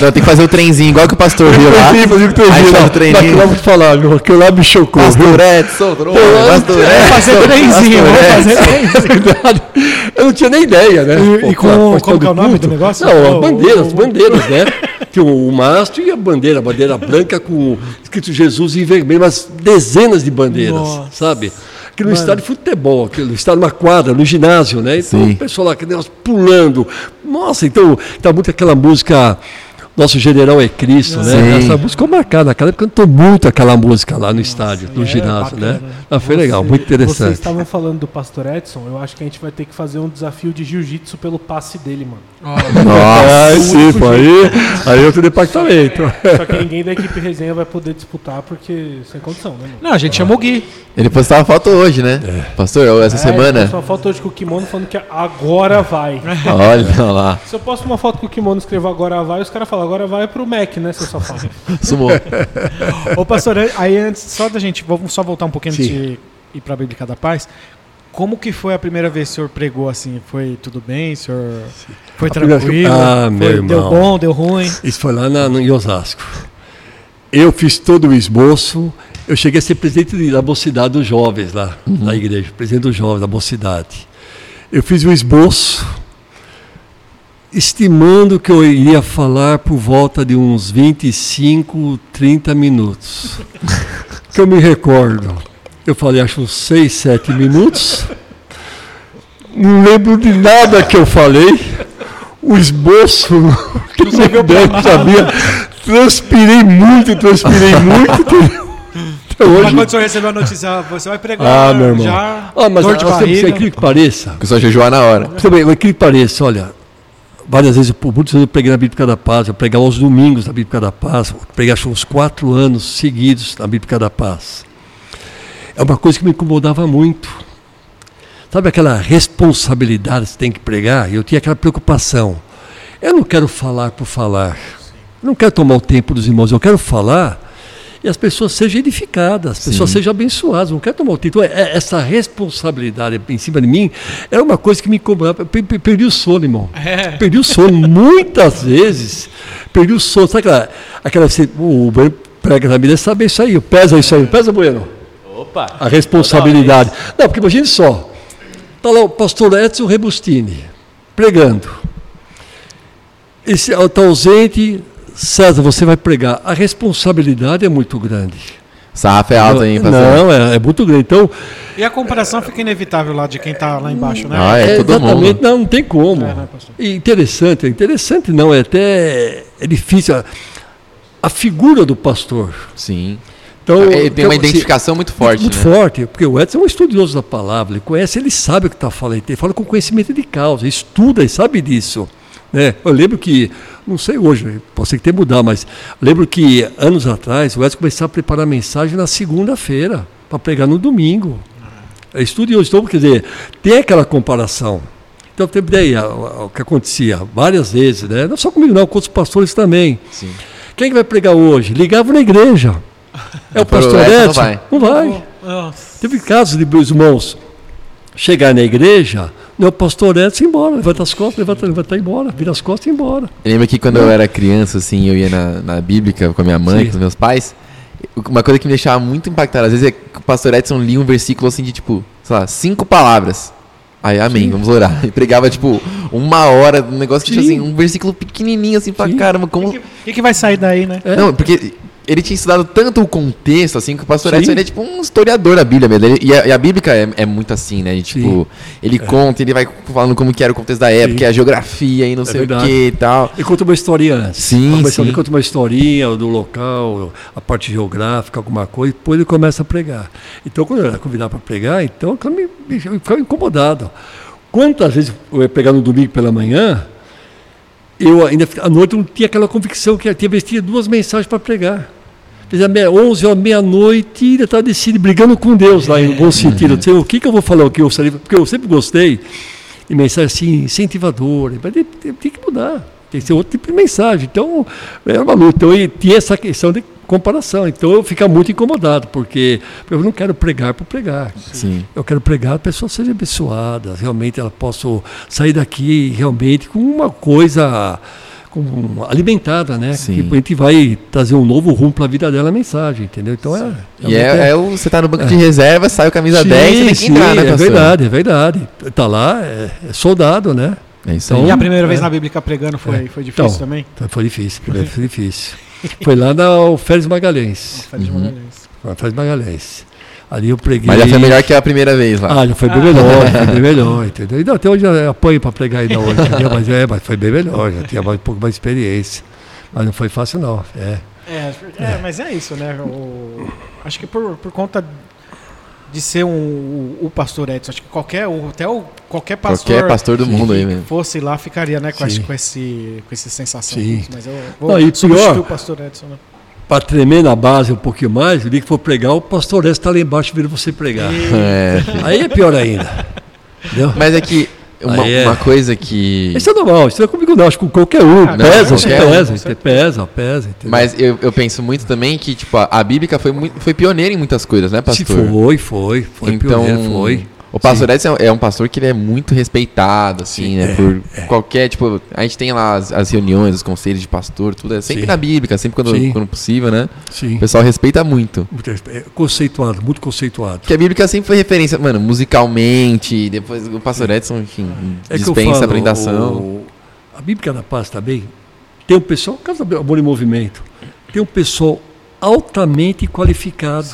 Não, tem que fazer o trenzinho, igual que o pastor viu lá. Trenzinho, fazer um Aí trenzinho faz lá. o vou te falar, meu, aquilo lá me chocou. Pastor Edson, pastor Edson. fazer trenzinho, vamos fazer trenzinho. Eu não tinha nem ideia, né? E- e Pô, com- como todo que é o nome do negócio? Não, O- bandeiras, o- bandeiras, né? Tinha o, o mastro e a bandeira, a bandeira branca com escrito Jesus em vermelho, mas dezenas de bandeiras, Nossa. sabe? Aqui no estádio de futebol, aqui no estádio numa quadra, no ginásio, né? Então Sim. o pessoal lá, que negócio pulando. Nossa, então tá muito aquela música. Nosso general é Cristo, Sim. né? Essa música ficou marcada. Naquela época cantou muito aquela música lá no estádio, no é ginásio, né? Ah, foi legal, muito Vocês interessante. estavam falando do Pastor Edson, eu acho que a gente vai ter que fazer um desafio de jiu-jitsu pelo passe dele, mano. O sim, aí, aí é outro departamento. Só que ninguém da equipe resenha vai poder disputar porque sem condição, né, mano? Não, a gente chamou o Gui. Ele postava foto hoje, né? É. Pastor, essa É, semana. Só falta hoje com o kimono falando que agora vai. Olha lá, Se eu posto uma foto com o kimono e escrevo agora vai, os caras falam agora vai pro Mac, né, seu safado? sumou. Ô, pastor, aí antes, só da gente, vamos só voltar um pouquinho Sim. de ir pra Bíblica da Paz. Como que foi a primeira vez que o senhor pregou assim? Foi tudo bem? O senhor foi A tranquilo? Ah, meu Foi- irmão. Deu bom, deu ruim? Isso foi lá na, no, em Osasco. Eu fiz todo o esboço. Eu cheguei a ser presidente de- da mocidade dos jovens lá, na igreja, presidente dos jovens da mocidade. Eu fiz o esboço, estimando que eu iria falar por volta de uns 25, 30 minutos. que eu me recordo. Eu falei, acho uns 6, 7 minutos. Não lembro de nada que eu falei. O esboço, que não sabia. Transpirei muito, transpirei muito. entendeu? Até Mas hoje. quando o senhor recebeu a notícia, você vai pregar Ah, meu irmão. já Ah, mas dor de barriga. incrível que pareça. Só jejuar na hora. Também, o incrível que pareça, olha, várias vezes, por muitos anos eu preguei na Bíblica da Paz, eu pregava aos domingos na Bíblica da Paz, preguei acho uns quatro anos seguidos na Bíblica da Paz. É uma coisa que me incomodava muito. Sabe aquela responsabilidade que você tem que pregar? Eu tinha aquela preocupação. Eu não quero falar por falar. Eu não quero tomar o tempo dos irmãos, eu quero falar e as pessoas sejam edificadas, as pessoas Sim. sejam abençoadas. Não quero tomar o título. É- é- essa responsabilidade em cima de mim era uma coisa que me pe- perdi o sono, irmão. É. Perdi o sono muitas vezes. Perdi o sono. Sabe aquela. aquela você- o Bueno prega na Bíblia, sabe isso aí. Pesa isso aí. Pesa, Bueno. Opa! A responsabilidade. Não, porque imagine só. Está lá o pastor Edson Rebustini pregando. Está ausente, César, você vai pregar. A responsabilidade é muito grande. Sarrafo é alto, hein, pastor? Não, é, é muito grande. Então, E a comparação fica inevitável lá de quem tá lá embaixo, né? Ah, é, todo exatamente, mundo. não, não tem como. É, né, pastor? E interessante, interessante não, é até é difícil. A, a figura do pastor. Sim. Então, Ele tem uma então, se- identificação muito forte, muito né? forte, porque o Edson é um estudioso da palavra, ele conhece, ele sabe o que está falando, ele fala com conhecimento de causa, estuda e sabe disso. Né? Eu lembro que, não sei hoje, pode ser que tenha mudado, mas lembro que anos atrás o Edson começava a preparar a mensagem na segunda-feira, para pregar no domingo. É estudioso, então, quer dizer, tem aquela comparação. Então, tem ideia, o o que acontecia várias vezes, né? não só comigo, não, com outros pastores também. Sim. Quem que vai pregar hoje? Ligava na igreja. É o pastor Edson não vai. Não vai. Teve casos de meus irmãos chegar na igreja, o pastor Edson ir embora, levanta as costas, levanta, levanta e embora, vira as costas e ir embora. Eu lembro que quando eu era criança, assim, eu ia na, na Bíblica com a minha mãe, Sim. com os meus pais. Uma coisa que me deixava muito impactado, às vezes, é que o pastor Edson lia um versículo assim de tipo, sei lá, cinco palavras. Aí, amém, vamos orar. E pregava, tipo, uma hora, um negócio que tinha Sim. assim, um versículo pequenininho, assim, pra Sim. caramba, como. O que, que que vai sair daí, né? É. Não, porque ele tinha estudado tanto o contexto, assim, que o pastor Sim. Edson ele é tipo um historiador da Bíblia mesmo. Ele- e, a, e a Bíblia é, é muito assim, né? E, tipo, Sim. ele conta, ele vai falando como que era o contexto da época, Sim. a geografia e não sei verdade. o que e tal. Ele conta uma historinha antes. Sim, Uma historinha, conta uma historinha do local, a parte geográfica, alguma coisa, depois ele começa a pregar. Então, quando eu era convidado para pregar, então eu me, me, ficava incomodado. Quantas vezes eu ia pregar no domingo pela manhã, eu ainda à noite não tinha aquela convicção que eu tinha vestido duas mensagens para pregar. Fiz a meia, 11 horas, meia-noite, e ainda estava decidido, brigando com Deus lá, em bom sentido. Eu disse, o que, que eu vou falar, o que eu gostaria, porque eu sempre gostei de mensagem assim, incentivadora, mas tem, tem- tem que mudar, tem que ser outro tipo de mensagem. Então, era uma luta. Então, e tinha essa questão de comparação. Então, eu ficava muito incomodado, porque eu não quero pregar por pregar. Sim. Eu quero pregar, a pessoa seja abençoada, realmente ela possa sair daqui realmente com uma coisa com- alimentada, né? Sim. Que a gente vai trazer um novo rumo para a vida dela a mensagem, entendeu? Então é. E é, é o, você tá no banco de reserva, sai o camisa Sim, 10, você tem que sim, entrar, né, é verdade, é verdade. Tá lá, é, é soldado, né? É isso Então, aí. E a primeira vez É. na Bíblia pregando foi, foi difícil Então, também? Então, Foi difícil, primeiro foi difícil. Foi lá na Félix Magalhães. Félix Magalhães. na Félix Magalhães. Ali eu preguei. Mas já foi melhor que a primeira vez lá. Ah, já foi bem melhor, foi bem melhor, entendeu? Ainda até hoje eu apanho para pregar ainda hoje, entendeu? Mas, é, mas foi bem melhor, já tinha mais- um pouco mais de experiência. Mas não foi fácil não, é. É, é, mas é isso, né? O- acho que por, por conta de ser um, o, o pastor Edson, acho que qualquer, o- até o, qualquer pastor, Qualquer pastor do mundo aí mesmo. fosse lá ficaria, né, com, esse, Sim. com, esse, com essa sensação. Sim. Mas eu vou Não, e substituir pior- o pastor Edson, né? Para tremer na base um pouquinho mais, o dia que for pregar, o pastor está lá embaixo vira você pregar. É. Aí é pior ainda. Entendeu? Mas é que uma, é. uma coisa que. Isso é normal, isso não é comigo não, acho que com qualquer um. Ah, pesa, não, qualquer um, pesa, com você pesa, pesa. entendeu? Mas eu, eu penso muito também que, tipo, a, a Bíblia foi, muito, foi pioneira em muitas coisas, né, Se pastor? foi, foi, foi então, pioneiro, foi. O pastor Edson é um pastor que ele é muito respeitado, assim, Sim, né? é, por qualquer, tipo, a gente tem lá as, as reuniões, os conselhos de pastor, tudo é sempre Sim. na Bíblia, sempre quando, Sim. quando possível, né? Sim. O pessoal respeita muito. Muito é, Conceituado, muito conceituado. Porque a Bíblia sempre foi referência, mano, musicalmente, depois o pastor Edson, enfim, É dispensa falo, a apresentação. o- a Bíblia da Paz também tem um pessoal, Casa do Amor em Movimento, tem um pessoal altamente qualificado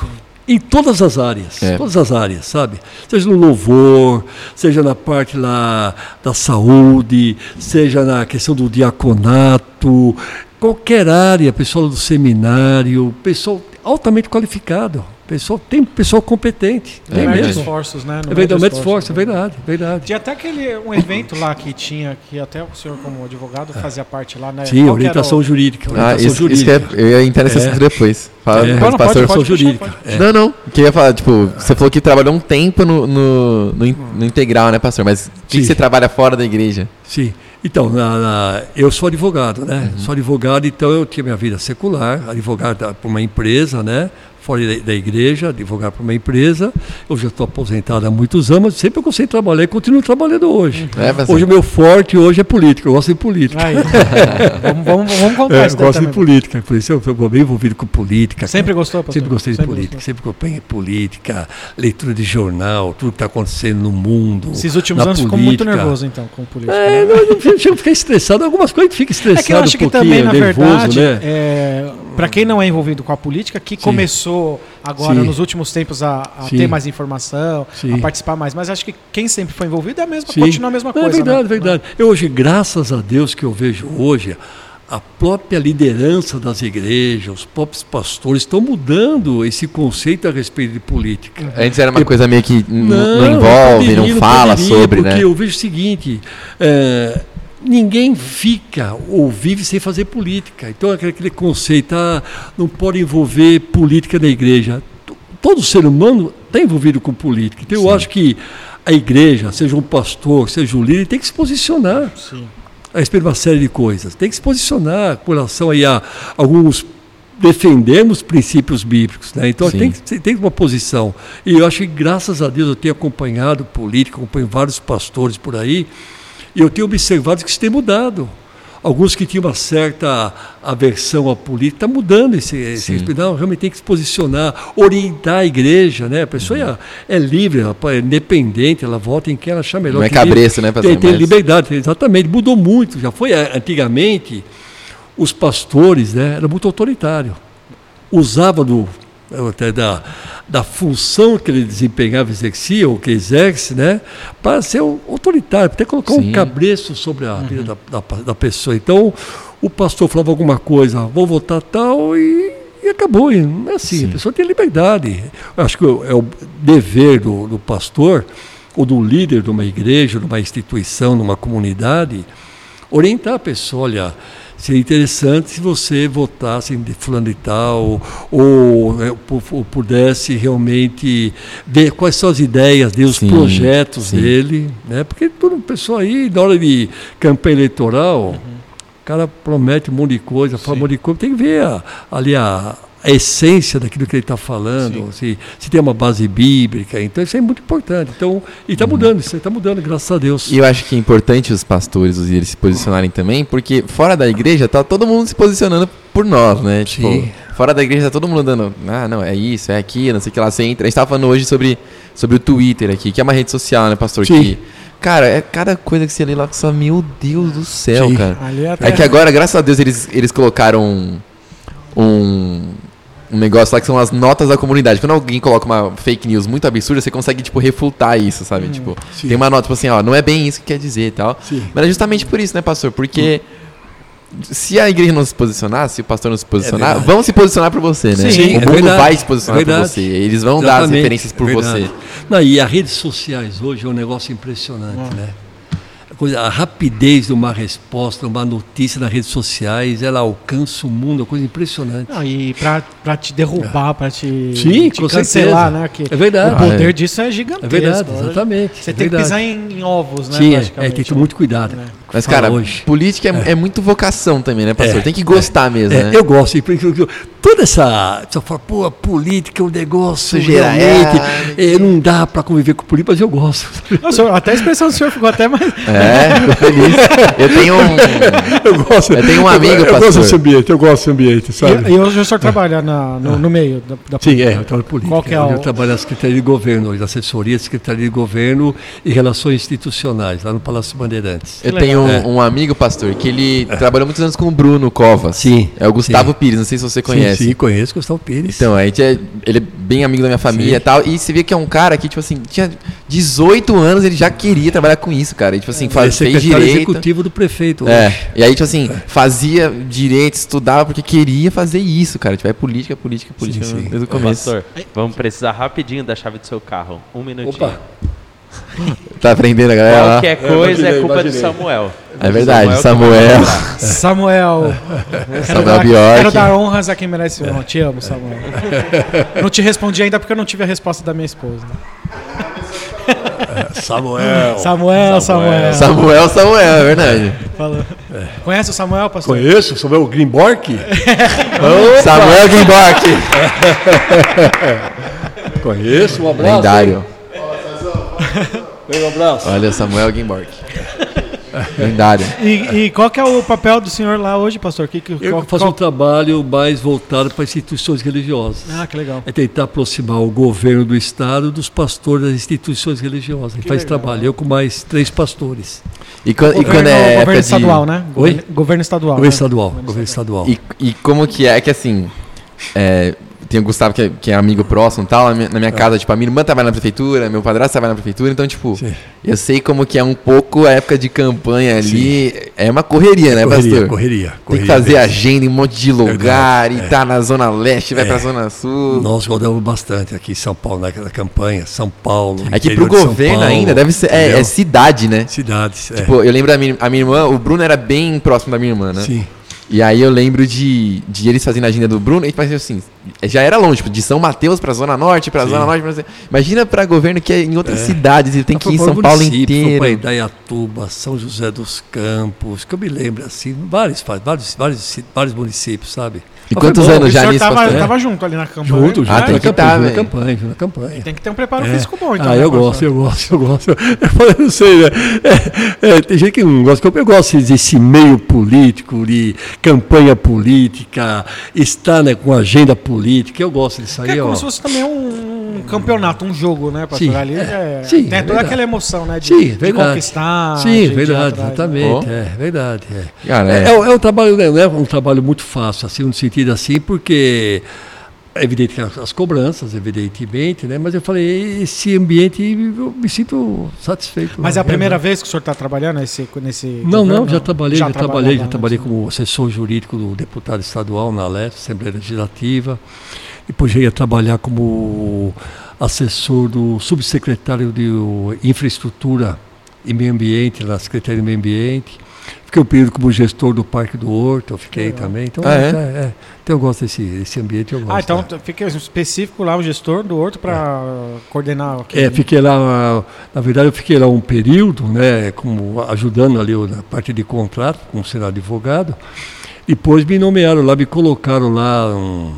em todas as áreas, É. todas as áreas, sabe? Seja no louvor, seja na parte lá da saúde, seja na questão do diaconato, qualquer área, pessoal do seminário, pessoal altamente qualificado, pessoal tem pessoal competente, É tem mesmo. esforços, né? No É esforço, é né? verdade, verdade. Tinha até aquele um evento lá que tinha, que até o senhor como advogado fazia parte lá, né? Sim, orientação o- jurídica. Ah, Orientação isso, isso que é, jurídica. eu ia entrar nesse É. assunto depois. Fala, É. Não, pode, Orientação pode, jurídica. pode. é. Não, não. Que ia falar, tipo, você falou que trabalhou um tempo no, no, no no integral, né, pastor? Mas o que, que você trabalha fora da igreja? Sim. Então, na- na- eu sou advogado, né? Sou advogado, então eu tinha minha vida secular, advogado para uma empresa, né? Fora da, igreja, advogado para uma empresa. Eu já estou aposentado há muitos anos, mas sempre eu gostei de trabalhar e continuo trabalhando hoje. É, pastor? Hoje o meu forte hoje é política, eu gosto de política. Aí. vamos, vamos, vamos contar É, isso eu gosto de também. política, por isso eu estou bem envolvido com política. Sempre gostou, pastor? Sempre gostei de Sempre política, gostou. sempre acompanhei política, leitura de jornal, tudo que está acontecendo no mundo. Esses últimos na anos ficou muito política. nervoso, então, com política. É, né? não, eu não chego a ficar estressado. Algumas coisas gente fica estressado É que eu acho um que pouquinho, também, na nervoso, verdade, né? é, para quem não é envolvido com a política, que começou agora, Sim. nos últimos tempos, a, a ter mais informação, Sim. a participar mais. Mas acho que quem sempre foi envolvido é a mesma, Sim. continua a mesma Não, coisa. É verdade, né? verdade. Eu hoje, graças a Deus que eu vejo hoje, a própria liderança das igrejas, os próprios pastores estão mudando esse conceito a respeito de política. Antes era uma coisa meio que n- não, envolve, poderia, não fala poderia, sobre, porque né? eu vejo o seguinte, é, ninguém fica ou vive sem fazer política. Então aquele, conceito, ah, não pode envolver política na igreja. Todo ser humano está envolvido com política. Então eu acho que a igreja, seja um pastor, seja um líder, tem que se posicionar Sim. a respeito de uma série de coisas. Tem que se posicionar com relação aí a alguns defendemos princípios bíblicos, né? Então Sim. tem tem uma posição. E eu acho que graças a Deus eu tenho acompanhado política, acompanho vários pastores por aí, e eu tenho observado que isso tem mudado. Alguns que tinham uma certa aversão à política, está mudando esse, esse. Não, realmente tem que se posicionar, orientar a igreja, né? A pessoa é, é livre, é independente, ela vota em quem ela achar melhor. Não é cabresto, né, pastor? Tem, tem Mas- liberdade, exatamente. Mudou muito. Já foi eh, antigamente, os pastores, né, era muito autoritário. Usava do até da, da função que ele desempenhava, exercia, ou que exerce, né, para ser um autoritário, até colocar Sim. um cabresto sobre a vida da, da, da pessoa. Então, o pastor falava alguma coisa, vou votar tal, e, e acabou. E não é assim, Sim. a pessoa tem liberdade. Eu acho que é o dever do, do pastor, ou do líder de uma igreja, de uma instituição, de uma comunidade, orientar a pessoa, olha, seria interessante se você votasse em fulano e tal, ou, é, pu- pu- pudesse realmente ver quais são as ideias dele, os Sim, projetos sim. dele, né? Porque todo pessoa aí, na hora de campanha eleitoral, o cara promete um monte de coisa, fala um monte de coisa, tem que ver a- ali a, a essência daquilo que ele está falando, se, se tem uma base bíblica, então isso é muito importante. Então, e está mudando, isso está mudando, graças a Deus. E eu acho que é importante os pastores, os líderes se posicionarem também, porque fora da igreja tá todo mundo se posicionando por nós, né? Tipo, Sim. fora da igreja tá todo mundo dando, ah, não, é isso, é aquilo, não sei o que lá. Você entra. A gente tava falando hoje sobre, sobre o Twitter aqui, que é uma rede social, né, pastor? Sim. Que, cara, é cada coisa que você lê lá que você fala, meu Deus do céu, Sim. cara. Até É que agora, graças a Deus, eles, eles colocaram um, um, negócio lá que são as notas da comunidade. Quando alguém coloca uma fake news muito absurda, você consegue, tipo, refutar isso, sabe? tipo, Hum, sim. tem uma nota, tipo assim, ó, não é bem isso que quer dizer e tal. Sim. Mas é justamente por isso, né, pastor? Porque se a igreja não se posicionar, se o pastor não se posicionar, verdade. vão se posicionar por você, né? Sim, o é mundo verdade. vai se posicionar É por você. Eles vão dar as Exatamente, referências por verdade. você. Não, e as redes sociais hoje é um negócio impressionante, né? A, coisa, a rapidez de uma resposta, uma notícia nas redes sociais, ela alcança o mundo, é uma coisa impressionante. Não, e pra te derrubar, pra te, Sim, te com cancelar, certeza. né? Que É verdade. O poder Ah, é. disso é gigantesco. É verdade, Olha, exatamente. Você é tem que verdade. pisar em, em ovos, né? Sim, é, é, tem que ter né? muito cuidado. É. Mas, cara, hoje. política é, é muito vocação também, né, pastor? É, tem que gostar mesmo, É, né? Eu gosto. e eu- Toda essa. Você fala, pô, a política é um negócio Sujeira, realmente. é. é, não dá para conviver com política, mas eu gosto. Senhor, até a expressão do senhor ficou até mais. É, fico feliz. Eu tenho um. Eu gosto. Eu tenho um amigo, eu, eu pastor. gosto desse ambiente, eu gosto desse ambiente, sabe? E, e hoje o senhor trabalha na- no, no meio da, da Sim, política. é, eu trabalho política. Qual que é o- Eu trabalho na Secretaria de Governo, hoje, assessoria, Secretaria de Governo e Relações Institucionais, lá no Palácio Bandeirantes. Eu tenho um, legal. um amigo, pastor, que ele trabalhou muitos anos com o Bruno Covas. Sim, É o Gustavo sim. Pires, não sei se você conhece. Sim, sim, conheço Gustavo Pires. Então, a gente é, ele é bem amigo da minha família Sim. e tal. E você vê que é um cara que, tipo assim, tinha 18 anos, ele já queria trabalhar com isso, cara. E, tipo assim, Ele é faz, fez direito. executivo do prefeito. É, hoje. e aí, tipo assim, fazia direito, estudava porque queria fazer isso, cara. Tipo, é política, política, política sim. desde o começo. pastor, vamos precisar rapidinho da chave do seu carro. Um minutinho. Opa, Tá aprendendo a galera lá? Qualquer coisa imaginei, é culpa imaginei. do Samuel. É verdade, Samuel. Samuel. Quero Samuel Bjork. quero dar honras a quem merece honra. Te amo, Samuel. Não te respondi ainda porque eu não tive a resposta da minha esposa. Samuel. Samuel, Samuel. Samuel, Samuel, é verdade. Falou. Conhece o Samuel, pastor? Conheço, Samuel Greenbork? Samuel Gimbark. Conheço, um abraço. Lendário. Um abraço. Olha, Samuel Gimbark. Lendário. E, e qual que é o papel do senhor lá hoje, pastor? Que, que, Eu qual- faço qual- um trabalho mais voltado para instituições religiosas. Ah, que legal. É tentar aproximar o governo do Estado dos pastores das instituições religiosas. Gente faz legal. trabalho, eu com mais três pastores. E, quan- e Governo, quando é época governo de- estadual, né? Oi? Governo, governo estadual. Governo né? estadual. Governo estadual. E, e como que é? É que assim, é, tem o Gustavo que é, que é amigo próximo e tal. Na minha, na minha casa, tipo, a minha irmã trabalha na prefeitura, meu padrasto trabalha na prefeitura, então, tipo, Sim. eu sei como que é um pouco a época de campanha ali. É uma correria, né, correria, pastor? correria, Tem que correria fazer mesmo. agenda em um monte de lugar Verdade, e é. tá na Zona Leste, vai É. pra Zona Sul. Nós rodamos bastante aqui em São Paulo, naquela campanha. São Paulo. É que interior pro governo Paulo, ainda deve ser. É, é cidade, né? Cidades. é. Tipo, eu lembro da minha, a minha irmã, o Bruno era bem próximo da minha irmã, né? Sim. E aí eu lembro de, de eles fazendo a agenda do Bruno, e tipo assim, já era longe, tipo, de São Mateus pra Zona Norte, pra Sim. Zona Norte, pra... Imagina pra governo que é em outras É. cidades, ele tem que ir em São Paulo inteiro. Indaiatuba, São José dos Campos, que eu me lembro, assim, vários, vários, vários, vários municípios, sabe? E quantos anos já nisso, tava, pastor? tava junto ali na campanha. Junto, junto. Ah, tem na que campanha, tá, junto na campanha, na campanha. Tem que ter um preparo É. físico bom, então. ah, né, eu gosto, eu gosto, eu gosto. Eu, falei, não sei, né? É, é, tem gente que não gosta. Eu gosto desse meio político, de campanha política, estar né, com agenda política. Eu gosto disso Que aí, é ó. como se fosse também um campeonato, um jogo, né, pastor? Sim, Ali é. é, Sim, tem toda verdade. aquela emoção, né? De, Sim, de verdade. conquistar. Sim, verdade, atrás, né? exatamente. Ó. É verdade. É. Cara, É, é. é, é um trabalho, né, não é um trabalho muito fácil, assim, no sentido assim, porque é evidente que as, as cobranças, evidentemente, né? Mas eu falei, esse ambiente eu me sinto satisfeito. Mas é né? a primeira vez que o senhor está trabalhando nesse, nesse Não, não, governo? já trabalhei, já, trabalhava trabalhei, já trabalhei né? como assessor jurídico do deputado estadual na LEF, Assembleia Legislativa. Depois já ia trabalhar como assessor do subsecretário de Infraestrutura e Meio Ambiente, na Secretaria de Meio Ambiente. Fiquei um período como gestor do Parque do Horto, eu fiquei Legal. também. Então, Ah, é? é, então eu gosto desse, desse ambiente, eu gosto. Ah, então é. t- fica específico lá o gestor do Horto para coordenar aqui. É, fiquei lá, na verdade eu fiquei lá um período, né, como ajudando ali na parte de contrato, como ser advogado. Depois me nomearam lá, me colocaram lá, um,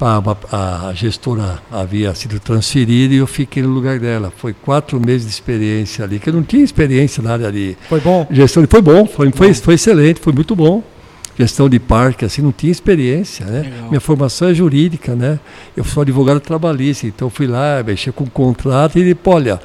a, a- gestora havia sido transferida e eu fiquei no lugar dela. Foi quatro meses de experiência ali, que eu não tinha experiência na área de Foi bom? gestão. Foi bom, foi, foi, foi excelente, foi muito bom. Gestão de parque, assim, não tinha experiência, né? Legal. Minha formação é jurídica, né? Eu sou advogado trabalhista, então fui lá, mexer com o contrato e ele, olha,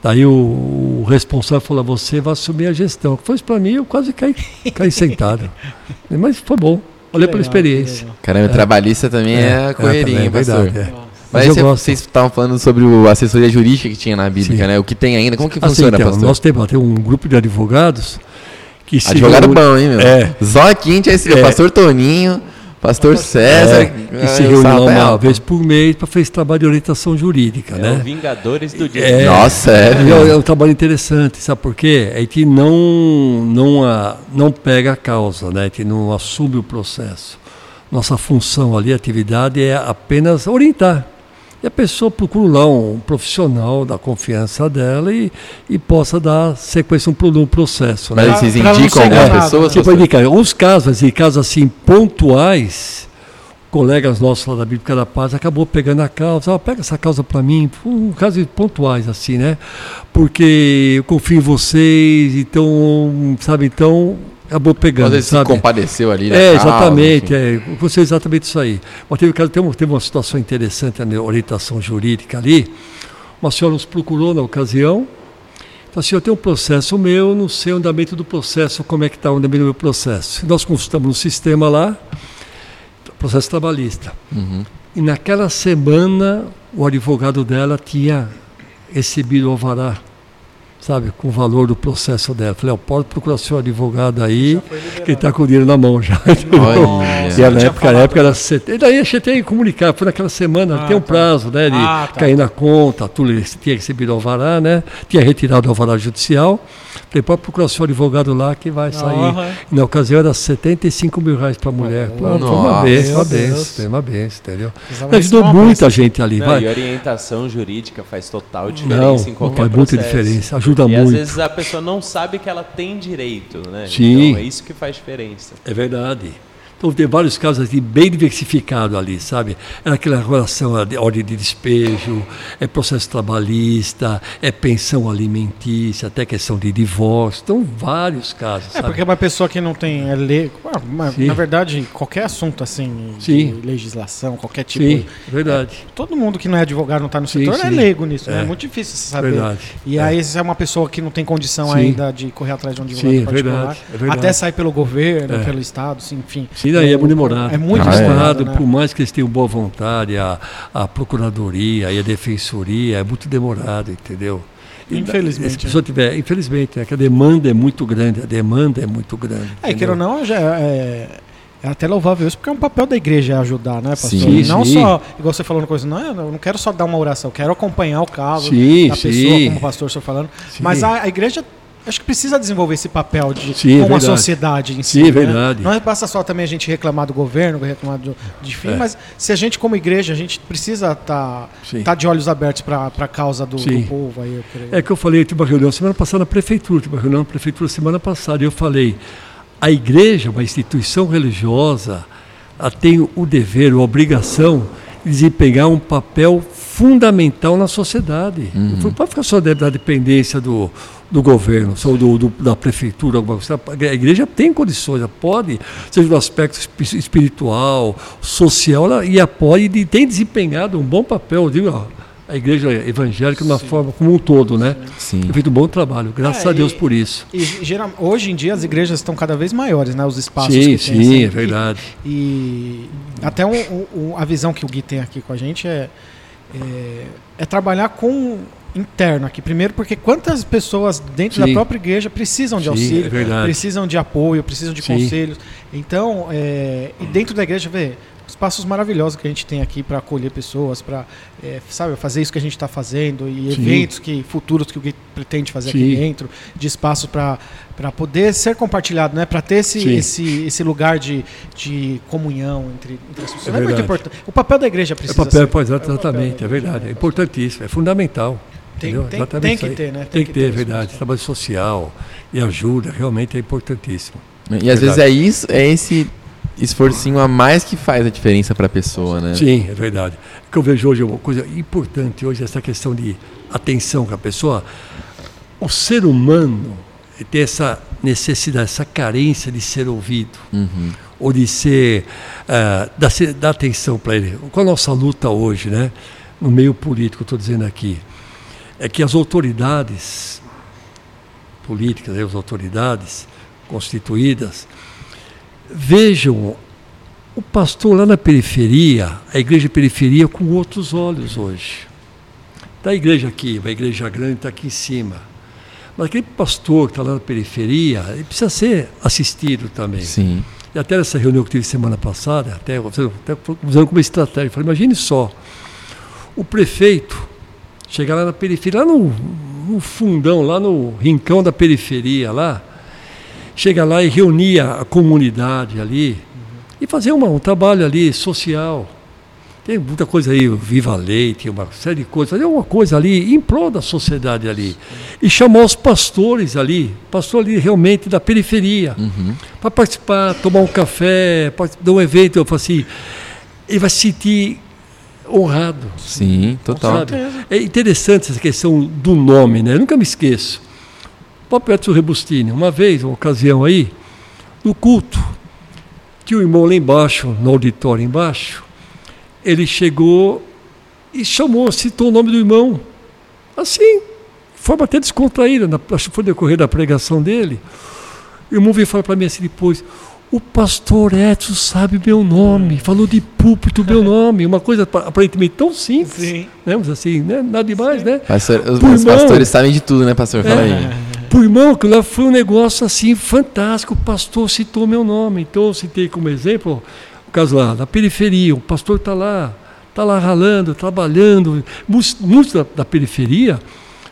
daí o, o responsável falou, você vai assumir a gestão. Foi isso para mim, eu quase caí, caí sentado. Mas foi bom, olhei pela legal, experiência. que legal. Caramba, trabalhista também é, correria, também, hein, é pastor? verdade, é. Mas Mas eu você- gosto. vocês estavam falando sobre o assessoria jurídica que tinha na Bíblica, Sim. né? O que tem ainda. Como que Assim, funciona, então, pastor? nós temos, tem um grupo de advogados que se Advogado reúne- bom, hein, meu? É. Zó Quinte, esse É. pastor Toninho, pastor César. É, que se ah, lá sarrafo é uma alto. vez por mês para fazer esse trabalho de orientação jurídica, É né? o Vingadores do Dia. É. Nossa, é. É, é um trabalho interessante, sabe por quê? A gente não, não, a, não pega a causa, né? a gente não assume o processo. Nossa função ali, atividade, é apenas orientar. E a pessoa procura lá um profissional da confiança dela e, e possa dar sequência no um processo. Né? Mas vocês indicam algumas pessoas? né? Tipo, pastor? indicar, uns casos, assim, casos assim, pontuais, colegas nossos lá da Bíblica da Paz acabou pegando a causa, ó, pega essa causa para mim, um casos pontuais assim, né? Porque eu confio em vocês, então, sabe, então acabou pegando, vezes se sabe? compadeceu ali. da É, causa, exatamente, enfim. é, aconteceu exatamente isso aí. Mas teve, teve, teve uma situação interessante na orientação jurídica ali. Uma senhora nos procurou na ocasião. Falou assim, eu tenho um processo meu, não sei o andamento do processo, como é que está o andamento do meu processo. Nós consultamos no sistema lá, processo trabalhista. Uhum. E naquela semana, o advogado dela tinha recebido o alvará, sabe, com o valor do processo dela. Falei, ó, pode procurar seu advogado aí, que ele está com o dinheiro na mão já. E ela, na época, na época era 70. E daí a gente tem que comunicar, foi naquela semana, Ah, tem um tá. prazo, né, de Ah, tá. cair na conta, tudo, tinha recebido o alvará, né, tinha retirado o alvará judicial. Falei, pode procurar seu advogado lá que vai sair. E na ocasião era 75 mil reais para a mulher. Falei, foi uma benção, uma benção, foi uma benção, entendeu? Precisava Ajudou muita benção. gente ali. Não, vai. e orientação jurídica faz total diferença Não, em qualquer faz muita processo. diferença, ajuda e às muito. vezes a pessoa não sabe que ela tem direito, né? Sim. Então é isso que faz diferença. É verdade. Então tem vários casos assim, bem diversificados ali, sabe? É aquela relação de ordem de despejo, é processo trabalhista, é pensão alimentícia, até questão de divórcio. Então, vários casos, É, sabe? porque uma pessoa que não tem é Sim. na verdade, qualquer assunto assim, Sim. de legislação, qualquer tipo, Sim, é verdade. todo mundo que não é advogado, não está no Sim, setor, é sim. leigo nisso, né? É. É muito difícil você saber. Verdade. E É. aí, se é uma pessoa que não tem condição ainda de correr atrás de um advogado Sim, é particular, verdade, é verdade. até sair pelo governo, É. pelo Estado, enfim. Sim, daí é muito demorado. É muito Ah, é. demorado, Estado, né? por mais que eles tenham boa vontade, a, a Procuradoria e a Defensoria, é muito demorado, entendeu? Infelizmente, Se a pessoa tiver, infelizmente, é que a demanda é muito grande, a demanda é muito grande. É, queira ou não, já é, é até louvável isso, porque é um papel da igreja ajudar, né, pastor? Sim, não sim. só, igual você falando coisa, não, eu não quero só dar uma oração, eu quero acompanhar o caso Sim, da pessoa, como o pastor está falando. Sim. Mas a, a igreja acho que precisa desenvolver esse papel de Sim, é com a sociedade em si. Sim, é né? verdade. Não é basta só também a gente reclamar do governo, reclamar do, de fim, É. mas se a gente, como igreja, a gente precisa estar Sim. tá de olhos abertos para a causa do, do povo aí. É que eu falei, eu tive uma reunião semana passada na prefeitura, tive uma reunião na prefeitura semana passada, e eu falei, a igreja, uma instituição religiosa, ela tem o dever, a obrigação de desempenhar um papel fundamental na sociedade. Não pode ficar só da dependência do, do governo, só do, do- da prefeitura, alguma coisa. A igreja tem condições, ela pode, seja no aspecto espi- espiritual, social, ela, e pode e tem desempenhado um bom papel, eu digo, ó, a igreja evangélica de uma forma como um todo, né? Sim. Tem feito um bom trabalho, graças É, a Deus e- por isso. E geral, hoje em dia as igrejas estão cada vez maiores, né? Os espaços Sim, que sim, assim. é verdade. E, e até um- um- a visão que o Gui tem aqui com a gente é, é, é trabalhar com interno aqui. Primeiro, porque quantas pessoas dentro Sim. da própria igreja precisam de Sim, auxílio, é precisam de apoio, precisam de Sim. conselhos. Então, é, e dentro da igreja, vê espaços maravilhosos que a gente tem aqui para acolher pessoas, para sabe fazer isso que a gente está fazendo e Sim. eventos que futuros que o Gui pretende fazer aqui Sim. dentro, de espaços para para poder ser compartilhado, né? Para ter esse, Sim. esse esse lugar de, de comunhão entre, entre as pessoas. É É, muito verdade. importante. O papel da igreja É precisa papel, ser. pois, É o papel exatamente, é igreja, verdade. É importantíssimo, é fundamental. Tem- tem- Exatamente tem que ter, né? Tem Tem que que ter, ter é verdade. Trabalho social e ajuda, realmente é importantíssimo. E às vezes é isso, é esse esforcinho a mais que faz a diferença pra pessoa, né? Sim, é verdade. O que eu vejo hoje é uma coisa importante hoje, essa questão de atenção com a pessoa. O ser humano tem essa necessidade, essa carência de ser ouvido, Uhum. ou de ser, ah, dar, dar atenção para ele. Qual a nossa luta hoje, né? No meio político, estou dizendo aqui, é que as autoridades políticas, né, as autoridades constituídas, vejam o pastor lá na periferia, a igreja periferia, com outros olhos hoje. Da igreja aqui, a igreja grande está aqui em cima. Mas aquele pastor que está lá na periferia, ele precisa ser assistido também. Sim. E até nessa reunião que tive semana passada, até, até usando como estratégia, falei, imagine só, o prefeito chegar lá na periferia, lá no, no fundão, lá no rincão da periferia, lá, chega lá e reunir a, a comunidade ali e fazer uma, um trabalho ali social. Tem muita coisa aí, Viva Leite, uma série de coisas, fazer uma coisa ali em prol da sociedade ali. E chamar os pastores ali, pastor ali realmente da periferia, Uhum. para participar, tomar um café, participar de um evento, eu falo assim, ele vai se sentir honrado. Sim, total. Sabe? É interessante essa questão do nome, né? Eu nunca me esqueço. Próprio Edson Rebustini, uma vez, uma ocasião aí, no culto, tinha um irmão lá embaixo, no auditório embaixo, ele chegou e chamou, citou o nome do irmão. Assim, de forma até descontraída, na, acho que foi no decorrer da pregação dele. O irmão veio falar para mim assim depois, o pastor Edson sabe meu nome, falou de púlpito meu nome, uma coisa apa- aparentemente tão simples, Sim. né? Mas assim, né? nada demais, né? Pastor, os, os irmão. pastores sabem de tudo, né, pastor? Fala É. aí. Por irmão, que lá foi um negócio assim fantástico. O pastor citou meu nome. Então eu citei como exemplo o caso lá, na periferia, o pastor está lá, está lá ralando, trabalhando. Muitos, da, da periferia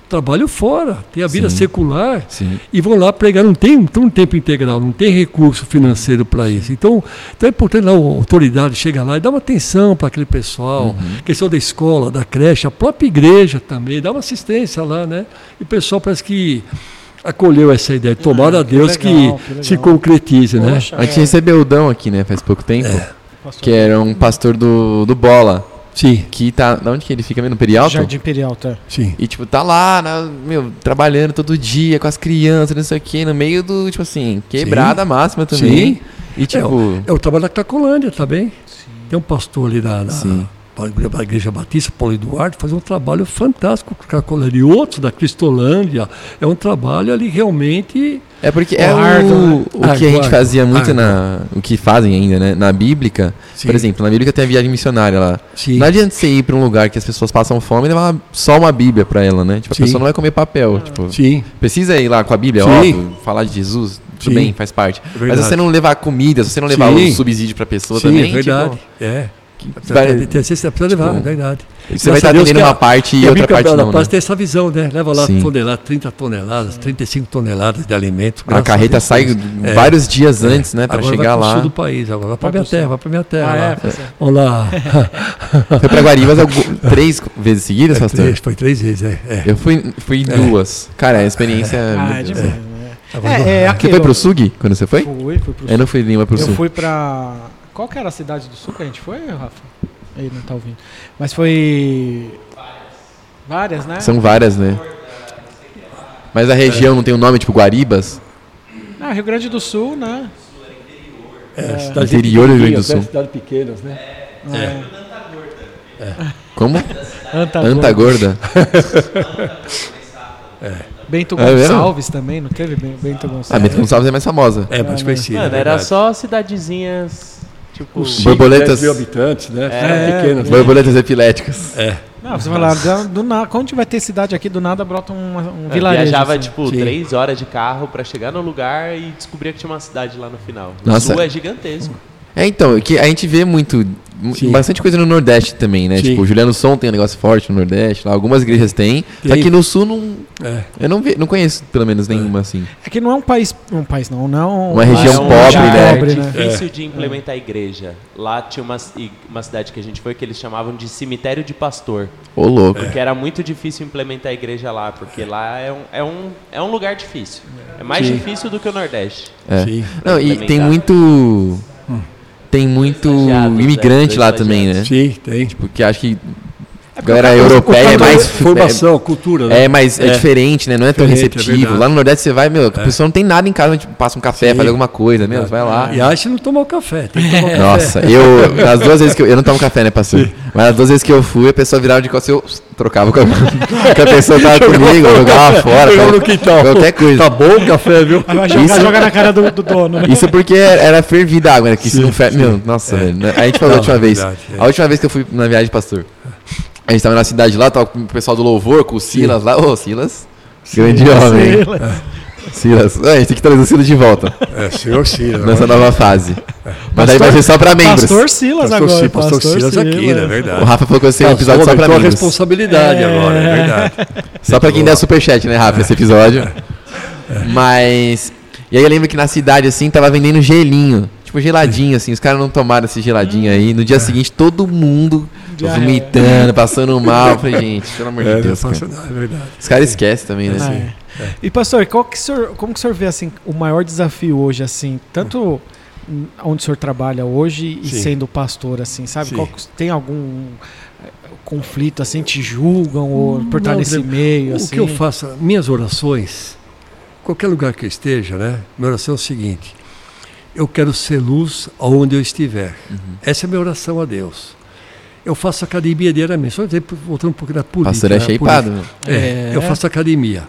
trabalham fora, têm a vida Sim. secular Sim. e vão lá pregar. Não tem, não tem um tempo integral, não tem recurso financeiro para isso. Então, então é importante lá, a autoridade chega lá e dá uma atenção para aquele pessoal, questão da escola, da creche, a própria igreja também, dá uma assistência lá, né? E o pessoal parece que acolheu essa ideia. Tomara a que Deus legal, que, que se concretize, né? Poxa, A gente é, recebeu o Dão aqui, né, faz pouco tempo. pastor Que era um pastor do, do Bola. Sim, Que tá. Da onde que ele fica mesmo? No Perialto? Jardim Imperial, tá? sim. E, tipo, tá lá, na- meu, trabalhando todo dia com as crianças, não sei o quê, no meio do, tipo assim, quebrada máxima também. Sim. E, tipo, É o trabalho da Cracolândia também. Tem um pastor ali da, Sim. Na, da Igreja Batista, Paulo Eduardo, faz um trabalho fantástico com a Cracolândia. E outros da Cristolândia. É um trabalho ali realmente. é porque é Árduo, o, o que a gente Árduo, fazia muito na. O que fazem ainda, né? Na Bíblica. Sim. Por exemplo, na Bíblica tem a viagem missionária lá. Sim. Não adianta você ir pra um lugar que as pessoas passam fome e levar só uma Bíblia pra ela, né? Tipo, a Sim. pessoa não vai comer papel. Tipo, Sim, precisa ir lá com a Bíblia, Sim. óbvio, falar de Jesus, tudo Sim. bem, faz parte. Mas verdade. se você não levar comida, se você não levar o subsídio pra pessoa sim, também, é verdade. tipo, é. Vai- Tem- tem- Você precisa levar, tipo, é verdade. você vai Graças a estar atendendo a- uma parte E e a outra parte não, Paz né? tem essa visão, né? Leva lá Sim. toneladas, 30 toneladas, 35 toneladas de alimento. A carreta Deus. sai É. vários dias antes, né, pra Agora chegar vai lá. sul do país, agora vai pra Vai minha terra, vai pra minha terra. Ah, lá. é, é. Vamos lá. Foi pra Guaribas algu- três vezes seguidas, É, pastor? três, foi três vezes, é. é. Eu fui, fui duas. Cara, a experiência... Ah, é demais, né? É, é Você foi pro Sug quando você foi? Fui, fui pro Eu não fui nenhuma pro Eu Sul. fui pra. Qual que era a cidade do sul que a gente foi, Rafa? Ele não tá ouvindo. Mas foi. Várias, né? São várias, né? Mas a região não tem um nome, tipo Guaribas? Ah, Rio Grande do Sul, né? É, cidades Interior do Rio Grande do pequenas, né? Sul. Cidades pequenas, né? É. Como? Antagorda. Anta Gorda. Bento É? Gonçalves também, não teve Ben- Bento Ah, Gonçalves? Bento Gonçalves é mais famosa. É, mais É, conhecida. Mano, é era verdade. só cidadezinhas, tipo... Os Borboletas. 10 mil habitantes, né? É, pequenas. Borboletas epiléticas. É. Não, você vai lá, do, do nada, quando tiver ter cidade aqui, do nada brota um, um Eu vilarejo. viajava, assim. tipo, Sim. três horas de carro pra chegar no lugar e descobrir que tinha uma cidade lá no final. O Nossa. sul é gigantesco. É, então, que a gente vê muito, Sim. bastante coisa no Nordeste também, né? Sim. Tipo, o Juliano Som tem um negócio forte no Nordeste, lá, algumas igrejas têm. Que no Sul não, É. eu não, ve, não conheço, pelo menos, nenhuma assim. É que não é um país. Um país não, não. Uma região é um pobre, né? Pobre, né? difícil de implementar a igreja. Lá tinha uma, uma cidade que a gente foi que eles chamavam de cemitério de pastor. Ô, louco. Porque era muito difícil implementar a igreja lá, porque lá é um, é um, é um lugar difícil. É mais Sim. difícil do que o Nordeste. É. Sim. Não, e tem muito. Tem muito Estagiários, imigrante né? lá também, né? Sim, tem. Porque acho que a porque galera o europeia é mais. Formação, cultura, né? É, mas é, É. diferente, né? Não é tão é receptivo. verdade. lá no Nordeste você vai, meu, a pessoa não tem nada em casa, tipo, passa um café, Sim. faz alguma coisa, meu, você vai lá. E acha que não tomar o café. Tem que tomar o café. Nossa, eu, nas duas vezes que eu, eu não tomo café, né, pastor? Mas as duas vezes que eu fui, a pessoa virava de costas, eu trocava com a, com a pessoa que tava comigo, eu jogava fora, Jogava no quintal. qualquer coisa. Tá bom o café, viu? Vai jogar, Isso- joga na cara do, do dono, né? Isso porque era fervida a água, né? Que se Sim, não fer... sim. Meu, nossa, velho. né? A gente falou Não, a última é vez. é. A última vez que eu fui na viagem, pastor. A gente tava na cidade lá, tava com o pessoal do louvor, com o Silas lá. Ô, Silas. Grande homem. hein? Silas. Ah, a gente tem que trazer o Silas de volta É, senhor Ciro. nessa nova fase. Mas daí vai ser só pra membros. Pastor Silas Pastor, agora. Sil- pastor Silas aqui, né? Verdade. O Rafa falou que vai ser um episódio só pra Aumentou a membros. responsabilidade agora, é verdade. Só pra quem der superchat, né, Rafa, esse episódio. Mas. E aí eu lembro que na cidade, assim, tava vendendo gelinho. Tipo, geladinho, assim. Os caras não tomaram esse geladinho aí. No dia seguinte, todo mundo Já vomitando, passando mal. Eu falei, gente, pelo amor de É, Deus. não Cara. nada, é verdade. Os caras esquecem também, né? Ah, é. E pastor, qual que o senhor, como que o senhor vê assim o maior desafio hoje assim, tanto onde o senhor trabalha hoje e Sim. sendo pastor assim, sabe? Que- tem algum eh, conflito assim, te julgam ou por estar Não, nesse meio O assim? que eu faço, minhas orações, qualquer lugar que eu esteja, né? Minha oração é o seguinte: eu quero ser luz aonde eu estiver. Uhum. Essa é a minha oração a Deus. Eu faço academia diariamente. Só voltando um pouquinho da política. Pastor é né? shapeado, política. É, É. eu faço academia.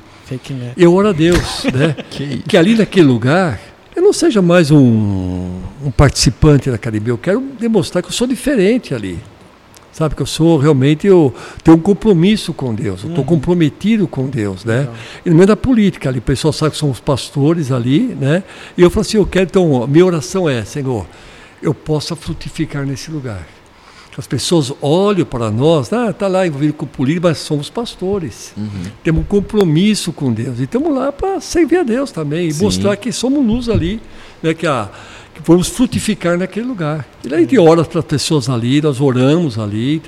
Eu oro a Deus, né? Que que ali naquele lugar eu não seja mais um, um participante da academia. Eu quero demonstrar que eu sou diferente ali. Sabe, que eu sou realmente, eu tenho um compromisso com Deus, eu estou comprometido com Deus, né? Legal. E no meio da política ali, o pessoal sabe que somos pastores ali, né? E eu falo assim, eu quero, então, minha oração é, Senhor, eu possa frutificar nesse lugar. As pessoas olham para nós, ah, tá lá envolvido com política, mas somos pastores. Uhum. Temos um compromisso com Deus. E estamos lá para servir a Deus também. E Sim. mostrar que somos luz ali. Né, que, a, que vamos frutificar naquele lugar. E daí de ora para as pessoas ali, nós oramos ali,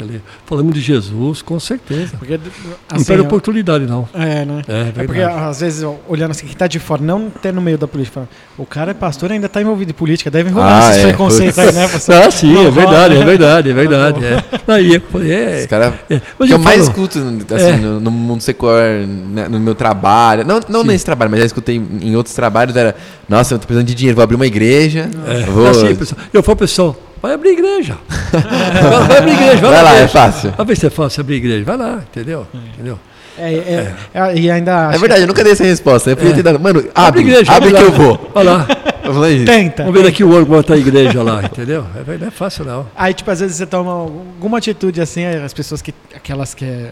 falamos de Jesus, com certeza. Porque, não assim, perde ó, oportunidade, não. É, né? É, É porque às vezes, olhando assim, quem tá de fora, não ter no meio da política, o cara é pastor e ainda tá envolvido em política, deve rolar Ah, esses é, preconceitos aí, né? Você, Ah, sim, Não é rola, verdade, é verdade, é verdade. É. Aí é. Os caras é. que Mas eu eu mais falo, escuto assim, É. no, no mundo secular, né, no meu trabalho. Não, não nesse trabalho, mas já escutei em outros trabalhos. Era, nossa, eu tô precisando de dinheiro, vou abrir uma igreja. É, vou... assim, pessoal, eu falo, pessoal, vai abrir igreja. vai, vai abrir igreja, vai, Vai lá, é fácil. Vai ver se é fácil abrir igreja. Vai lá, entendeu? entendeu? é, é, é, e ainda. É verdade, eu nunca dei essa resposta. Eu podia ter dado, mano, abre, igreja, abre que eu vou. Vai lá. Eu falei isso. Tenta. Vamos ver daqui o ano como tá a igreja lá, entendeu? É, não é fácil, não. Aí, tipo, às vezes você toma alguma atitude assim, as pessoas que. aquelas que é.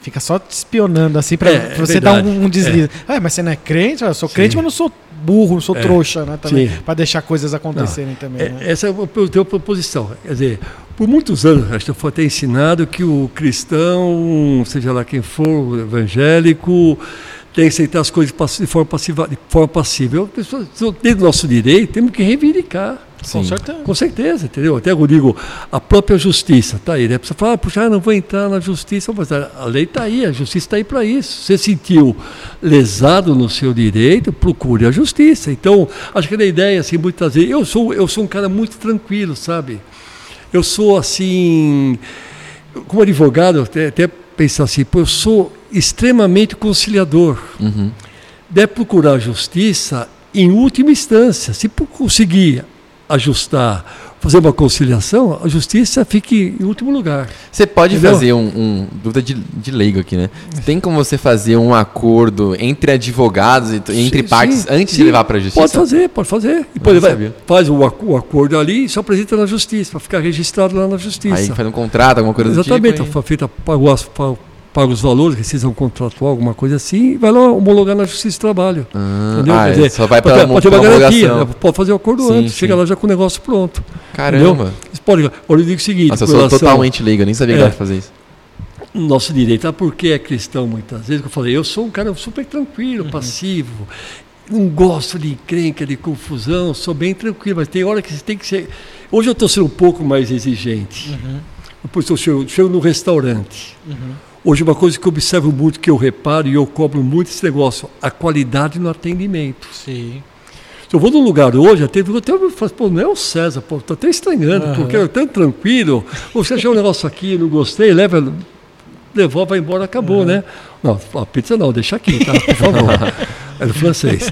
Fica só te espionando assim pra É, pra é você dar verdade. um, um deslize. Ah, mas você não é crente? Eu sou crente, Sim. mas não sou burro, não sou É. trouxa, né? Também, pra deixar coisas acontecerem também. É, né? essa é a tua proposição. Quer dizer, por muitos anos, acho que foi até ensinado que o cristão, seja lá quem for, o evangélico, tem que aceitar as coisas de forma passiva. De forma passiva. Eu, pessoal, dentro do nosso direito, temos que reivindicar. Com Sim. certeza. Com certeza, entendeu? Até eu digo, a própria justiça está aí, né? A pessoa fala, ah, puxa, não vou entrar na justiça. Mas a lei está aí, a justiça está aí para isso. Você sentiu lesado no seu direito, procure a justiça. Então, acho que a ideia, assim, muitas vezes, eu sou, eu sou um cara muito tranquilo, sabe? Eu sou, assim, como advogado, até, até penso assim, eu sou extremamente conciliador Uhum. deve procurar a justiça em última instância. Se conseguir ajustar, fazer uma conciliação, a justiça fique em último lugar. Você pode Entendeu? fazer um, um- Dúvida de, de leigo aqui, né? Tem como você fazer um acordo entre advogados e entre Sim, partes sim, antes de sim. levar para a justiça? Pode fazer, pode fazer. E depois vai, faz o, o acordo ali e se apresenta na justiça, para ficar registrado lá na justiça. Aí faz um contrato, alguma coisa Exatamente, do tipo. foi feita, pagou as, paga os valores, rescisão contratual, alguma coisa assim, e vai lá homologar na Justiça do Trabalho. Ah, Entendeu? ah, dizer, só vai pode, ter- pode ter pela uma garantia, né? pode fazer o acordo Sim, antes, sim. chega lá já com o negócio pronto. Caramba. Pode, olha, eu digo o seguinte, Nossa, eu sou relação totalmente leigo, eu nem sabia que É. dava pra fazer isso. nosso direito, ah, porque é cristão muitas vezes, que eu falei, eu sou um cara super tranquilo, passivo, não gosto de encrenca, de confusão, sou bem tranquilo, mas tem hora que você tem que ser... Hoje eu estou sendo um pouco mais exigente. Depois eu chego, chego no restaurante. Hoje uma coisa que eu observo muito, que eu reparo e eu cobro muito esse negócio, a qualidade no atendimento. Sim. Se eu vou num lugar hoje, até eu até falo, pô, não é o César, pô, tô até estranhando, porque é tão tranquilo. Você achou um negócio aqui, não gostei, leva, devolve, vai embora, acabou, né? Não, a pizza não, deixa aqui, tá? Por favor. é do francês.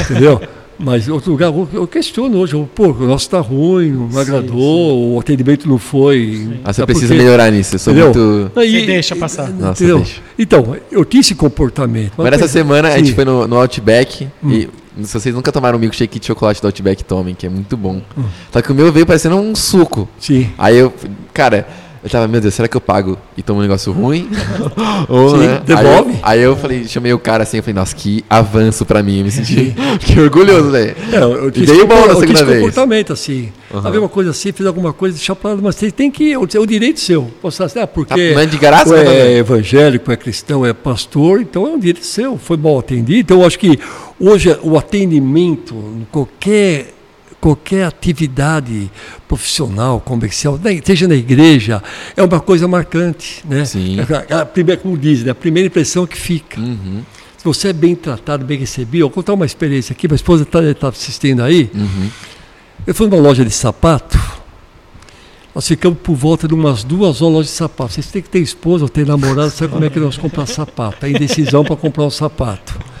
Entendeu? Mas outro lugar, eu- questiono hoje, eu, pô, o nosso tá ruim, não agradou, o atendimento não foi. Ah, você tá precisa porque- melhorar nisso. Eu sou Entendeu? muito. Aí- Você deixa passar. Nossa, entendeu? deixa. Então, eu tinha esse comportamento. Mas essa pensa- semana a gente Sim. Hum. foi no, no Outback e se vocês nunca tomaram um milkshake de chocolate do Outback, tomem, que é muito bom. Hum. Só que o meu veio parecendo um suco. Sim. Aí eu, cara, eu tava, meu Deus, será que eu pago e tomo um negócio ruim? Ou, Sim, né? devolve. Aí eu, aí eu falei, chamei o cara assim, eu falei, nossa, que avanço pra mim. Eu me senti fiquei orgulhoso, velho. É, eu, eu E tinha dei bom na segunda vez. comportamento assim. Aham. Havia uma coisa assim, fiz alguma coisa, deixar pra lá, mas você tem que. É o direito seu. Você, ah, porque Tá, não é de graça, mas é também. evangélico, é cristão, é pastor, então é um direito seu. Foi mal atendido. Então eu acho que hoje o atendimento, qualquer. Qualquer atividade profissional, comercial, seja na igreja, é uma coisa marcante. Né? Sim. É a, a primeira, como diz, né? a primeira impressão que fica. Uhum, Se você é bem tratado, bem recebido, eu vou contar uma experiência aqui, minha esposa está assistindo aí. uhum. Eu fui numa loja de sapato, nós ficamos por volta de umas duas lojas de sapato. Vocês têm que ter esposa ou ter namorado, sabe como é que nós compramos sapato? A indecisão para comprar um sapato.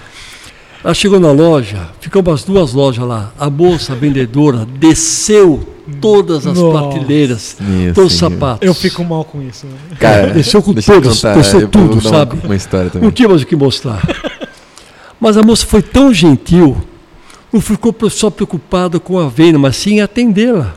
Ela chegou na loja, ficou umas duas lojas lá. A moça, a vendedora, desceu todas as Nossa. prateleiras, Meu todos os sapatos. Eu fico mal com isso. né? Cara, Desceu com contar, desceu tudo, sabe? Uma história Não também. tinha mais o que mostrar. Mas a moça foi tão gentil, não ficou só preocupada com a venda, mas sim em atendê-la,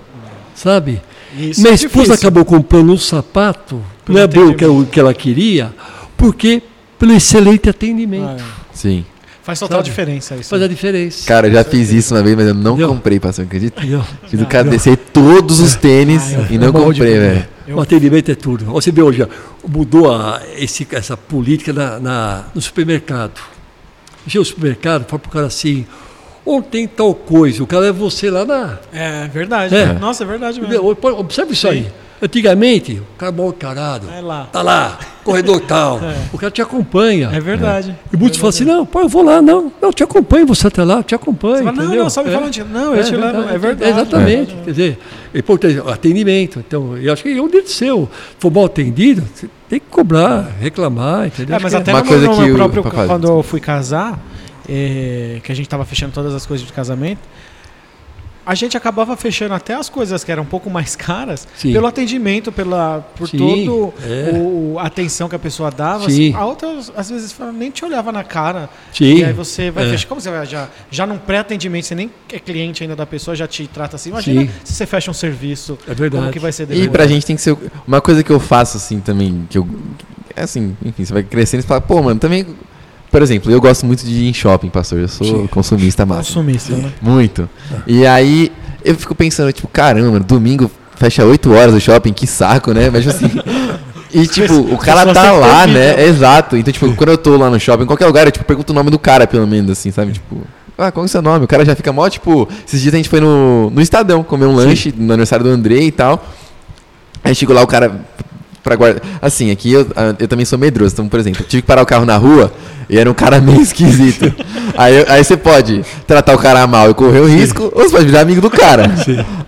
sabe? Isso Minha é esposa difícil. acabou comprando um sapato, Pelo não que, atendimento. o que ela queria, porque pelo excelente atendimento. Ah, é. Sim. Faz total Sabe? diferença isso. Faz a diferença. Cara, eu já fiz isso uma vez, mas eu não Entendeu? comprei, pastor, acredita? Entendeu? Fiz o cara descer todos os tênis Ah, eu- e eu não de comprei, velho. Eu- O atendimento é tudo. Você vê hoje, mudou a- esse- essa política na, na- no supermercado. Chega no supermercado, fala pro cara assim, onde tem tal coisa? O cara leva você lá na. É verdade. É. Nossa, é verdade mesmo. Observe isso aí. Antigamente, o cara mal encarado. É lá. Tá lá, corredor tal. O cara te acompanha. É verdade. E muitos falam assim, não, pô, eu vou lá, não. Não, eu te acompanho, você até lá, eu te acompanho. Você fala, não, não, só me É. fala onde. Não, eu te levo. É verdade. Exatamente. Quer dizer, é importante, atendimento. Então, eu acho que onde de seu for mal atendido, você tem que cobrar, reclamar, entendeu? É, mas até Uma no, coisa no que meu o- próprio, fazer. quando eu fui casar, é, que a gente tava fechando todas as coisas de casamento, a gente acabava fechando até as coisas que eram um pouco mais caras Sim. pelo atendimento, pela, por Sim, todo é. o, a atenção que a pessoa dava. Sim. Assim, a outra, às vezes, nem te olhava na cara. Sim, E aí você vai é. fechar. Como você vai já, já num pré-atendimento, você nem é cliente ainda da pessoa, já te trata assim. Imagina Sim. se você fecha um serviço. É verdade. Como que vai ser E depois? pra gente tem que ser. Uma coisa que eu faço assim também, que eu. É assim, enfim, você vai crescendo e fala, pô, mano, também. Por exemplo, eu gosto muito de ir em shopping, pastor. Eu sou Sim. consumista máximo. Consumista, né? Muito. E aí eu fico pensando, tipo, caramba, domingo fecha 8 horas o shopping, que saco, né? Mas assim. E tipo, o cara pessoas tá lá, né? Exato. Então, tipo, quando eu tô lá no shopping, em qualquer lugar, eu tipo, pergunto o nome do cara, pelo menos, assim, sabe? Tipo, ah, qual é o seu nome? O cara já fica mó, tipo, esses dias a gente foi no, no Estadão comer um lanche no aniversário do André e tal. Aí chegou lá o cara pra guardar. Assim, aqui eu, ah, eu também sou medroso. Então, por exemplo, eu tive que parar o carro na rua e era um cara meio esquisito. aí, aí você pode tratar o cara mal e correr o risco, ou você pode virar amigo do cara.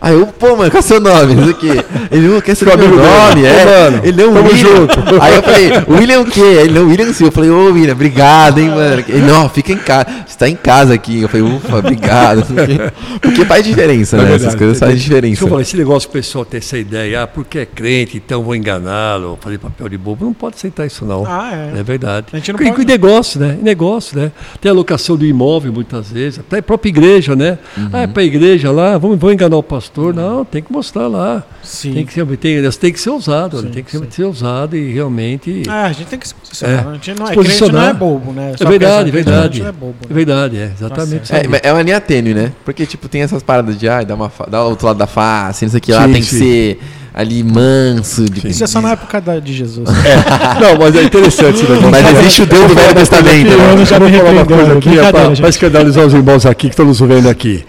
Aí eu, pô, mano, qual é o seu nome? Não sei o quê. Ele, não quer saber meu nome, é. Ô, mano, ele é um tamo William. junto. Aí eu falei, William o quê? Ele, não, William Silva. Eu falei, ô, William, obrigado, hein, mano. Ele, não, fica em casa. Você tá em casa aqui. Eu falei, ufa, obrigado. não. Porque faz diferença, É né? verdade, Essas coisas fazem diferença. Isso eu falei, esse negócio que o pessoal tem essa ideia, ah, porque é crente, então vou enganá-lo, fazer papel de bobo. Não pode aceitar isso, não. Ah, é. É verdade. A gente não E- pode- e negócio, né? Negócio, né? Tem a locação do imóvel muitas vezes, até a própria igreja, né? Ah, é para a igreja lá, vamos, vamos enganar o pastor. Não, tem que mostrar lá. Sim. Tem que ser, tem, tem que ser usado, Sim, tem que sim. ser usado e realmente. É, a gente tem que se posicionar. É. A gente não é, crente não posicionar. é bobo, né? É verdade, crente verdade. não é bobo. É né? verdade, é, exatamente. É, isso mas aí. é uma linha tênue, né? Porque, tipo, tem essas paradas de, ah, dá, uma, dá o outro lado da face, não sei o que lá, Sim, tem que ser ali manso. De, Isso é só na época da- de Jesus. Não, mas é interessante negócio. Mas existe o Deus do Velho Testamento. Eu né? já vou falar uma coisa aqui para escandalizar os irmãos aqui que estão nos vendo aqui.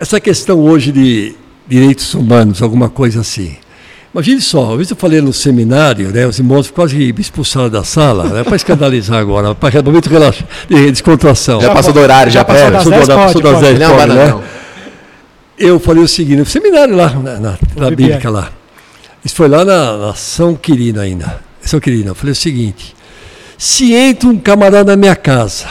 Essa questão hoje de direitos humanos, alguma coisa assim. Imagine só, uma vez eu falei no seminário, né, os irmãos quase me expulsaram da sala, né, para escandalizar agora, para momento relaxa, de descontração. Já passou do horário, já, já passou pera. das Passou do 10, horário, pode, passou das pode. 10, Não, pode, né? não. Eu falei o seguinte, no seminário lá, na, na, na. Bíblica lá. Isso foi lá na, na São Quirino ainda. São Quirino. Eu falei o seguinte: se entra um camarada na minha casa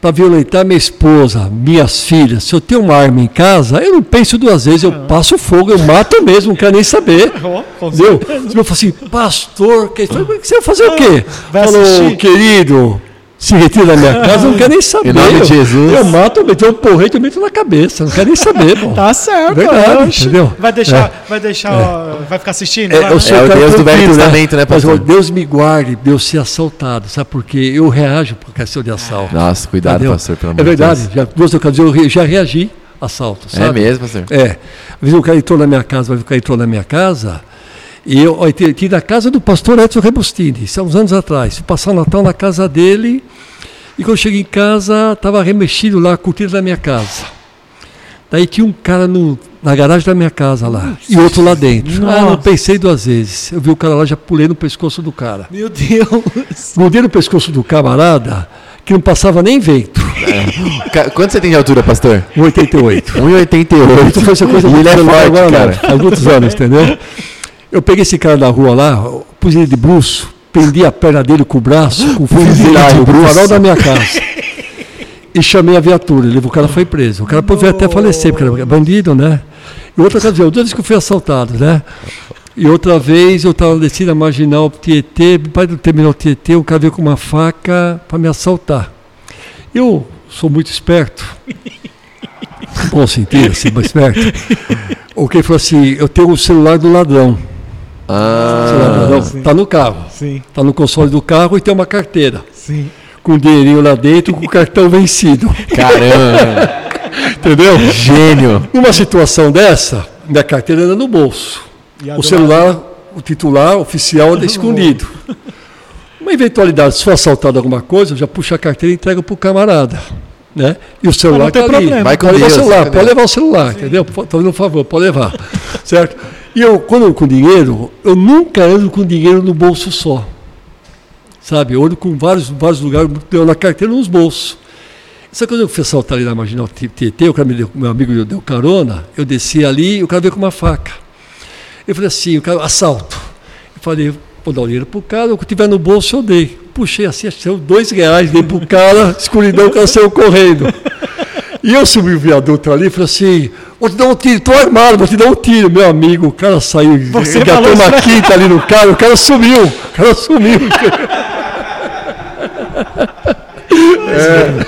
para violentar minha esposa, minhas filhas, se eu tenho uma arma em casa, eu não penso duas vezes, eu passo fogo, eu mato mesmo, não quero nem saber. Oh, Entendeu? Você falou assim, pastor, que... Eu falei, você vai fazer o quê? Vai Falou, querido, se retira da minha casa, eu não quero nem saber. Em nome de Eu- Jesus. Eu mato, eu meto um porrete, eu meto na cabeça, não quero nem saber, pô. Tá certo, Verdade, oxe. entendeu? Vai deixar, vai deixar, ó, vai ficar assistindo? É, Vai, eu né? sou É o cara Deus do Velho Testamento, né, Mas pastor? ó, Deus me guarde de eu ser assaltado, sabe por quê? Eu reajo por questão de assalto. Nossa, cuidado, entendeu? pastor, pelo amor É de verdade, Deus. já, duas ocasiões eu re- já reagi a assalto, sabe? É mesmo, pastor? É. Às vezes o cara entrou na minha casa, o cara entrou na minha casa, e eu ido na casa do pastor Edson Rebustini, isso há uns anos atrás. Fui passar o Natal na casa dele, e quando eu cheguei em casa, estava remexido lá, a cortina da minha casa. Daí tinha um cara no, na garagem da minha casa lá, e outro lá dentro. Ah, não Nossa. pensei duas vezes. Eu vi o cara lá, já pulei no pescoço do cara. Meu Deus. Grudei no pescoço do camarada, que não passava nem vento. Ca- Quanto você tem de altura, pastor? 1,88. 1,88. Isso foi essa coisa E ele é forte, agora, não, cara. Há muitos anos, entendeu? Eu peguei esse cara na rua lá, pus ele de bruço, prendi a perna dele com o braço, com o no farol da minha casa. E chamei a viatura, o cara foi preso. O cara pode até falecer, porque era bandido, né? E outra ocasião, duas vezes que eu fui assaltado, né? E outra vez eu estava descendo a marginal Tietê, pai do terminal Tietê, o cara veio com uma faca para me assaltar. Eu sou muito esperto. Bom sentido, assim, mas esperto. O que falou assim, eu tenho o celular do ladrão. Ah, ladrão tá no carro. Sim, Tá no console do carro e tem uma carteira. sim. Com o dinheirinho lá dentro, com o cartão vencido. caramba. Entendeu? Gênio. Numa situação dessa, minha carteira era no bolso. E O celular o titular oficial anda escondido. Uma eventualidade, se for assaltado alguma coisa, eu já puxo a carteira e entrego para o camarada. Né? E o celular está ali. Vai com Pode levar Deus. o celular, pode levar o celular, entendeu? Estou fazendo um favor, pode levar. certo? E eu, quando eu com dinheiro, eu nunca ando com dinheiro no bolso só. Sabe? Eu ando com vários, vários lugares, na carteira nos bolsos. Coisa que eu fui assaltar ali na Marginal TT, o cara me deu, meu amigo me deu carona, eu desci ali e o cara veio com uma faca. Eu falei assim, o cara, assalto. Eu falei, vou dar o dinheiro pro cara, o que tiver no bolso eu dei. Puxei assim, achei dois reais, dei pro cara, escuridão, o cara saiu correndo. E eu subi o viaduto ali e falei assim, vou te dar um tiro, tô armado, vou te dar um tiro, meu amigo. O cara saiu, Você engatou falou uma isso. quinta ali no cara, o cara sumiu, o cara sumiu.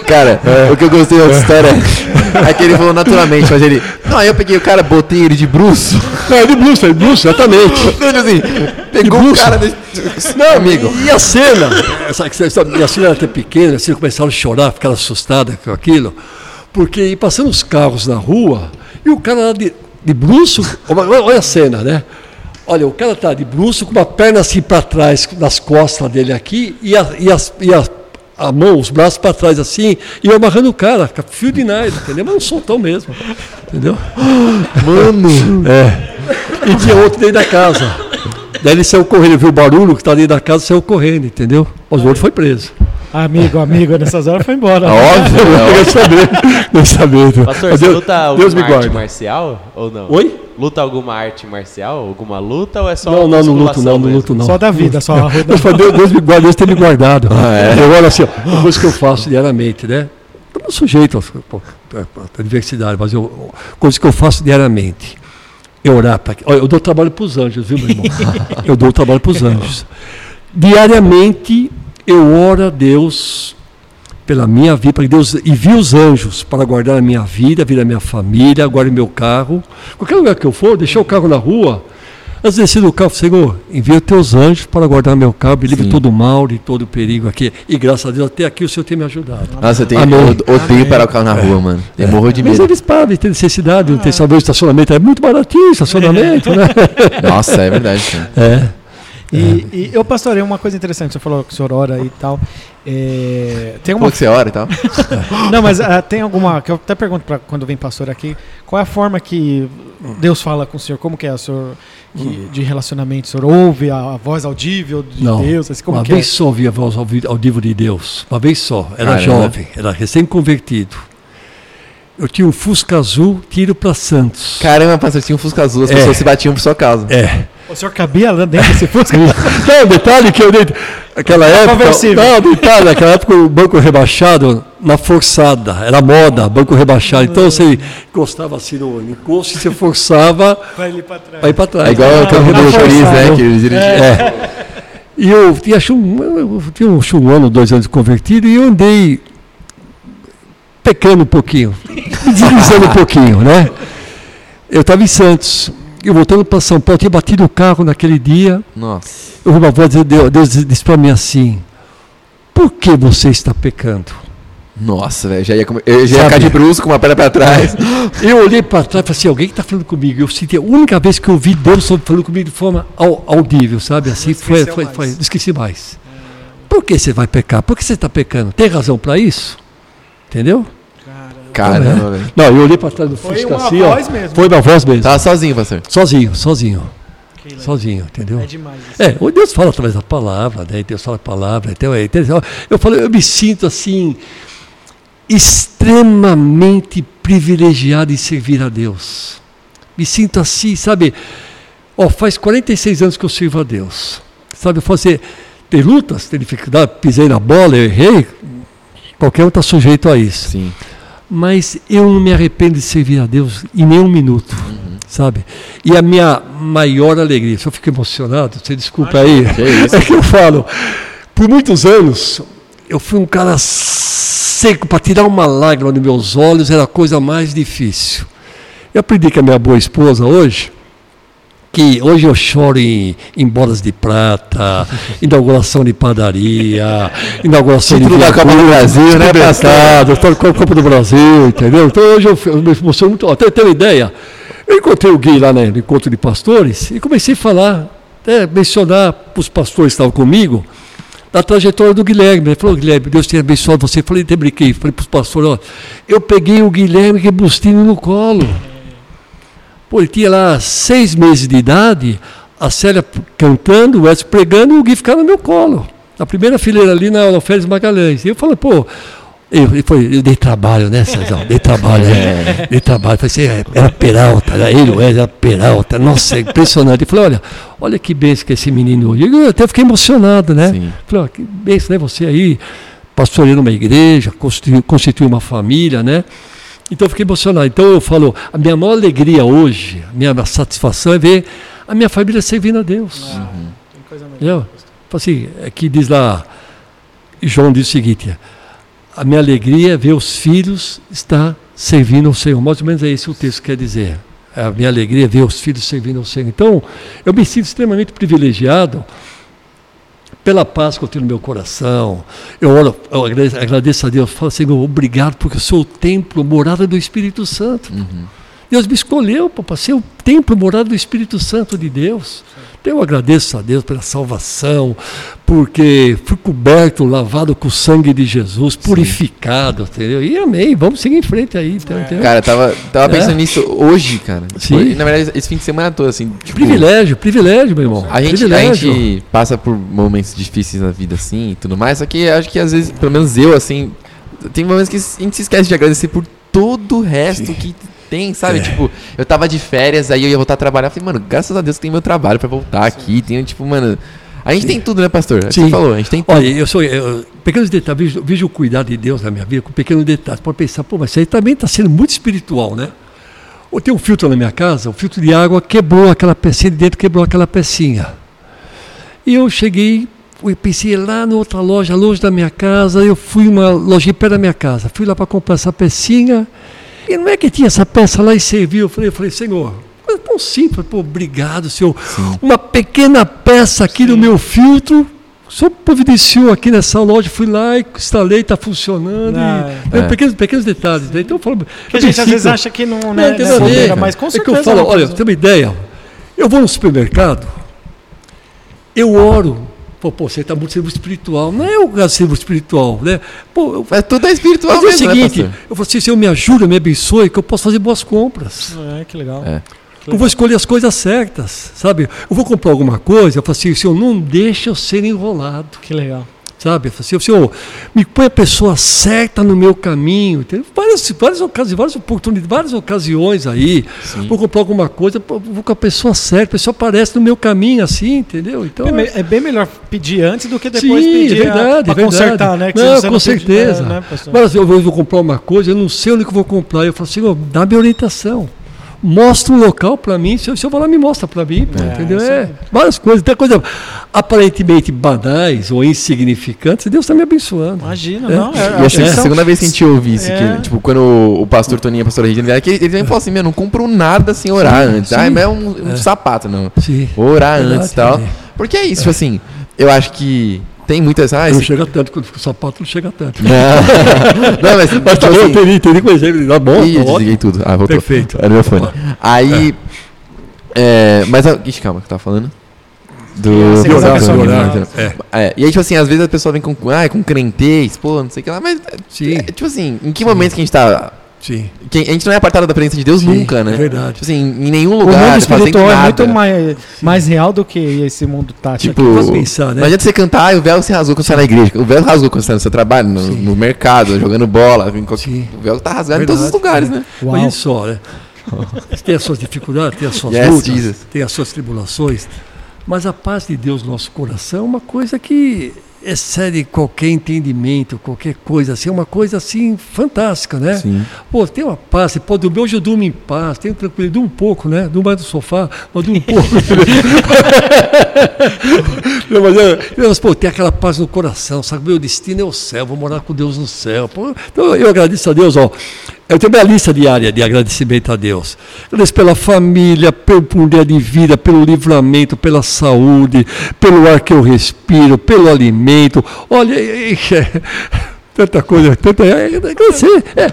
Cara, o que eu gostei da história é que ele falou naturalmente, mas ele. Não, aí eu peguei o cara, botei ele de bruxo. É, de bruxa, de bruxa, exatamente. Ele assim, pegou o bruxo. cara. De... Não, amigo. E a cena? Essa, essa, minha filha era até pequena, assim, começaram a chorar, ficaram assustadas com aquilo. Porque ia passando os carros na rua e o cara lá de, de bruço. Olha, a cena, né? Olha, o cara tá de bruço com uma perna assim para trás, nas costas dele aqui, e a, e as- e a, a mão, os braços para trás assim, e eu amarrando o cara, fio de nylon, entendeu? Mas um soltão mesmo, entendeu? Mano. É. E tinha outro dentro da casa. Daí ele saiu correndo, viu o barulho que estava dentro da casa, saiu correndo, entendeu? Mas o outro foi preso. Amigo, amigo, nessas horas foi embora. Óbvio. Eu queria saber, não saber. Pastor, Mas Deus, luta alguma Deus me arte guarda. marcial ou não? Oi? Luta alguma arte marcial? Alguma luta ou é só Não, não, não luto, não, não luto, não. Só da vida, só a rua da Deus, Deus, me guarda, Deus tem me guardado. Ah, é? Eu olho assim, ó, uma coisa que eu faço diariamente, né? Eu não sujeito pô, à diversidade, mas eu, coisa que eu faço diariamente. É orar para. Eu dou trabalho para os anjos, viu, meu irmão? Eu dou trabalho para os anjos. Diariamente eu oro a Deus pela minha vida, para que Deus envie os anjos para guardar a minha vida, a vida da minha família, guarde meu carro. Qualquer lugar que eu for, deixar o carro na rua, antes de descer do carro, Senhor, envia os teus anjos para guardar meu carro, me livre todo mal, de todo perigo aqui. E graças a Deus, até aqui o Senhor tem me ajudado. Nossa, eu, tenho, odeio parar o carro na rua, mano. Eu morro de Mas medo. eles param, tem necessidade, não tem salão de estacionamento, é muito baratinho o estacionamento, né? Nossa, é verdade. cara. É. E, e eu, pastorei, uma coisa interessante, você falou que o senhor ora e tal. É, tem uma. Pô, que você ora e tal. Não, mas ah, tem alguma. Que eu até pergunto pra quando vem pastor aqui, qual é a forma que Deus fala com o senhor? Como que é o senhor que- de relacionamento? O senhor ouve a, a voz audível de Não. Deus? Assim, como uma que vez é? só ouvi a voz vivo de Deus. Uma vez só. Era Caramba. jovem, era recém-convertido. Eu tinha um Fusca azul, tiro para Santos. Caramba, pastor, tinha um Fusca azul, as É. pessoas se batiam por sua causa. É. O senhor cabia lá dentro desse Fusca? Não, detalhe que eu dei. Aquela época. conversível. Não, detalhe, naquela época o banco rebaixado na forçada. Era moda, banco rebaixado. Então você encostava assim no encosto e você forçava Vai ali pra trás. para ir para trás. É igual o campo do. Choriz, né? Que eles dirigiam. É. E eu tinha, um, eu tinha um, um ano, dois anos convertido e eu andei pecando um pouquinho, me deslizando um pouquinho, né? Eu estava em Santos, eu voltando para São Paulo, tinha batido o carro naquele dia, Nossa. eu ouvi uma voz de Deus, Deus disse para mim assim, por que você está pecando? Nossa, velho. Já ia, eu já ia ficar de brusco com uma perna pra trás. Eu olhei para trás e falei assim, alguém está falando comigo. Eu senti, a única vez que eu ouvi Deus falando comigo de forma au- audível, sabe? Assim, foi, foi, mais. foi, esqueci mais. Por que você vai pecar? Por que você está pecando? Tem razão para isso? Entendeu? Caramba, velho. Não, eu olhei para trás do Foi Fusca uma assim, voz ó. mesmo. Foi uma voz mesmo. Tava sozinho, pastor. Sozinho, sozinho. Que legal. Sozinho, entendeu? É demais. isso. É, o Deus fala através da palavra, né? Deus fala a palavra. Então, é, então, eu falo, eu me sinto assim extremamente privilegiado em servir a Deus. Me sinto assim, sabe? Ó, faz 46 anos que eu sirvo a Deus. Sabe, fazer tem lutas, tem dificuldade, pisei na bola, eu errei. Qualquer um está sujeito a isso Sim. Mas eu não me arrependo de servir a Deus em nenhum minuto, sabe? E a minha maior alegria, se eu fico emocionado, você desculpa aí, Que isso. é que eu falo, por muitos anos, eu fui um cara seco, para tirar uma lágrima dos meus olhos era a coisa mais difícil. Eu aprendi com a minha boa esposa hoje, que hoje eu choro em, em bolas de prata, inauguração de padaria, inauguração Título de da Copa do Brasil, né, estou com a Copa do Brasil, entendeu? Então hoje eu, eu me emociono muito. Até ter uma ideia, eu encontrei o Gui lá né, no encontro de pastores e comecei a falar até mencionar para os pastores que estavam comigo, da trajetória do Guilherme. Ele falou, Guilherme, Deus tenha abençoado você. Eu falei, até brinquei, falei para os pastores, ó, eu peguei o Guilherme Rebustino no colo. Pô, ele tinha lá seis meses de idade, a Célia cantando, o Edson pregando e o Gui ficava no meu colo. Na primeira fileira ali na, Félix Magalhães. E eu falei, pô, eu, eu, foi, eu dei trabalho, né, César? Dei trabalho, né? Dei trabalho. Falei assim, era Peralta, era ele, o Edson, era Peralta. Nossa, é impressionante. Eu falei, olha, olha que benção que é esse menino hoje. Eu até fiquei emocionado, né? Sim. Falei, ó, que benção, né? Você aí, pastoreando uma igreja, constituiu, constituiu uma família, né? Então eu fiquei emocionado. Então eu falo, a minha maior alegria hoje, a minha satisfação é ver a minha família servindo a Deus. Tem coisa melhor. Assim, aqui diz lá, João diz o seguinte, a minha alegria é ver os filhos estar servindo ao Senhor. Mais ou menos é esse o texto que quer dizer. A minha alegria é ver os filhos servindo ao Senhor. Então, eu me sinto extremamente privilegiado pela paz que eu tenho no meu coração. Eu, oro, eu agradeço, a Deus, falo, Senhor, obrigado, porque eu sou o templo, morada do Espírito Santo. Deus me escolheu para ser o templo, morada do Espírito Santo de Deus. Então eu agradeço a Deus pela salvação, porque fui coberto, lavado com o sangue de Jesus, purificado, entendeu? E amém, vamos seguir em frente aí, então, entendeu? Cara, eu tava, tava É. pensando nisso hoje, cara. Sim. Tipo, na verdade, esse fim de semana todo, assim. Tipo, privilégio, privilégio, meu irmão. A gente, a privilégio. gente passa por momentos difíceis na vida, assim, e tudo mais, só que acho que às vezes, pelo menos eu, assim, tem momentos que a gente se esquece de agradecer por todo o resto que tem, sabe? É. Tipo, eu tava de férias, aí eu ia voltar a trabalhar, falei, mano, graças a Deus que tem meu trabalho pra voltar aqui, tem, tipo, mano... A gente tem tudo, né, pastor? É Sim. Você falou, a gente tem tudo. Olha, eu sou. eu- pequenos detalhes, vejo, vejo o cuidado de Deus na minha vida com pequenos detalhes. Pode pensar, pô, mas isso aí também está sendo muito espiritual, né? Eu tenho um filtro na minha casa, o filtro de água quebrou aquela pecinha de dentro, quebrou aquela pecinha. E eu cheguei, eu pensei lá na outra loja, longe da minha casa, eu fui uma lojinha perto da minha casa, fui lá para comprar essa pecinha, e não é que tinha essa peça lá e serviu, eu falei, eu falei Senhor, coisa tão simples, pô, obrigado, Senhor. Uma pequena peça aqui no meu filtro, o Senhor providenciou aqui nessa loja, fui lá e instalei, está funcionando. Ah, e, é. Pequenos, pequenos detalhes. Né? Então eu falo. Que a gente às vezes acha que não, não, né, tem né, nada a ver. mas com é certeza. que eu falo, é uma olha, tem uma ideia? Eu vou no supermercado, eu oro. Pô, pô você está muito sendo espiritual. Não é o sendo espiritual, né? Pô, eu Mas tudo é espiritual fazer o mesmo, né, seguinte, pastor? eu falo assim, Senhor, me ajuda, me abençoe, que eu possa fazer boas compras. É, que legal. É. Eu vou escolher as coisas certas, sabe? Eu vou comprar alguma coisa, eu falo assim, Senhor, não deixa eu ser enrolado. Que legal. Sabe? Falo assim, Senhor, me põe a pessoa certa no meu caminho. Tem várias, várias ocasiões, várias oportunidades, várias ocasiões aí. Vou comprar alguma coisa, vou com a pessoa certa, a pessoa aparece no meu caminho assim, entendeu? Então, É, me- é bem melhor pedir antes do que depois Sim, pedir é verdade, para é verdade. consertar, né? Não, com pedi- certeza. é, né, pastor? Mas eu vou, comprar uma coisa, eu não sei onde que eu vou comprar. Eu falo, Senhor, dá minha orientação. Mostra um local para mim. Se eu, se eu vou lá, me mostra para mim. pô, É, entendeu? É, várias coisas. Tem coisa aparentemente banais ou insignificantes. Deus está me abençoando. Imagina, É. não. É, E acho que a são- segunda vez que a gente ouve isso, É. que, tipo, quando o, pastor Toninho e a pastora Regina que ele também falou assim, meu, não compro nada sem orar Sim, antes. sim. Ah, mas é um, um É. sapato, não. Sim. Orar antes e tal. é. Porque é isso, tipo assim, eu acho que tem muitas... Ah, Não esse... chega tanto, quando fica o sapato não chega tanto. Não, não, mas, Mas tá tipo bom, assim, entendi, entendi com exemplo. Tá bom, Ih, tá eu desliguei tudo. Ah, voltou. Perfeito. Era meu fone. Aí. É, mas. a- Ixi, calma, que eu tava falando? Do. fala. do- É, É, e aí, tipo assim, às vezes a pessoa vem com. Ah, com crentez, pô, não sei o que lá, mas. sim, é, tipo assim, em que momento que a gente tá. Sim. que a gente não é apartado da presença de Deus Sim, nunca, né? é verdade. Tipo assim, em nenhum O lugar. mundo fazendo espiritual é muito mais, mais real do que esse mundo tático. Tipo, pensar, né? não adianta você cantar, ah, o véu se rasgou quando você tá na igreja. O véu rasgou quando você tá no seu trabalho, no, no mercado, jogando bola. em qualquer-. O véu tá rasgado em Verdade, todos os lugares, é. né? Uau. Olha só, né? Tem as suas dificuldades, tem as suas Yes, lutas, Jesus. tem as suas tribulações, mas a paz de Deus no nosso coração é uma coisa que excede qualquer entendimento, qualquer coisa assim, é uma coisa assim fantástica, né? Sim. Pô, tem uma paz, você pode dormir, hoje eu durmo em paz, tenho tranquilidade, durmo um pouco, né? Durmo mais no sofá, mas durmo um pouco. Não, mas, é, mas, pô, tem aquela paz no coração, sabe? Meu destino é o céu, vou morar com Deus no céu. Pô, então eu agradeço a Deus, ó. Eu tenho minha lista diária de agradecimento a Deus. Agradeço pela família, pelo um dia de vida, pelo livramento, pela saúde, pelo ar que eu respiro, pelo alimento. Olha, é, é, tanta coisa, tanta. É, é. É,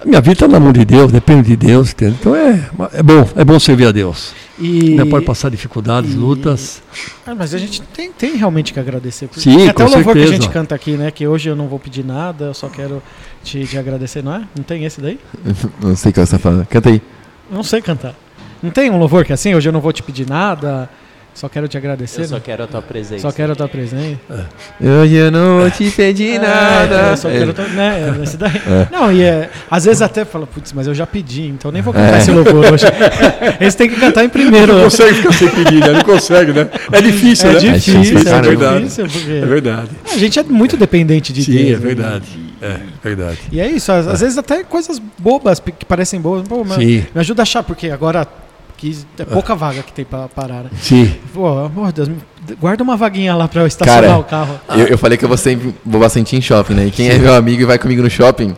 a minha vida está na mão de Deus, depende de Deus, entendeu? Então é, é bom, é bom servir a Deus. E, Né, Pode passar dificuldades, e- lutas. Ah, mas a gente tem, tem realmente que agradecer. porque Sim, tem até com o louvor que a certeza. gente canta aqui, né? Que hoje eu não vou pedir nada, eu só quero te, te agradecer, não é? Não tem esse daí? Não sei o que você tá falando. Canta aí. Não sei cantar. Não tem um louvor que é assim? Hoje eu não vou te pedir nada, só quero te agradecer. Eu só né? quero a tua presença. Só quero a tua presença. Hoje eu não vou te pedir É, nada. eu só quero a tua- né, é esse daí. Não, e é, às vezes até fala, putz, mas eu já pedi, então nem vou cantar É. esse louvor hoje. Esse tem que cantar em primeiro. Não consegue ficar sem pedir, né? Não consegue, né? É difícil, É né? difícil, difícil, é, difícil, porque É verdade. a gente é muito dependente de Sim, Deus. é né? verdade. É verdade. E é isso, às, às vezes até coisas bobas que parecem boas. Pô, mas Sim, me ajuda a achar, porque agora que é pouca vaga que tem pra parar. Né? sim. Pô, amor de Deus, guarda uma vaguinha lá pra eu estacionar Cara, o carro. Eu, eu falei que eu vou, sempre, vou bastante em shopping, né? E quem é meu amigo e vai comigo no shopping,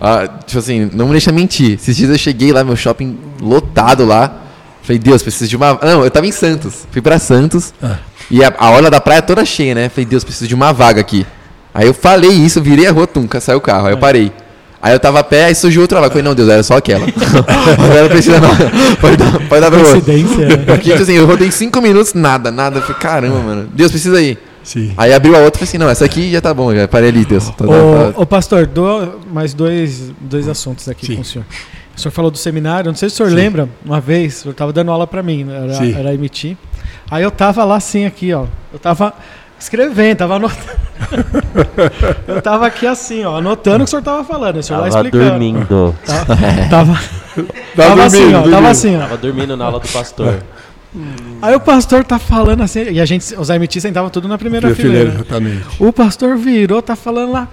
ah, tipo assim, não me deixa mentir. Esses dias eu cheguei lá, meu shopping lotado lá. Falei, Deus, preciso de uma. Não, eu tava em Santos. Fui pra Santos. Ah. E a, a orla da praia toda cheia, né? Falei, Deus, preciso de uma vaga aqui. Aí eu falei isso, virei a rua, tum, saiu o carro. Aí eu parei. Aí eu tava a pé, aí surgiu outra vaga. Falei, não, Deus, era só aquela. Agora precisa não. Pode dar, pode dar pra outra. Coincidência. né? Porque, tipo assim, eu rodei cinco minutos, nada, nada. Eu falei, caramba, mano. Deus, precisa ir. Sim. Aí abriu a outra e falei assim, não, essa aqui já tá bom, já parei ali, Deus. Tá- tá- Ô, ô, pastor, do, mais dois, dois assuntos aqui Sim. com o senhor. O senhor falou do seminário, não sei se o senhor Sim. lembra, uma vez, o senhor tava dando aula pra mim, era, Sim. era MT. Aí eu tava lá assim, aqui, ó. Eu tava escrevendo, tava anotando. eu tava aqui assim, ó, anotando o que o senhor tava falando, o senhor lá Tava explicando. dormindo. Tava, tava, Tá tava assim, ó, dormindo, tava dormindo. assim, ó. Tava dormindo na aula do pastor. Aí o pastor tá falando assim, e a gente, os MT sentavam tudo na primeira Minha fileira. fileira, exatamente. O pastor virou, tá falando lá.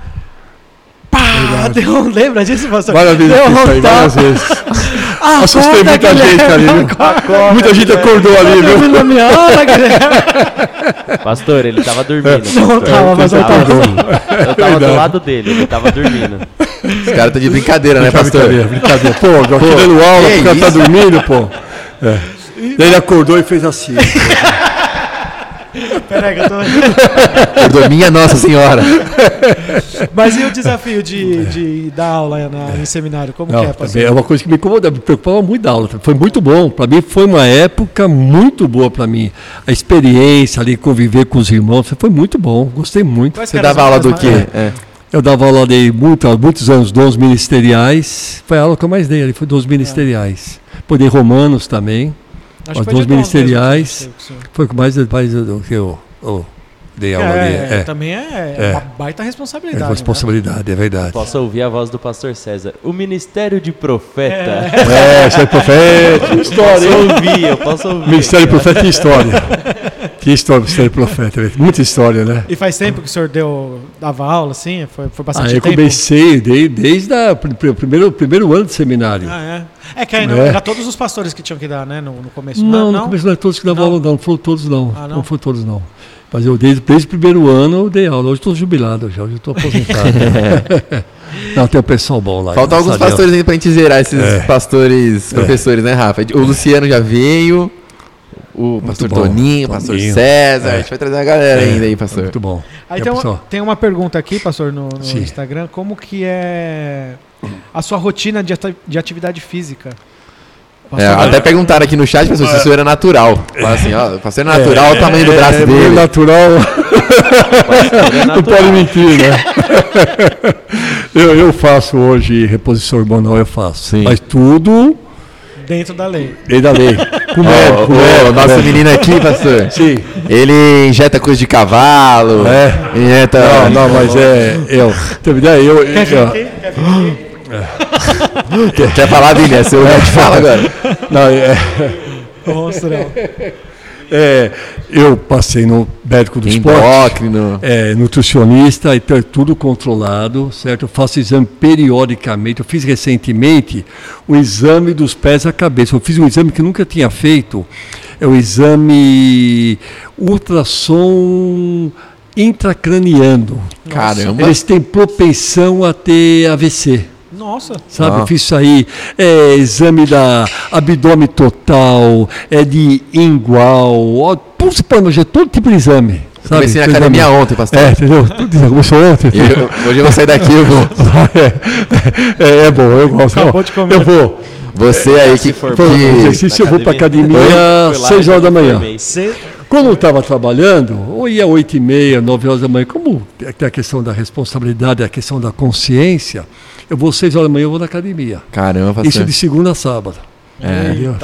Pá! Verdade. Deu, um- lembra disso, pastor? Várias vezes Deu um várias vezes. Acorda, Assustei muita Guilherme, gente ali, viu? acorda, Muita gente acordou ali, Tá viu? na minha hora, Guilherme. Pastor, ele tava dormindo. Não pastor. tava, mas eu Tava. Eu tava do lado dele, ele tava dormindo. Os caras estão de brincadeira, né, pastor? Brincadeira, brincadeira. Pô, eu aqui dando aula, o cara tá dormindo, pô. É. Daí ele acordou e fez assim. Peraí, que eu tô... Perdoa, minha Nossa Senhora. Mas e o desafio de, de dar aula na, no seminário? Como Não, que é, pastor? é uma coisa que me incomodava, me preocupava muito da aula. Foi muito bom. Para mim foi uma época muito boa para mim. A experiência ali, conviver com os irmãos, foi muito bom. Gostei muito. Quais Você dava aula do quê? É. Eu dava aula de muito, há muitos anos, dons ministeriais. Foi a aula que eu mais dei ali, foi dons ministeriais. Poder romanos também. Acho de dons ministeriais. mesmo, Foi que mais, mais do que eu, eu dei aula ali. É, É, também é, É. uma baita é responsabilidade. né? responsabilidade, é verdade. Posso ouvir a voz do pastor César. O ministério de profeta. É, isso é profeta, Posso história. hein? ouvir, eu posso ouvir. Ministério profeta e história. Que história, Ministério profeta. Muita história, né? E faz tempo que o senhor deu, dava aula, assim? Foi, foi bastante Aí eu tempo? comecei desde, desde a, o primeiro, primeiro ano de seminário. Ah, é. É que aí não, É. era todos os pastores que tinham que dar, né? No, no começo. Não, não, no começo não é todos que davam Não? aula, não. Não foram todos, não. Ah, não? não? foram todos, não. Mas eu desde, desde o primeiro ano eu dei aula. Hoje estou jubilado já, hoje estou aposentado. não, tem um pessoal bom lá. Faltam alguns a pastores ainda pra gente zerar esses É. pastores, professores, né, Rafa? O Luciano já veio, o pastor bom, Toninho, o pastor Toninho. César. É. A gente vai trazer uma galera É, ainda aí, pastor. Muito bom. Aí É, tem, uma, pessoal. tem uma pergunta aqui, pastor, no, no. Instagram. Como que é a sua rotina de, ati- de atividade física? É, até perguntaram aqui no chat, pastor, se o senhor era natural. Fala assim, ó, o pastor é natural, o tamanho do braço é, dele. natural. É Não natural. pode mentir, né? eu, eu faço hoje reposição hormonal, eu faço. Sim. Mas tudo Dentro da lei. lei da lei. Com médico, com médico, o nosso médico. menino aqui, pastor, Sim. ele injeta coisa de cavalo, É. injeta... Não, não, mas é. Eu. Tem uma ideia? Eu, eu, Quer, quer falar, Vini? É seu te fala agora. não, é, Nossa, não. É, eu passei no médico do esporte. Endócrino. É, nutricionista, então é tudo controlado, certo? Eu faço exame periodicamente. Eu fiz recentemente o exame dos pés à cabeça. Eu fiz um exame que nunca tinha feito. É o exame ultrassom intracraniano. Caramba. Eles têm propensão a ter AVC. Nossa. Sabe, Ah. eu fiz isso aí, é exame da abdômen total, é de igual, ó, é todo tipo de exame. Sabe? Comecei na Exame- academia ontem, pastor. É, entendeu? Tudo isso, começou ontem. Eu- hoje eu vou sair daqui, eu vou... é, é, é bom, eu gosto. Acabou de comer. Eu vou. Você aí que. for Foi, que- exercício eu vou para academia às lá 6 e horas da manhã. Quando eu estava trabalhando, ou ia 8 e meia, 9 horas da manhã, como tem a questão da responsabilidade, a questão da consciência, eu vou 6 horas da manhã, eu vou na academia. Caramba, pastor. Isso de segunda a sábado. É. Entendeu?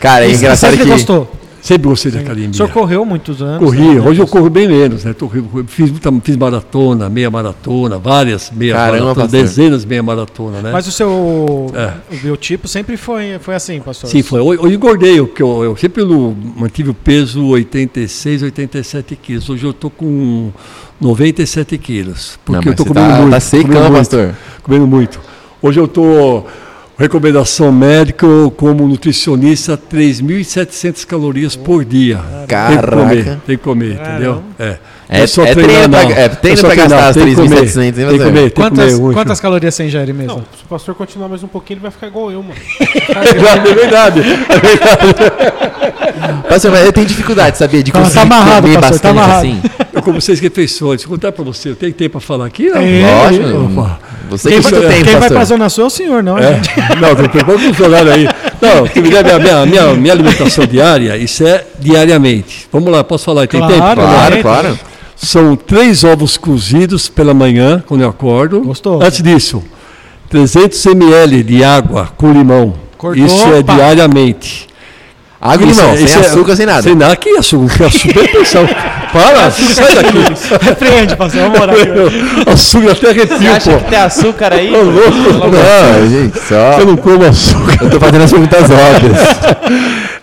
Cara, é engraçado sempre que. gostou? Sempre gostei da academia. O senhor correu muitos anos. Corri, né? hoje eu corro bem menos, né? Tô- fiz, muita- fiz maratona, meia maratona, várias meia Caramba, maratona, pastor. dezenas de meia maratona, né? Mas o seu É. o biotipo sempre foi, foi assim, pastor? Sim, foi. Eu, eu engordei, porque eu, eu sempre mantive o peso 86, 87 quilos. Hoje eu tô com 97 quilos. Porque Não, eu tô você comendo tá, muito. tá secão, muito, pastor. Comendo muito. Hoje eu tô. Recomendação médica, como nutricionista, 3.700 calorias por dia. Tem que comer, Caraca. tem que comer, entendeu? É. É- é só é treinar, treino pra- não. é treino É só pra gastar treinar, as tem que comer, 3.700, hein, Tem que comer, tem que Quantas, comer quantas calorias você ingere mesmo? Não, se o pastor continuar mais um pouquinho, ele vai ficar igual eu, mano. É verdade. Pastor, mas eu tenho dificuldade, sabia? De Tá- conseguir tá amarrado, comer pastor, tá bastante amarrado. assim. Eu como seis refeições. Vou contar para você. Eu tenho tempo para falar aqui? Não? É, Lógico. Você Quem, que vai, tem tempo, quem vai pra Zona Sul é o senhor, não? É? gente? Não, tem pouco funcionário aí. Não, que me deve a minha, minha, minha alimentação diária, isso é diariamente. Vamos lá, posso falar? Tem Claro, tempo? Claro, claro. São três ovos cozidos pela manhã, quando eu acordo. Gostou. Antes disso, 300 ml de água com limão. Cortou, Isso é pá. diariamente. Água e limão, é- sem é- açúcar, sem nada. Sem nada, que açúcar? Que açúcar é pressão. Para, sai daqui. Repreende, pastor. Vamos orar aqui. Açúcar até Você arrepio, acha pô. que tem açúcar aí? Ô, louco. Não, gente, só. Eu não como açúcar. Eu tô fazendo as perguntas óbvias.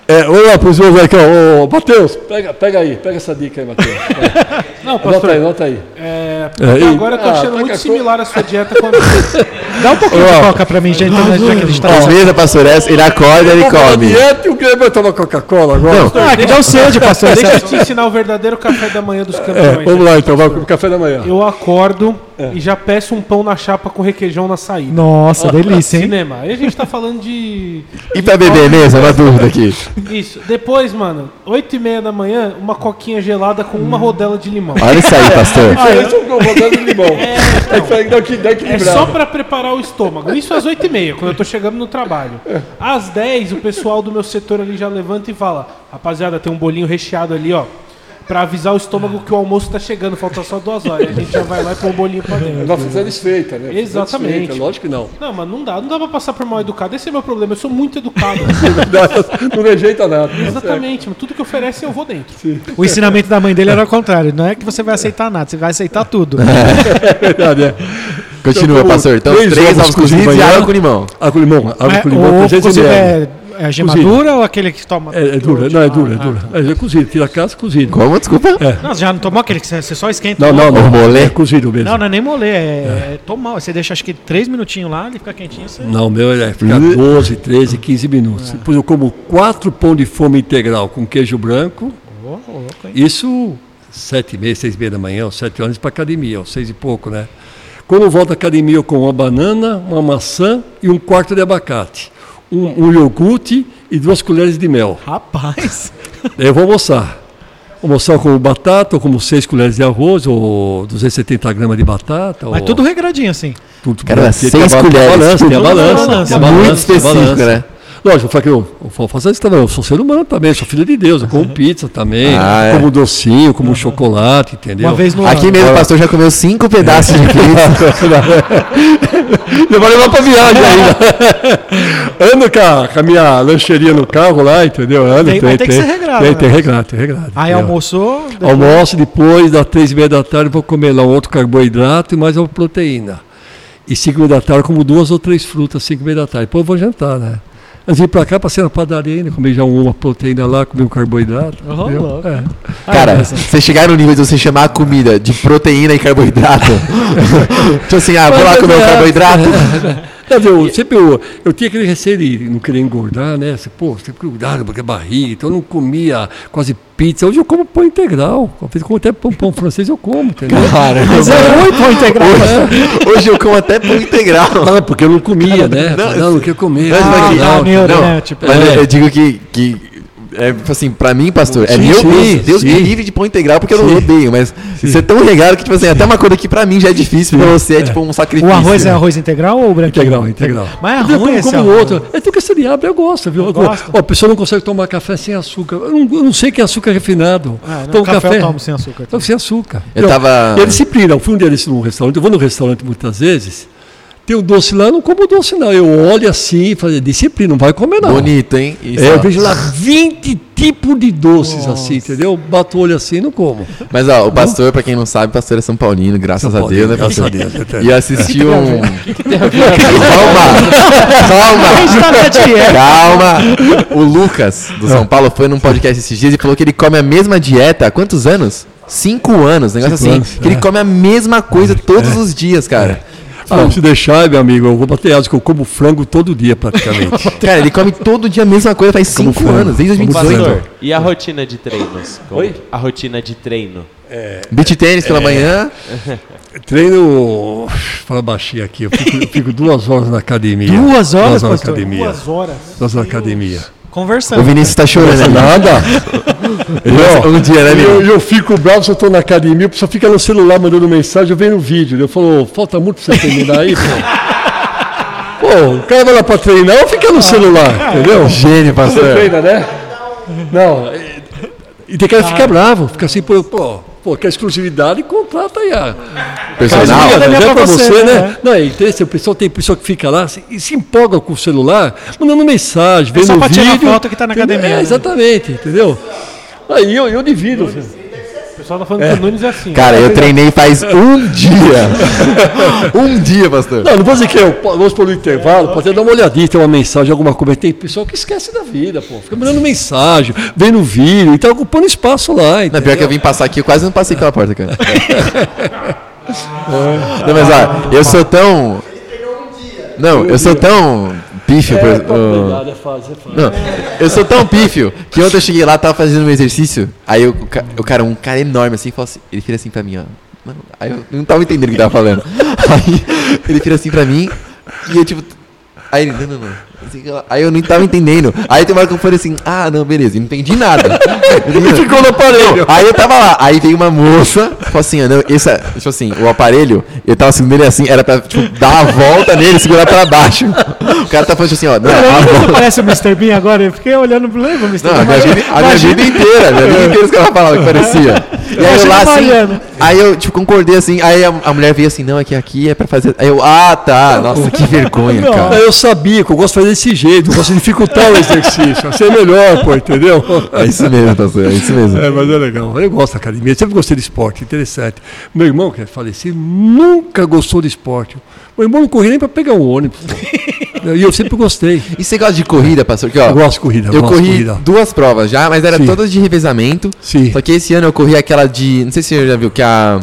É, vamos lá, pros meus aqui, ó. Ô, Matheus, pega, pega aí, pega essa dica aí, Matheus. É. Não, Anota pastor, aí, anota aí. é, É, e- agora eu tô ah, achando tá muito similar a sua dieta com a Dá um pouquinho de coca pra mim, gente, então, já que a gente tá Beleza, pastor, essa, ele acorda, ele Vamos na come. dieta e o Guilherme vai tomar Coca-Cola agora. Não. Ah, que deu sede, pastor. Deixa eu te ensinar o verdadeiro café da manhã dos É, campeões. vamos lá então, vai pro café da manhã. Eu acordo e já peço um pão na chapa com requeijão na saída. Nossa, delícia, hein? Cinema. Aí a gente tá falando de. E pra beber mesmo? É uma dúvida aqui. Isso. Depois, mano, 8 e meia da manhã, uma coquinha gelada com uma rodela de limão. Olha isso aí, pastor. Ah, eu sou rodando de limão. É, é, dá dá É só pra preparar o estômago. Isso às 8 e meia, quando eu tô chegando no trabalho. Às 10, o pessoal do meu setor ali já levanta e fala: Rapaziada, tem um bolinho recheado ali, ó. Pra avisar o estômago que o almoço tá chegando, falta só duas horas. A gente já vai lá e põe o bolinho pra dentro. Nossa, satisfeita, né? Exatamente. Satisfeita, Lógico que não. Não, mas não dá, não dá pra passar por mal educado. Esse é meu problema, eu sou muito educado. não rejeita nada. Exatamente, mas tudo que oferece eu vou dentro. O ensinamento da mãe dele era o contrário. Não é que você vai aceitar nada, você vai aceitar tudo. É verdade, é. Continua, Então, pastor. Então, três três ovos cozidos e água com limão. Água com limão, água Mas com limão, ovo 300 cozido é, é gemadura ou aquele que toma? É, é dura, não, é dura, é dura. É, é cozido, tira a casa, cozido. Como? Desculpa. Não, você já não tomou aquele que você só esquenta? Não, não, não. Molê? É cozido mesmo. Não, não é nem moler, é, é tomar. Você deixa acho que três minutinhos lá, ele fica quentinho. Você... Não, o meu é ficar 12, 13, 15 minutos. Depois eu como quatro pão de forma integral com queijo branco. Ô, louco, hein? Isso, sete e meia, seis e meia da manhã, ou sete horas para academia, ou seis e pouco, né? Quando eu volto à academia, eu como uma banana, uma maçã e um quarto de abacate. Um, um iogurte e duas colheres de mel. Rapaz. Eu vou almoçar. Almoçar com batata, ou como seis colheres de arroz, ou 270 gramas de batata. Mas ou tudo regradinho assim. tudo Cara, tem- seis tem a ba- colheres, Balança, tem a balança. balança. tem a Muito balança, tem a específico, balança. né? Lógico, eu falei que eu, eu vou fazer isso também. Eu sou ser humano também, sou filho de Deus. Eu como pizza também, Ah, é. como docinho, como chocolate, entendeu? Uma vez no Aqui ano. mesmo o pastor já comeu cinco pedaços de pizza. Eu vou levar pra viagem ainda. Ando com a, com a minha lancheria no carro lá, entendeu? Ando, Tem- mas tem que ser regrado, Tem, né? tem regrado, tem regrado. Aí entendeu? almoçou. depois- Almoço depois, das três e meia da tarde, vou comer lá um outro carboidrato e mais uma proteína. E cinco e meia da tarde, como duas ou três frutas, cinco e meia da tarde. Depois eu vou jantar, né? Antes de ir pra cá, passei na padaria ainda, comi já uma proteína lá, comi um carboidrato. Oh. É. Cara, mas- você chegar no nível de você chamar a comida de proteína e carboidrato. tipo assim, ah, vou lá comer o carboidrato. Quer dizer, eu, sempre eu, eu tinha aquele receio de não querer engordar, né? Você, pô, sempre cuidado porque é barriga, então eu não comia quase pizza. Hoje eu como pão integral. Às como até pão, pão francês eu como, entendeu? Mas é muito pão integral. Hoje eu como até pão integral. Não, porque eu não comia, né? Não, Não, não, não queria comer. Mas, Ah, mas, Ah, não, neuro, não, né? Tipo, mas é. eu digo que, que É, tipo assim, pra mim, pastor, é Sim, meu sim, Deus. Deus me sim. livre de pão integral porque eu não Sim. odeio, mas você é tão regado que, tipo assim, até uma coisa que pra mim já é difícil, pra você é tipo um sacrifício. O arroz é arroz integral ou branquinho? Integral, integral. Mas é Eu ruim como, esse como o arroz. outro. É tudo que você abre, eu gosto, viu? Eu Gosta? Ó, a pessoa não consegue tomar café sem açúcar. Eu não, eu não sei que é açúcar refinado. Ah, não, Tomo café, eu tomo sem açúcar. Tomo sem açúcar. Eu tava- E a disciplina. Eu fui um dia desse num restaurante. Eu vou no restaurante muitas vezes. Tem um doce lá, eu não como doce, não. Eu olho assim e falo, disciplina, não vai comer, não. Bonito, hein? Isso, É, eu vejo lá 20 tipos de doces assim, entendeu? Bato o olho assim e não como. Mas ó, o pastor, pra quem não sabe, o pastor é São Paulino, graças São a Deus, né, Paulino, pastor? graças a Deus. E assistiu um. A gente na dieta. Calma! O Lucas, do São Paulo, foi num podcast esses dias e falou que ele come a mesma dieta há quantos anos? Cinco anos, negócio Cinco assim. anos, que ele é. come a mesma coisa todos os dias, cara. Ah, se deixar, meu amigo, eu vou bater asas, que eu como frango todo dia praticamente. Cara, ele come todo dia a mesma coisa faz Como cinco frango. anos, desde Como 2018. Pastor, e a rotina de treinos? Como- Oi? A rotina de treino. Beat tênis É. pela manhã. Treino. Fala baixinho aqui, eu fico, eu fico duas horas na academia. Duas horas, Duas horas na pastor? academia. Duas horas. Duas horas na academia. Conversando. O Vinícius tá chorando. Nada. Eu, Um dia, né, eu, eu fico bravo se eu tô na academia, a pessoa fica no celular mandando mensagem, eu venho no vídeo. Eu falo, falta muito pra você terminar aí, pô. Pô, o cara vai lá pra treinar ou fica no celular, entendeu? Gênio, Você pastor. treina, né? Não, e- e tem cara que fica bravo, fica assim, pô, pô, pô quer exclusividade, contrata aí a Personal. Academia né? pra pra você, você, né? né? Não, é interessante, o pessoal tem pessoa que fica lá se- e se empolga com o celular, mandando mensagem, vendo só pra vídeo. tirar foto que tá na academia, É, né? exatamente, entendeu? Aí eu, eu divido. O pessoal tá falando que o Nunes é assim. Cara, eu treinei faz um dia. um dia, pastor. Não, não vou dizer que eu vamos pôr no intervalo, pode até dar uma olhadinha, tem uma mensagem, alguma coisa. Tem pessoal que esquece da vida, pô. Fica mandando mensagem, vendo vídeo, e tá ocupando espaço lá. Não, Entendeu? pior que eu vim passar aqui, eu quase não passei pela porta, cara. Não, mas ó, eu sou tão. Não, eu sou tão pífio. por- ó, É fácil, é fácil. Não, eu sou tão pífio que ontem eu cheguei lá, tava fazendo um exercício. Aí o, ca- o cara, um cara enorme assim, falou assim, ele fez assim pra mim, ó. Mano, aí eu não tava entendendo o que tava falando. Aí ele fez assim pra mim e eu tipo. Aí ele, não, não, não. Assim, Aí eu não tava entendendo. Aí tem uma hora que eu falei assim, ah, não, beleza, não entendi nada. Ele ficou no aparelho. Aí eu tava lá, aí veio uma moça, falou assim, ó, não, esse, é- tipo assim, o aparelho, eu tava segurando ele assim, era pra tipo, dar a volta nele e segurar pra baixo. O cara tá falando assim, ó, não, volta. Parece o Mr. Bean agora, eu fiquei olhando, lembra o Mr. Não, a Bean? minha vida, a minha vida inteira, a minha vida inteira os caras falavam que parecia. E aí eu lá assim, aí eu tipo concordei assim, aí a, a mulher veio assim, não, aqui, aqui é pra fazer. Aí eu, ah, tá, nossa, que vergonha, Não, cara. eu sabia que eu gosto de fazer desse jeito, de dificultar o exercício. Assim é melhor, pô, entendeu? É isso mesmo, pastor, é isso mesmo. É, mas é legal. Eu gosto da academia, sempre gostei de esporte, interessante. Meu irmão, que é falecido, nunca gostou de esporte. Meu irmão não corria nem para pegar um ônibus. e eu sempre gostei. E você gosta de corrida, pastor? Que, ó, Eu gosto de corrida. eu corri corrida. duas provas já, mas era Sim. todas de revezamento. Sim. Só que esse ano eu corri aquela de. Não sei se você já viu, que é a.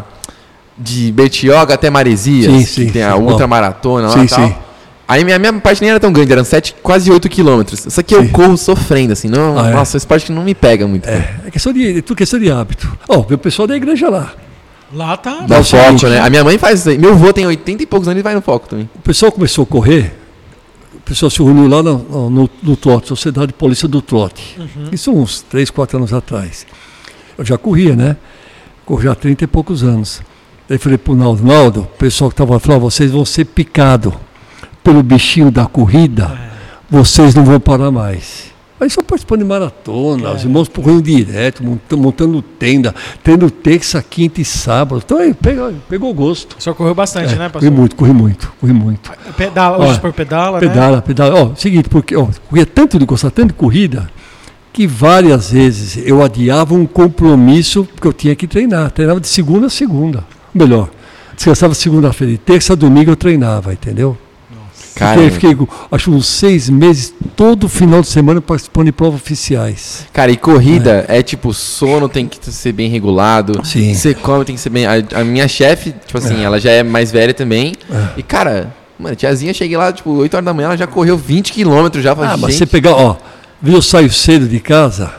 De Bertioga até Maresias. Sim, que sim, Tem a sim. ultramaratona lá Sim, e tal. sim. Aí minha, minha parte nem era tão grande, eram 7, quase 8 quilômetros. Só que eu Sim. corro sofrendo, assim. Não, Ah, é? nossa, esporte que não me pega muito. É, é questão de, é tudo questão de hábito. Ó, vê o pessoal da igreja lá. Lá tá. Dá foco, seguinte- né? A minha mãe faz isso aí. Meu avô tem 80 e poucos anos e vai no foco também. O pessoal começou a correr, o pessoal se reuniu lá no, no, no trote, Sociedade de Polícia do Trote. Isso uns 3, 4 anos atrás. Eu já corria, né? Corri há 30 e poucos anos. Daí falei pro Naldo, Naldo, o pessoal que estava falando, vocês vão ser picados pelo bichinho da corrida, vocês não vão parar mais. Aí só participando de maratona, os irmãos correndo direto, monta- montando tenda, tendo terça, quinta e sábado. Então aí pegou, pegou gosto. O senhor correu bastante, É, né, corri pastor? muito, corri muito, corri muito. Pedala, hoje Ó, o senhor pedala, né? Pedala, pedala. Ó, seguinte, porque ó, corria tanto de gostar tanto de corrida que várias vezes eu adiava um compromisso porque eu tinha que treinar. Treinava de segunda a segunda. Melhor, descansava segunda-feira. De terça a domingo eu treinava, entendeu? Cara, Fiquei, fiquei, acho, uns seis meses, todo final de semana participando de provas oficiais. cara, e corrida é. tipo, sono tem que ser bem regulado. Sim. Você come, tem que ser bem. A, a minha chefe, tipo assim, ela já é mais velha também. E, cara, mano, tiazinha, cheguei lá, tipo, 8 horas da manhã, ela já correu 20 quilômetros já. Falei, Ah, mas você pegar, ó, viu, eu saio cedo de casa,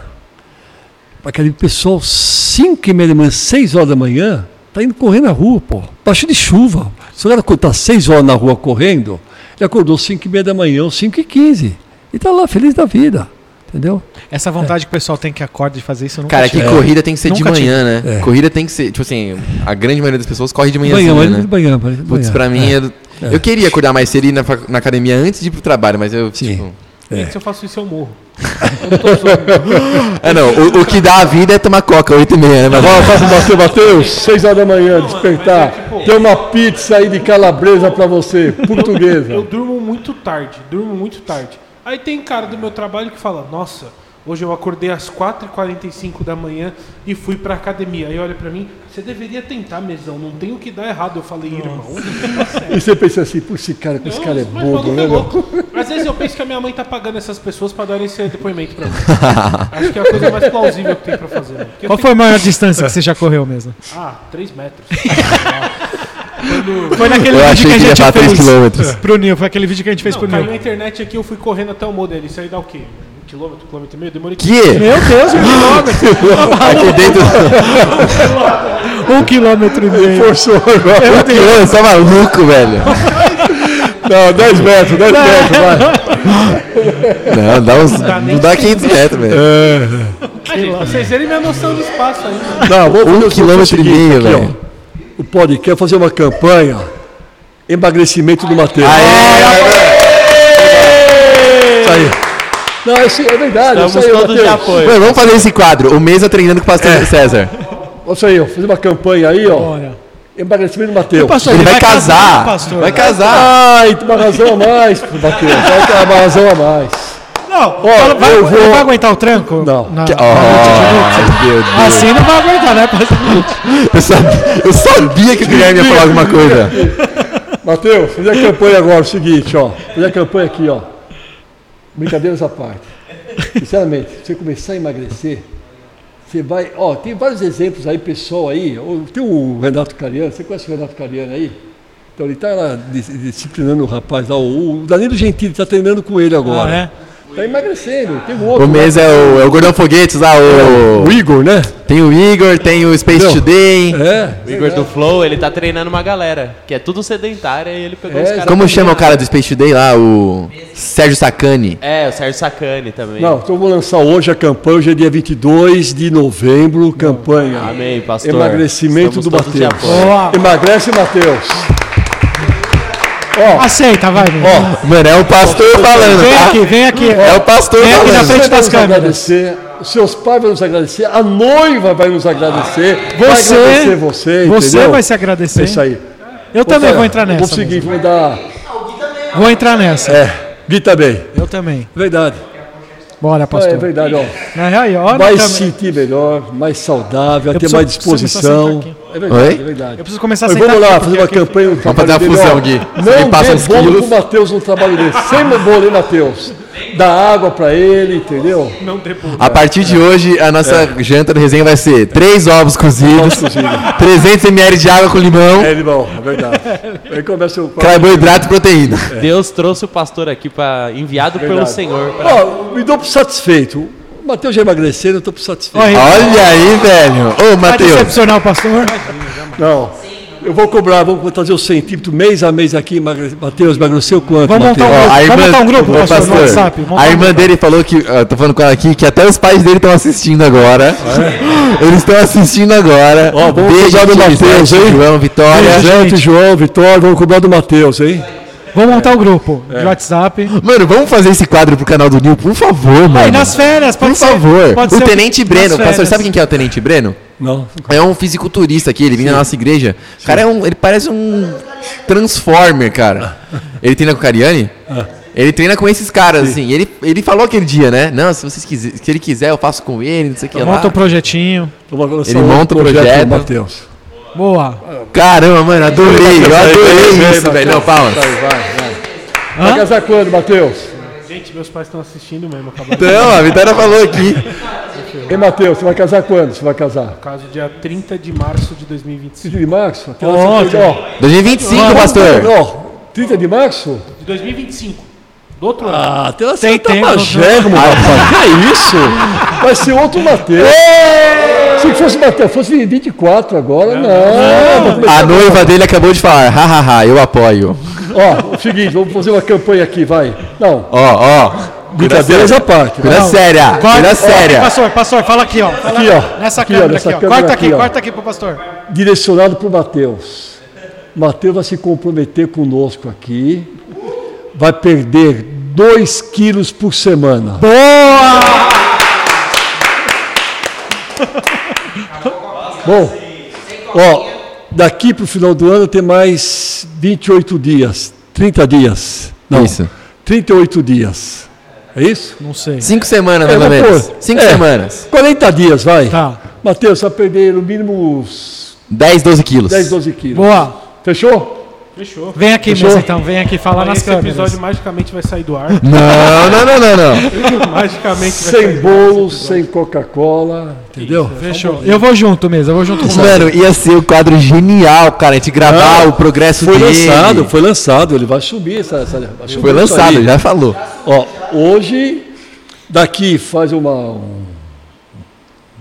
aquele pessoal, 5 e meia da manhã, 6 horas da manhã, tá indo correr na rua, pô, baixo de chuva. Se o cara tá 6 horas na rua correndo, ele acordou 5 e meia da manhã, 5 e 15, e tá lá, feliz da vida. Entendeu? Essa vontade que o pessoal tem que acorda de fazer isso, eu nunca Cara, é que tive. corrida tem que ser de Nunca manhã, né? É. Corrida tem que ser, tipo assim, a grande maioria das pessoas corre de Manhã, manhãzinha, manhã, né? de manhã, manhã, de Putz, pra mim, eu, eu queria acordar mais cedo e ir na, na academia antes de ir pro trabalho, mas eu, Sim. tipo... Gente, se eu faço isso, eu morro. Eu. É, não, o, o que dá a vida é tomar coca, 8 e meia, né? Mas, Vamos, faça bater, Matheus. 6 horas da manhã, Não, despertar. é tipo- Tem uma pizza aí de calabresa pra você, portuguesa. Eu durmo muito tarde, durmo muito tarde. Aí tem cara do meu trabalho que fala, nossa, hoje eu acordei às 4h45 da manhã e fui pra academia. Aí olha pra mim, você deveria tentar, mesão, não tem o que dar errado. Eu falei, irmão, tá. E você pensa assim, pô, esse cara, esse cara é Mas bobo, né? é. Às vezes eu penso que a minha mãe tá pagando essas pessoas pra darem esse depoimento pra mim. Acho que é a coisa mais plausível que tem pra fazer. né? Qual tenho- foi a maior distância que você já correu mesmo? Ah, 3 metros. Foi naquele Eu vídeo que a que ia gente fez. quilômetros. Pro Nil, foi aquele vídeo que a gente fez Não, pro caiu Nil. na internet aqui, eu fui correndo até o modelo. Isso aí dá o quê? Quilômetro, quilômetro e meio? Demorei que? Meu Deus, um quilômetro. Aqui dentro... um quilômetro e meio. Forçou agora. Um quilômetro, você tá maluco, velho? Não, 10 metros, 10 metros, vai. Não, dá uns... Não dá 500 metros, velho. Gente, pra vocês verem minha noção de espaço aí. Não, vamos fazer Um quilômetro e meio, velho. O podcast fazer uma campanha emagrecimento do Matheus. Isso aí. Não, isso é verdade. Estamos isso aí, todos de Matheus. apoio. Mano, vamos fazer esse quadro. O Mesa treinando com o pastor César. Isso aí, ó. Fazer uma campanha aí, ó. Olha. Emagrecimento do Matheus. Pastor, Ele vai casar. pastor. Vai casar. Ai, tem uma razão a mais, Matheus. Vai ter uma razão a mais. Não, fala, vai, eu vou- ele vai aguentar o tranco? Não. Na, Que- na? Oh, meu Deus. Assim não vai aguentar, né? pastor? Eu sabia, eu sabia que o Guilherme ia falar alguma coisa. Matheus, fazer a campanha agora, o seguinte, ó. Fazer a campanha aqui, ó. Brincadeiras à parte. Sinceramente, se você começar a emagrecer, você vai. Ó, tem vários exemplos aí, pessoal aí. Tem o Renato Cariano, você conhece o Renato Cariano aí? Então ele está disciplinando o rapaz lá. O Danilo Gentili está treinando com ele agora. Ah, é? Tá emagrecendo. Tem um outro. O Mesa é o, é o Gordão Foguetes lá, o... O Igor, né? Tem o Igor, tem o Space Não. Today. É. O Igor do Flow, ele tá treinando uma galera, que é tudo sedentária, e ele pegou É, os caras. Como chama o treinar. cara do Space Today lá? O Sérgio Sacani. É, o Sérgio Sacani também. Não, então eu vou lançar hoje a campanha. Hoje é dia 22 de novembro. Campanha. Amém, pastor. Emagrecimento Estamos do Matheus. Emagrece, Matheus. Ó, Aceita, vai. Mano, é o pastor falando, Vem tá? aqui, vem aqui. É o pastor Vem aqui na falando. frente vai das câmeras. agradecer, os seus pais vão nos agradecer, a noiva vai nos agradecer, vai Você- agradecer você, Você entendeu? vai se agradecer. É isso aí. Eu também vou entrar nessa. Vou seguir, vou dar. Vou entrar nessa. É, Gui também. Eu também. Verdade. Bora, É pastor. verdade, ó. É, aí, ó, na Vai câmera. se sentir melhor, mais saudável, ter preciso- mais disposição. É verdade, Oi? é verdade. Eu preciso começar a Mas sentar vamos lá, fazer uma campanha. Vamos fazer uma fusão. Gui. Não passa dê bolo pro Matheus no trabalho dele. Sem bolo, hein, Matheus? Dá água pra ele, entendeu? Não depois. A partir de hoje, a nossa janta do resenha vai ser três ovos cozidos, 300 ml de água com limão, É, irmão, é verdade. Aí começa o. carboidrato e proteína. Deus trouxe o pastor aqui para enviado pelo Verdade. Senhor. pra- Ó, me dou por satisfeito. O Matheus já emagreceu, eu estou satisfeito. Olha, Olha aí, velho. Ô, vai Matheus. decepcionar o pastor? Não. Eu vou cobrar, vamos trazer o centímetro mês a mês aqui. Matheus, emagreceu quanto? Vamos montar um Matheus? grupo. Vamos irmã, montar um grupo, Ô, pastor, no pastor, WhatsApp. A um irmã grupo. dele falou que, tô falando com ela aqui, que até os pais dele estão assistindo agora. Eles estão assistindo agora. Ó, vamos Beijo cobrar do Matheus, hein? João, Vitória. Gente, João, Vitória, vamos cobrar do Matheus, hein? Vamos montar um grupo É. de WhatsApp. Mano, vamos fazer esse quadro pro canal do Nil, por favor, mano. Aí, nas férias, pode Por ser. favor. Pode o ser Tenente Breno, pastor, sabe quem que é o Tenente Breno? Não. É um fisiculturista aqui, ele vem na nossa igreja. O cara é um. Ele parece um Transformer, cara. Ele treina com o Cariani? Ele treina com esses caras, assim. Ele, ele falou aquele dia, né? Não, se vocês quiser, se ele quiser, eu faço com ele, não sei o que lá. Monta um projetinho. Ele monta o projeto. do Matheus. Boa. Caramba, mano, adorei, eu adorei isso, velho. Não, palmas. Vai, vai, vai. Vai casar quando, Matheus? Gente, meus pais estão assistindo mesmo. Acabaram Então, a Vitória falou aqui. Ei, Matheus, você vai casar quando? Você vai casar? caso dia 30 de março de 2025. 30 de março? Ótimo. ó, 2025, pastor. ó, 30 de março? De 2025. Do outro ano. Ah, tem, Tem tá tempo. magérrimo, rapaz. Que é isso? Vai ser outro Matheus. Se fosse Matheus, fosse 24 agora, não. A noiva dele acabou de falar, hahaha, eu apoio. Ó, o seguinte, vamos fazer uma campanha aqui, vai. Não, Ó, ó. Brincadeiras à parte. Cuida séria, Corta- cuida Ó, séria. pastor, pastor, fala aqui, ó. Fala Aqui, ó. Nessa Aqui, ó, câmera nessa aqui, ó. câmera Corta aqui, aqui, ó. corta aqui pro pastor. direcionado para o Mateus. Mateus vai se comprometer conosco aqui, vai perder 2 quilos por semana. Boa! Bom, ó, daqui para o final do ano tem mais 28 dias, 30 dias. Não, Isso. 38 dias. É isso? Não sei. Cinco semanas, É, mais ou vou menos. pôr. Cinco É. semanas. 40 dias, vai. Tá. Mateus, você vai perder no mínimo uns 10, 12 quilos. 10, 12 quilos. Boa. Fechou? Fechou. Vem aqui, Fechou? mesmo então. Vem aqui falar nas Esse câmeras. episódio magicamente vai sair do ar. Não, não, não, não, não. magicamente vai Sem sair do ar esse bolo, sem Coca-Cola, entendeu? Fechou. Eu vou junto mesmo, eu vou junto com você. Mano, ia ser um quadro genial, cara. A gente gravar Não, o progresso Foi dele. lançado, foi lançado, ele vai subir essa. essa vai subir Foi isso lançado, aí. já falou. Ó, hoje, daqui faz uma. um-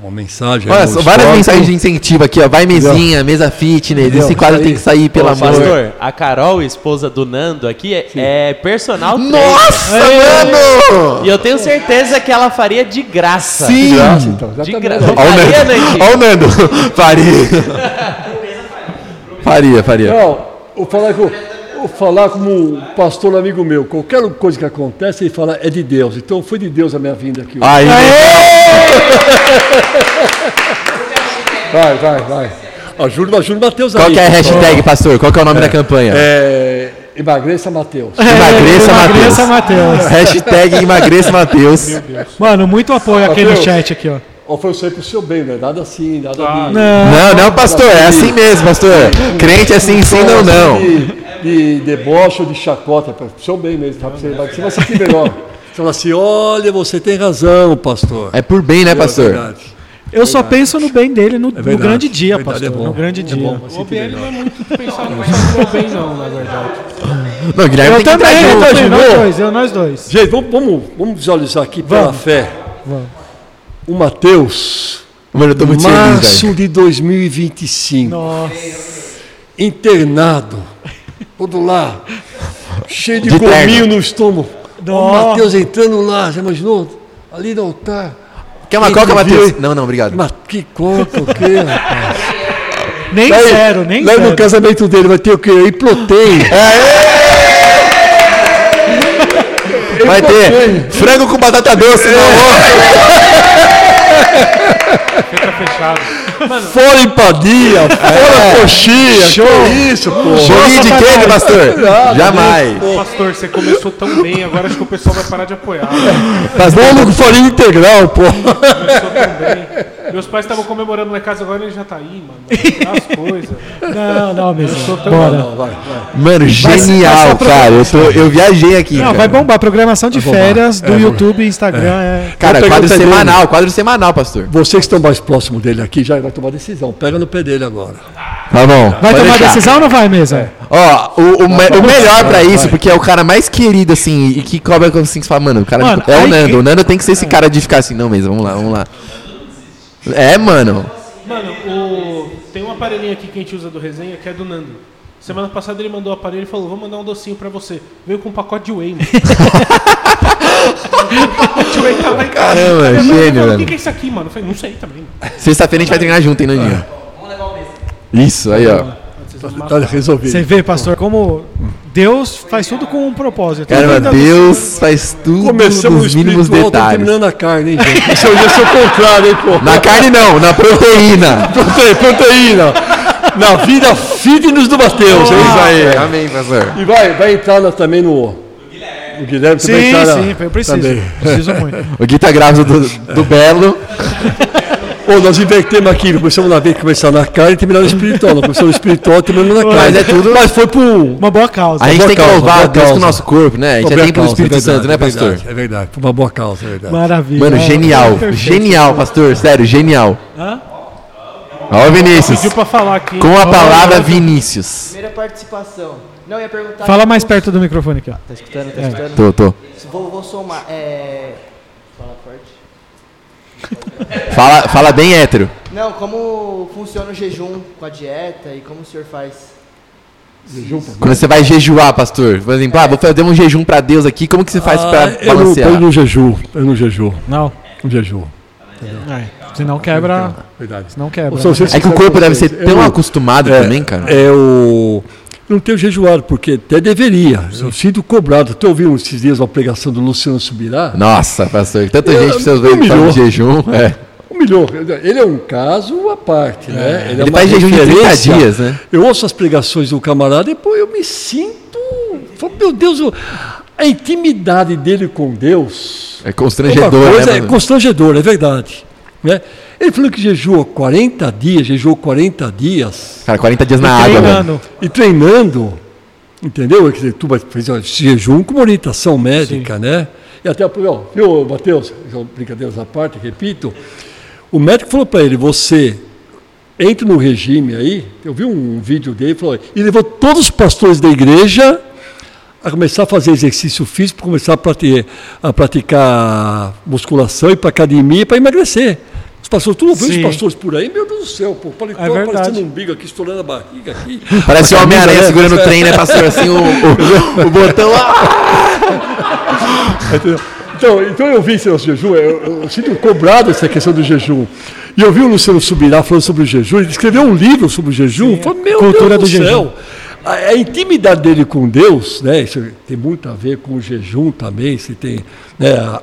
uma mensagem. Olha, um várias mensagens de incentivo aqui, ó. Vai mesinha, mesa fitness. Entendeu? Esse quadro tem que sair, pelo Ô, amor. Pastor, a Carol, esposa do Nando aqui, é, é personal trainer. Nossa, mano! E eu tenho certeza que ela faria de graça. Sim! Graça, então, De graça. Ó o Faria, Nando. Ó o Nando. Faria. Faria, faria. Não, com, vou falar como um pastor amigo meu. Qualquer coisa que acontece, ele fala é de Deus. Então foi de Deus a minha vinda aqui. hoje. Aí, Vai, vai, vai. Ajuda, ajuda o Matheus aí. qual que é a hashtag, pastor? Qual que é o nome da campanha? É, emagreça Matheus. Emagreça, Emagreça, Matheus. Matheus. Hashtag emagreça, Matheus. Mano, muito apoio aqui no chat aqui, ó. Ó, foi aí pro seu bem, né? Nada assim, nada de, Não, não, pastor. É assim mesmo, pastor. Crente é assim, sim, não, não. De, de deboche ou de chacota, para o seu bem mesmo, tá? Você vai, você vai sentir melhor. Você fala assim, olha, você tem razão, pastor. É por bem, né, É pastor? verdade. Eu só penso no bem dele no, no verdade. grande dia, Verdade, pastor. é no grande É dia. O OBL não é muito pensado no bem, não, na verdade. Não, Guilherme Eu também, eu também, nós dois, eu, nós dois. Gente, vamos, vamos, vamos visualizar aqui pela Vamos. fé. Vamos. O Mateus, Mano, eu tô muito feliz, março velho. de 2025, Nossa. internado, todo lá, cheio de, De gominho terno. no estômago. O. Mateus entrando lá, já imaginou? Ali no altar. Quer uma Quem coca, Matheus? Não, não, obrigado. Mas que coca, o quê, rapaz? Nem Daí, zero, nem daí zero. no casamento dele vai ter o quê? Iprotein. Vai ter frango com batata doce almoço. Fica fechado. Fora empadia, fora coxinha. Show. Que isso, pô. Bolinho de queijo, pastor? Nada, Jamais. Pastor, você começou tão bem, agora acho que o pessoal vai parar de apoiar. Bolo com farinha integral, pô. Começou tão bem. Meus pais estavam comemorando lá em casa, agora ele já tá aí, mano. As coisas. Não, não, mesmo. tão- Bora. Não, vai, vai. Mano, genial, cara. Eu, tô, eu viajei aqui. Não, cara. vai bombar. Programação de férias do É, YouTube e Instagram. É. Cara, Vou pegar quadro semanal, quadro semanal, pastor. Vocês que estão mais próximos dele aqui já vai tomar decisão. Pega no pé dele agora. Tá bom. Vai tomar deixar. decisão ou não vai mesmo? Ó, o, o, me- o melhor pra vai, isso, vai. porque é o cara mais querido, assim, e que cobra assim, que você fala, mano, o cara Mano, é o Nando. O Nando tem que ser esse cara de ficar assim, não mesmo, vamos lá, vamos lá. É, mano. Mano, o... tem um aparelhinho aqui que a gente usa do resenha que é do Nando. Semana passada ele mandou o aparelho e falou: Vou mandar um docinho pra você. Veio com um pacote de whey, mano. o pacote de whey tá lá em casa. Caramba, Aí gênio, falou, O velho. que, que é isso aqui, mano? Eu falei: Não sei também. Sexta-feira a gente vai treinar junto, hein, Nandinho? Isso, aí, ó. Tá resolvido. Você vê, pastor, como Deus faz tudo com um propósito. Caramba, Deus faz tudo Começamos no nos mínimos espiritual, estamos detalhes. terminando a carne, hein, gente? Isso é isso é o contrário, hein, pô? Na carne não, na proteína. Proteína, proteína. Na vida fitness do Matheus, é isso aí. Amém, pastor. E vai, vai entrar na- também no... O Guilherme também Sim, tá na- sim, eu preciso. também. Preciso muito. O Gui tá grávido do, do Belo. Ô, nós invertemos aqui, começamos na vez começar na carne e terminar no espiritual. Nós começamos no espiritual e terminamos na carne. Mas é tudo- Mas foi pro. Uma boa causa. A gente boa tem que causa, louvar boa a Deus com o causa. nosso corpo, né? A gente é Boa templo do causa, Espírito é verdade, Santo, né, é pastor? verdade, É verdade, foi uma boa causa, é verdade. Maravilha. Mano, É, genial. perfeito. Genial, pastor. Sério, genial. Hã? Ó, o Vinícius. Pediu pra falar aqui. Com a palavra Vinícius. Primeira participação. Não, ia perguntar. Fala mais perto do microfone aqui, ó. Tá escutando? Tá escutando? Tô, tô. Vou, vou somar. É... Fala forte. Fala, fala bem hétero. Não, como funciona o jejum com a dieta e como o senhor faz? Jejum Quando você vai jejuar, pastor, por exemplo, ah, vou fazer um jejum pra Deus aqui, como que você faz pra Ah, eu não, balancear? eu não jejum, eu não jejum, Não. não jejum. É. Senão quebra. Verdade. Senão quebra. Só né? se É que o corpo deve vocês, ser tão eu- acostumado é, também, cara. É o. eu Não tenho jejuado, porque até deveria. Eu sinto cobrado. Estou ouvindo esses dias uma pregação do Luciano Subirá. Nossa, pastor, tanta Eu- gente precisa ver de jejum. É. Humilhou. Ele é um caso à parte, né? é Ele uma faz jejum de 30 referência. dias, né? Eu ouço as pregações do camarada e pô, eu me sinto. Meu Deus, eu- a intimidade dele com Deus. É Uma constrangedor, coisa né? é constrangedor, é verdade. Né? Ele falou que jejua 40 dias, jejuou 40 dias Cara, 40 dias na água, velho. Treinando. e treinando, entendeu? Quer dizer, tu esse jejum com uma orientação médica, né? E até, ó, viu, Matheus, brincadeiras à parte, repito, o médico falou para ele, você entra no regime aí, eu vi um vídeo dele, falou, e levou todos os pastores da igreja a começar a fazer exercício físico, começar a praticar, a praticar musculação, ir para academia para emagrecer. Os pastores, tu não vê os Sim. pastores por aí, meu Deus do céu, pô, paletó É verdade. aparecendo um umbigo aqui, estourando a barriga aqui. Parece o Homem-Aranha né? segurando o trem, né, pastor? Assim, o, o, o botão. Ah! Então, então eu vi esse nosso jejum, eu, eu sinto cobrado essa questão do jejum. E eu vi o Luciano Subirá falando sobre o jejum, ele escreveu um livro sobre o jejum. Eu falei, meu Cultura Deus do do, jejum. A, a intimidade dele com Deus, né, isso tem muito a ver com o jejum também, se tem né, a,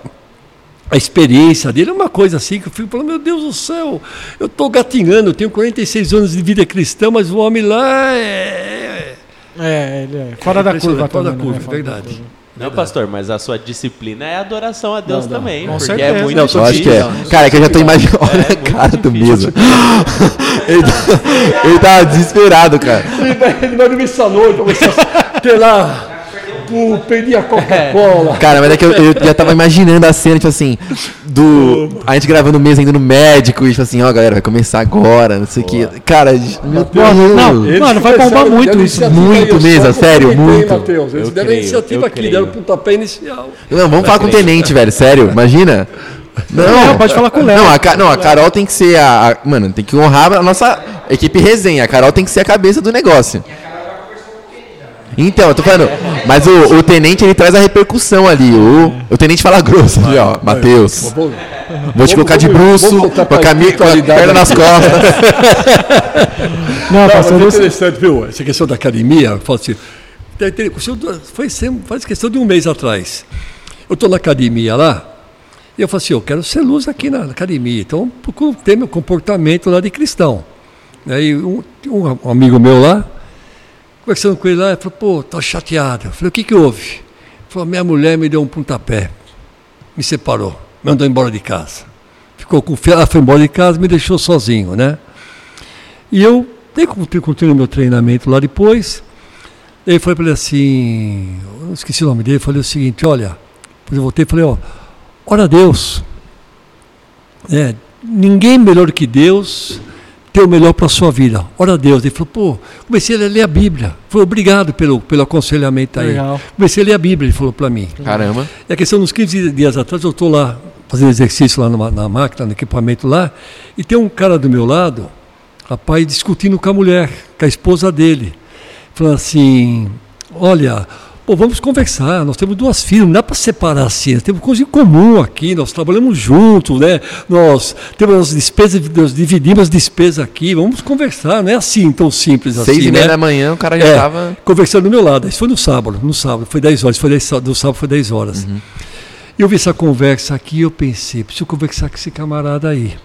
a experiência dele é uma coisa assim que eu fico falando, meu Deus do céu, eu estou gatinhando, eu tenho 46 anos de vida cristã, mas o homem lá é. É, ele é fora da curva Fora da também, né? curva, Fora da verdade. curva. Não, pastor, mas a sua disciplina é adoração a Deus Não, não. também. Com porque certeza. é muito Não, Eu acho que é. difícil. Cara, é que eu já tô imaginando. Olha a cara do Mesa. Ele, tá- ele tava desesperado, cara. Ele vai, ele vai no salão para começar a ter lá. O, pedir a Coca-Cola. Cara, mas é que eu, eu já tava imaginando a cena, tipo assim, do. A gente gravando mesa indo no médico e tipo assim, ó, galera, vai começar agora, não sei o que. Cara, meu Deus. Não, Eles Mano, vai bombar a muito isso. Muito aí, só sério, muito. Matheus. Eles Eu deram a creio, iniciativa eu aqui, creio. deram pontapé inicial. Não, vamos falar com o tenente, velho, sério, imagina. Não, Não, pode falar com o Léo. Não, a, Ca- não, a Carol tem que ser a, a- Mano, tem que honrar a nossa equipe resenha. A Carol tem que ser a cabeça do negócio. Então, eu tô falando. Mas o, o tenente ele traz a repercussão ali. O, o tenente fala grosso ali, ó. Matheus. Vou te colocar de bruxo, com a, pra cami- com a perna nas costas. Não, pastor mas é interessante, viu? Essa questão da academia, eu falo assim, tem- tem- foi faz questão de um mês atrás. Eu estou na academia lá, e eu falo assim, eu quero ser luz aqui na academia, então procuro ter meu comportamento lá de cristão. Aí um, um amigo meu lá, conversando com ele lá, ele falou, pô, tô chateado. Eu falei, o que que houve? Ele falou, minha mulher me deu um pontapé, me separou, me mandou embora de casa. Ficou com ela foi embora de casa, me deixou sozinho, né? E eu continuei continuei meu treinamento lá depois. Eu falei para ele assim, eu esqueci o nome dele, falei o seguinte, olha, depois eu voltei e falei, ó, ora a Deus. É, ninguém melhor que Deus ter o melhor para a sua vida. Ora a Deus. Ele falou, pô, comecei a ler a Bíblia. Foi obrigado pelo, pelo aconselhamento aí. Legal. Comecei a ler a Bíblia, ele falou para mim. Caramba. E a questão, uns 15 dias atrás, eu estou lá fazendo exercício lá numa- na máquina, no equipamento lá, e tem um cara do meu lado, rapaz, discutindo com a mulher, com a esposa dele. Falando assim, olha, pô, vamos conversar, nós temos duas filhas, não dá para separar assim, nós temos coisa em comum aqui, nós trabalhamos juntos, né? Nós temos as despesas, nós dividimos as despesas aqui, vamos conversar, não é assim tão simples assim, Seis e meia né? da manhã, o cara já É, tava. conversando do meu lado. Isso foi no sábado, no sábado, foi 10 horas, foi 10, do sábado foi 10 horas. Uhum. Eu vi essa conversa aqui e eu pensei, preciso conversar com esse camarada aí.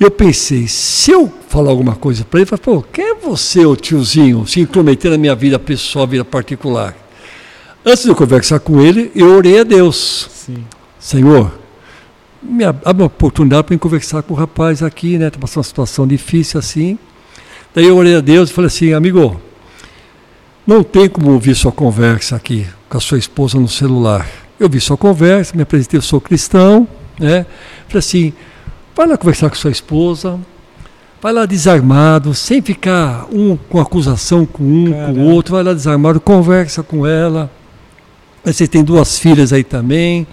Eu pensei, se eu falar alguma coisa para ele, eu falei, pô, quem é você, ô tiozinho, se intrometer na minha vida pessoal, vida particular? Antes de eu conversar com ele, eu orei a Deus. Sim. Senhor, me ab- abre uma oportunidade para conversar com o rapaz aqui, né? Está passando uma situação difícil assim. Daí eu orei a Deus e falei assim, amigo, não tem como ouvir sua conversa aqui com a sua esposa no celular. Eu vi sua conversa, me apresentei, eu sou cristão, né? Falei assim, vai lá conversar com sua esposa, vai lá desarmado, sem ficar um com acusação com um, com Caramba. o outro, vai lá desarmado, conversa com ela. Você tem duas filhas aí também.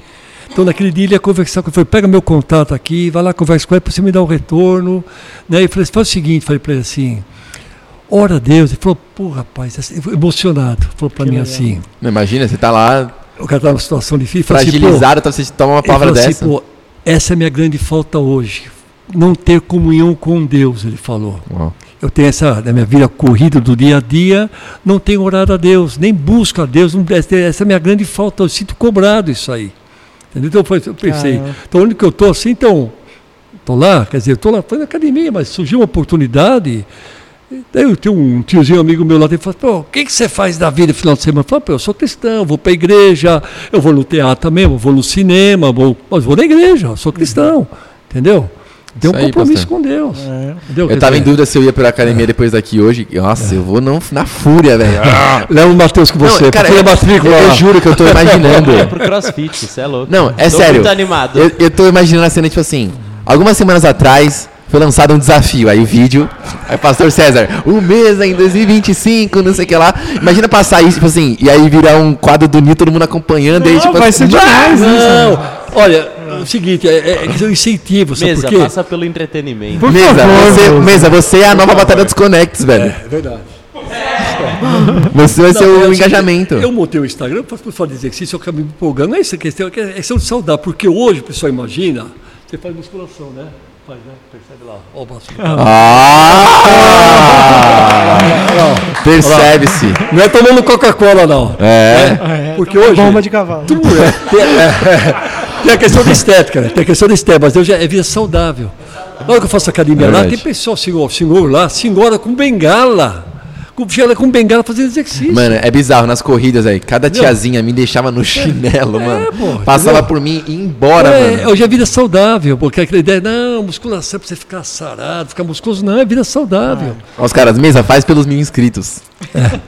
Então naquele dia ele ia conversar com ele, falei, pega meu contato aqui, vai lá, conversa com ele para você me dar um retorno. Né? E falei, faz o seguinte, falei para ele assim, ora a Deus. Ele falou, pô, rapaz, assim, emocionado. Falou para mim assim, Não, imagina, você tá lá o cara tá numa situação difícil, assim, pô, fragilizado, tá, você toma uma ele palavra falou assim, dessa. pô, essa é a minha grande falta hoje. Não ter comunhão com Deus, ele falou. Uau. Eu tenho essa, minha vida corrida do dia a dia, não tenho orado a Deus, nem busco a Deus. não- essa é a minha grande falta, eu sinto cobrado isso aí. Entendeu? Então eu pensei, Caramba. então onde que eu estou assim, então, estou lá, quer dizer, estou lá, na academia, mas surgiu uma oportunidade. Daí eu tenho um tiozinho amigo meu lá, ele falou, pô, o que, que você faz da vida no final de semana? Eu falo, pô, eu sou cristão, vou para a igreja, eu vou no teatro eu vou no cinema, vou, mas vou na igreja, sou cristão, entendeu? Tem um compromisso pastor. com Deus. É. entendeu? Eu Quer tava em dúvida se eu ia pela academia depois daqui hoje. Nossa, eu vou não, na fúria, velho. Leva o Matheus com você, Não, cara, eu, matrícula eu lá. juro que eu tô imaginando. É pro crossfit, isso é louco. Não, é Tô sério. muito animado. Eu, eu tô imaginando a cena, tipo assim, algumas semanas atrás foi lançado um desafio, aí o vídeo, aí Pastor César, um mês em 2025, não sei o que lá. Imagina passar isso, tipo assim, e aí virar um quadro do Nil, todo mundo acompanhando, e aí, Não, tipo vai assim, ser demais isso. Não, olha, é o seguinte, é, é, é um incentivo, sabe Mesa, por quê? passa pelo entretenimento. Por Mesa, favor, você, Deus. Mesa, você é a nova batalha dos Conects, velho. É verdade. Você vai ser Não, é o seguinte, engajamento. Eu montei o Instagram para fazer exercício, eu acabei me empolgando. Não é essa questão, é questão de saudável, porque hoje o pessoal imagina, você faz musculação, né? Faz, né? Percebe lá. Ó, o braço. Ah! Percebe-se. Não é tomando Coca-Cola, não. É. É, Porque hoje. Bomba de cavalo. Tudo é, tem, é, a questão da estética, né? Tem a questão da estética, mas eu já é vida saudável. Na hora que eu faço academia lá, Verdade. tem pessoal, senhor, senhor lá, senhora com bengala. Com, com bengala fazendo exercício. Mano, é bizarro nas corridas aí. Cada tiazinha me deixava no chinelo, mano. pô, Passava entendeu? por mim e ia embora, é, mano. hoje é vida saudável, porque aquela ideia, não, musculação é pra você ficar sarado, ficar musculoso, não, é vida saudável. Ó, Os caras, mesa, faz pelos mil inscritos.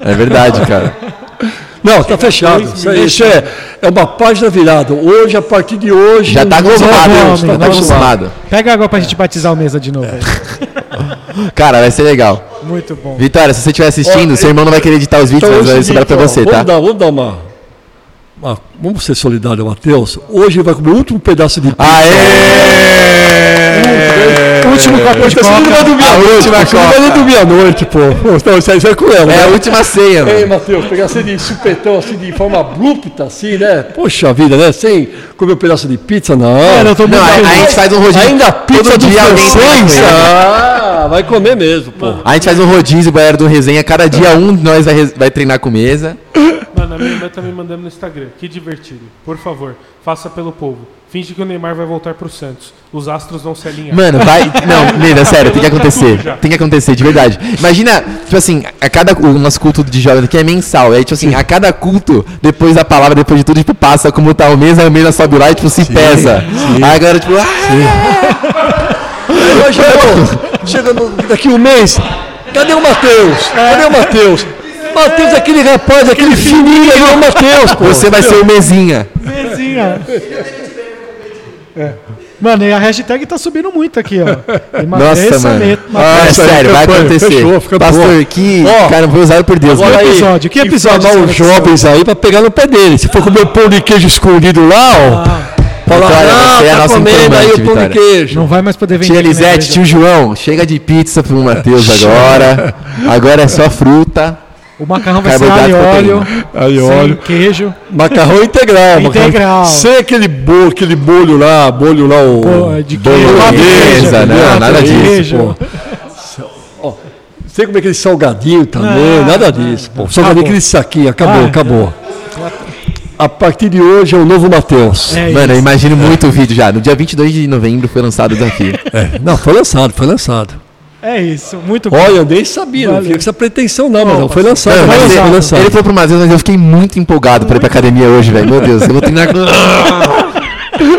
É, verdade, cara. Não, tá fechado. Isso, aí, isso é, é uma página virada. Hoje, a partir de hoje. Já tá não- acostumado, não, já tá não. acostumado. Pega água pra gente batizar o mesa de novo. aí. Cara, vai ser legal. Muito bom. Vitória, se você estiver assistindo, Ó, seu irmão não vai querer editar os vídeos, Então, mas é vai sobrar ó, você, tá? Vamos dar, vamos dar uma, uma- Vamos ser solidários ao Matheus. Hoje ele vai comer o último pedaço de pizza. Aê! Último copo de Você não vai coca. dormir à A noite, última pô, você não vai dormir à noite, pô. Então, isso aí você é cruel, É né? a última ceia, Ei, mano. Matheus, pegar assim de supetão, assim, de forma abrupta, assim, né? Poxa vida, né? Sem comer um pedaço de pizza, não. Cara, eu tô muito Não, a, a gente faz um rodízio. Ainda pizza do dia francês? com. Ah, vai comer mesmo, pô. A gente faz um rodízio, galera do resenha. Cada dia um de nós vai, vai treinar com mesa. Mano, a minha irmã tá me mandando no Instagram. Que divertido. Por favor, faça pelo povo. Finge que o Neymar vai voltar pro Santos. Os astros vão se alinhar. Mano, vai. Não, Mesa, sério, tem que acontecer. Tem que acontecer, de verdade. Imagina, tipo assim, a cada. O nosso culto de jovem aqui é mensal. Aí, tipo assim, a cada culto, depois da palavra, depois de tudo, tipo, passa como tá o mesa, aí o mesa sobe lá e, tipo, se pesa. Aí a galera, tipo, ah, Hoje, pô, chega no- daqui um mês. Cadê o Matheus? Cadê o Matheus? Matheus, é aquele rapaz, aquele fininho ali, é o Matheus, pô. você vai ser o mesinha. Mesinha. Mano, e a hashtag tá subindo muito aqui, ó. Nossa, mano. Ah, é sério, vai campanha, acontecer. fechou, fica Pastor, boa. que. Ó, cara, foi usado por Deus. Agora aí, episódio? Que episódio informar os jovens aí pra pegar no pé dele. Se for comer o pão de queijo escondido lá, ó. Fala, Vitória, ah, você é a tá nossa comendo aí o pão de queijo. Não vai mais poder vender. Tia Elisete, tio João, chega de pizza pro Matheus agora. Agora é só fruta. O macarrão vai ser alho óleo. Aí, sem óleo. queijo. Macarrão integral. macarrão- Integral. Sem aquele bolho, aquele bolho lá, bolho lá, o. Pô, de bolho queijo. Bolonhesa, entendeu? não, nada disso, Queijo. pô. Sem comer aquele salgadinho também, Ah, nada disso. Pô. Salgadinho, Acabou. aquele saquinho, acabou, Ah. acabou. A partir de hoje é o novo Matheus. É Mano, eu isso. imagino muito o vídeo já. No dia 22 de novembro foi lançado desafio. É, não, foi lançado, foi lançado. É isso. Muito bom. Olha, eu nem sabia, não Valeu. fiquei com essa pretensão não, mas não, foi lançado, Não, foi mas lançado, ele, foi lançado. ele falou pro Matheus, mas eu fiquei muito empolgado pra ir pra academia hoje, velho. Meu Deus, eu vou treinar com.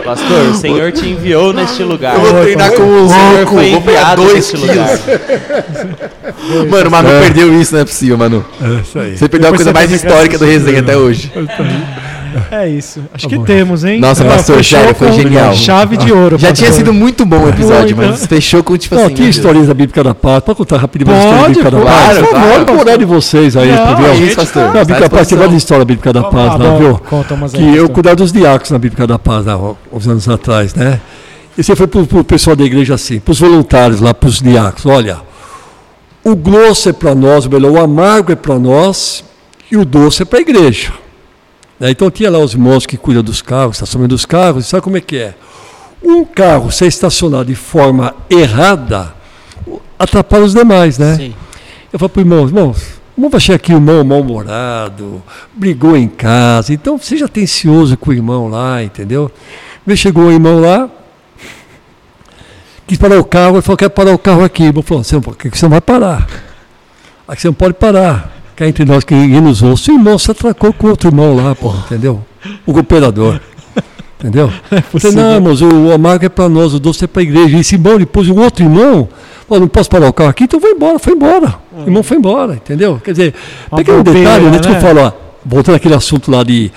Pastor, o Senhor te enviou neste lugar. Eu vou treinar com o louco, vou pegar dois neste lugar. Mano, o Manu perdeu isso, não é possível, Manu. É isso aí. Você perdeu a Depois coisa você mais histórica do resenha até hoje. É isso. Acho que temos, hein? Nossa, pastor, sério, foi genial. Chave de ouro. Já tinha sido muito bom o episódio, mas fechou com tipo Não, assim. que historinhas da Bíblia da Paz? Pode contar rapidinho uma Pode, história da Bíblia da Paz? Por favor, de vocês aí, Não, entendeu? é isso, pastor. Na Bíblia da Paz tem várias histórias da Bíblia da Paz, Ah, lá, bom, viu? conta umas Que eu cuidava dos diáconos na Bíblia da Paz, lá, uns anos atrás, né? E você foi pro, pro pessoal da igreja assim, pros voluntários lá, pros diáconos, olha, o grosso é para nós, melhor, o amargo é para nós e o doce é para a igreja. Né? Então tinha lá os irmãos que cuidam dos carros, estacionamento dos carros, sabe como é que é? Um carro ser estacionado de forma errada atrapalha os demais, né? Sim. Eu falo para o irmão, irmãos, irmão vai chegar aqui o irmão mal-humorado, brigou em casa, então seja atencioso com o irmão lá, entendeu? Me chegou o irmão lá, quis parar o carro, ele falou, quero parar o carro aqui. O irmão falou, você não, você não vai parar. Aqui você não pode parar. Cá entre nós que nos ouça. O irmão se atracou com outro irmão lá, pô, entendeu? O cooperador. Entendeu? Eu falei, não, irmãos, o, amargo é para nós, o doce é para a igreja. E esse irmão, depois o outro irmão, falou, não posso parar o carro aqui, então vou embora, foi embora. O irmão foi embora, entendeu? Quer dizer, pequeno detalhe, né? que eu né? falo, ó, voltando àquele assunto lá de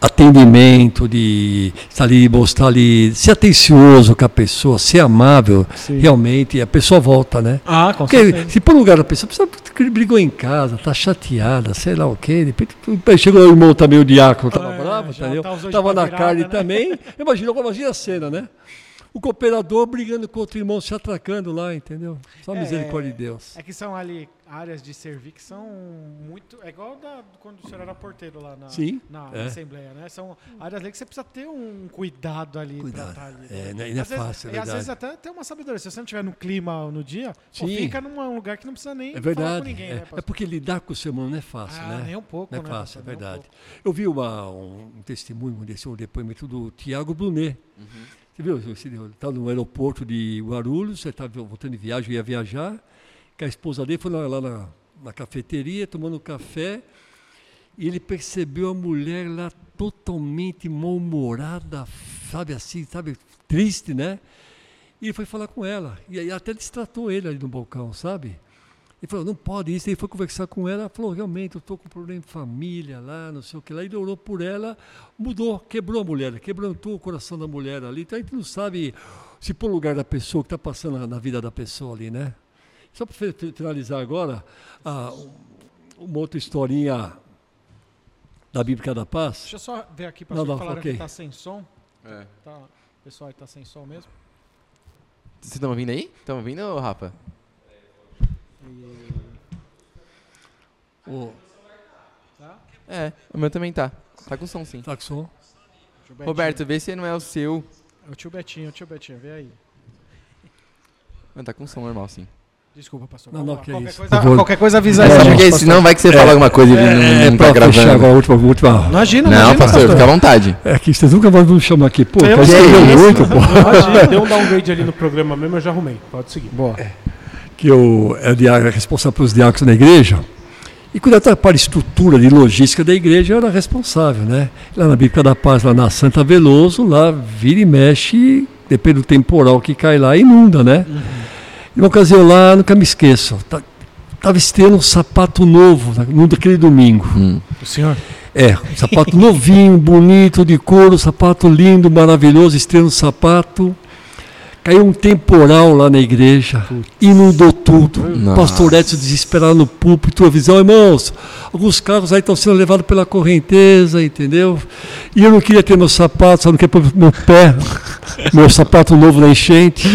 atendimento, de estar ali, mostrar ali, ser atencioso com a pessoa, ser amável, Sim. realmente, a pessoa volta, né? Ah, com Porque certeza. se por lugar da pessoa, a pessoa brigou em casa, tá chateada, sei lá o quê. De repente, chegou o irmão também, o diácono, tava É, bravo, tá Tava na carne né? também. Imagina, imagina a cena, né? O cooperador brigando com outro irmão, se atracando lá, entendeu? Só É, misericórdia de Deus. É que são ali áreas de servir que são muito. É igual da, quando o senhor era porteiro lá na, Sim, na é. Assembleia, né? São áreas ali que você precisa ter um cuidado ali Cuidado, pra estar ali. é, né? não é- não é Às vezes- fácil, é E às vezes até tem uma sabedoria. Se você não estiver no clima no dia, pô, fica num lugar que não precisa nem É falar verdade. com ninguém, é, né? é porque lidar com o ser humano não é fácil, Ah, né? nem um pouco, Não é né, fácil, é pastor? Um verdade. pouco. Eu vi uma, um, um testemunho desse um depoimento do Tiago Brunet. Você viu? Estava no aeroporto de Guarulhos, você estava voltando de viagem, ia viajar, que a esposa dele foi lá, lá na, na cafeteria, tomando café, e ele percebeu a mulher lá totalmente mal-humorada, sabe assim, sabe, triste, né? E ele foi falar com ela, e aí até distratou ele ali no balcão, sabe? Ele falou, não pode isso. Ele foi conversar com ela, falou, realmente, eu estou com problema de família lá, não sei o que lá. Ele orou por ela, mudou, quebrou a mulher, quebrantou o coração da mulher ali. Então a gente não sabe se pôr no lugar da pessoa que está passando na, na vida da pessoa ali, né? Só para finalizar agora, ah, um- uma outra historinha da Bíblia da Paz. Deixa eu só ver aqui, Não, pastor, não, que falaram ok. que tá sem som. É. Tá, pessoal, tá sem som mesmo. Vocês estão ouvindo aí? Estão ouvindo, Rafa? Ô, É, o meu também tá. Tá com som sim. tá com som? Roberto, vê se não é o seu. É o tio Betinho, o tio Betinho, vê aí. Não, tá com som normal sim. Desculpa, pastor. Não, não, que é qualquer, isso. coisa, favor. qualquer coisa avisa É, aí. Não, porque pastor. senão vai que você fala alguma coisa e não, É, não tá fechar gravando. agora última, última. Imagina, Não, imagina, pastor, fica à vontade. É que vocês nunca vão me chamar aqui. Pô, Eu sei muito, pô. Imagina, deu um downgrade ali no programa mesmo, eu já arrumei. Pode seguir. Boa. que eu é diácono, responsável pelos diáconos na igreja. E cuidar da para a estrutura de logística da igreja, eu era responsável, né? Lá na Bíblia da Paz, lá na Santa Veloso, lá vira e mexe, depende do temporal que cai lá, inunda, né? E uma ocasião lá, nunca me esqueço, tá- tava estreando um sapato novo, na- no daquele domingo. Hum. O senhor? É, um sapato novinho, bonito, de couro, sapato lindo, maravilhoso, estreando um sapato. Caiu um temporal lá na igreja, inundou tudo. Nossa. Pastor Edson desesperado no púlpito, avisou, irmãos, alguns carros aí estão sendo levados pela correnteza, entendeu? E eu não queria ter meu sapato, só não queria pôr meu pé, meu sapato novo na enchente.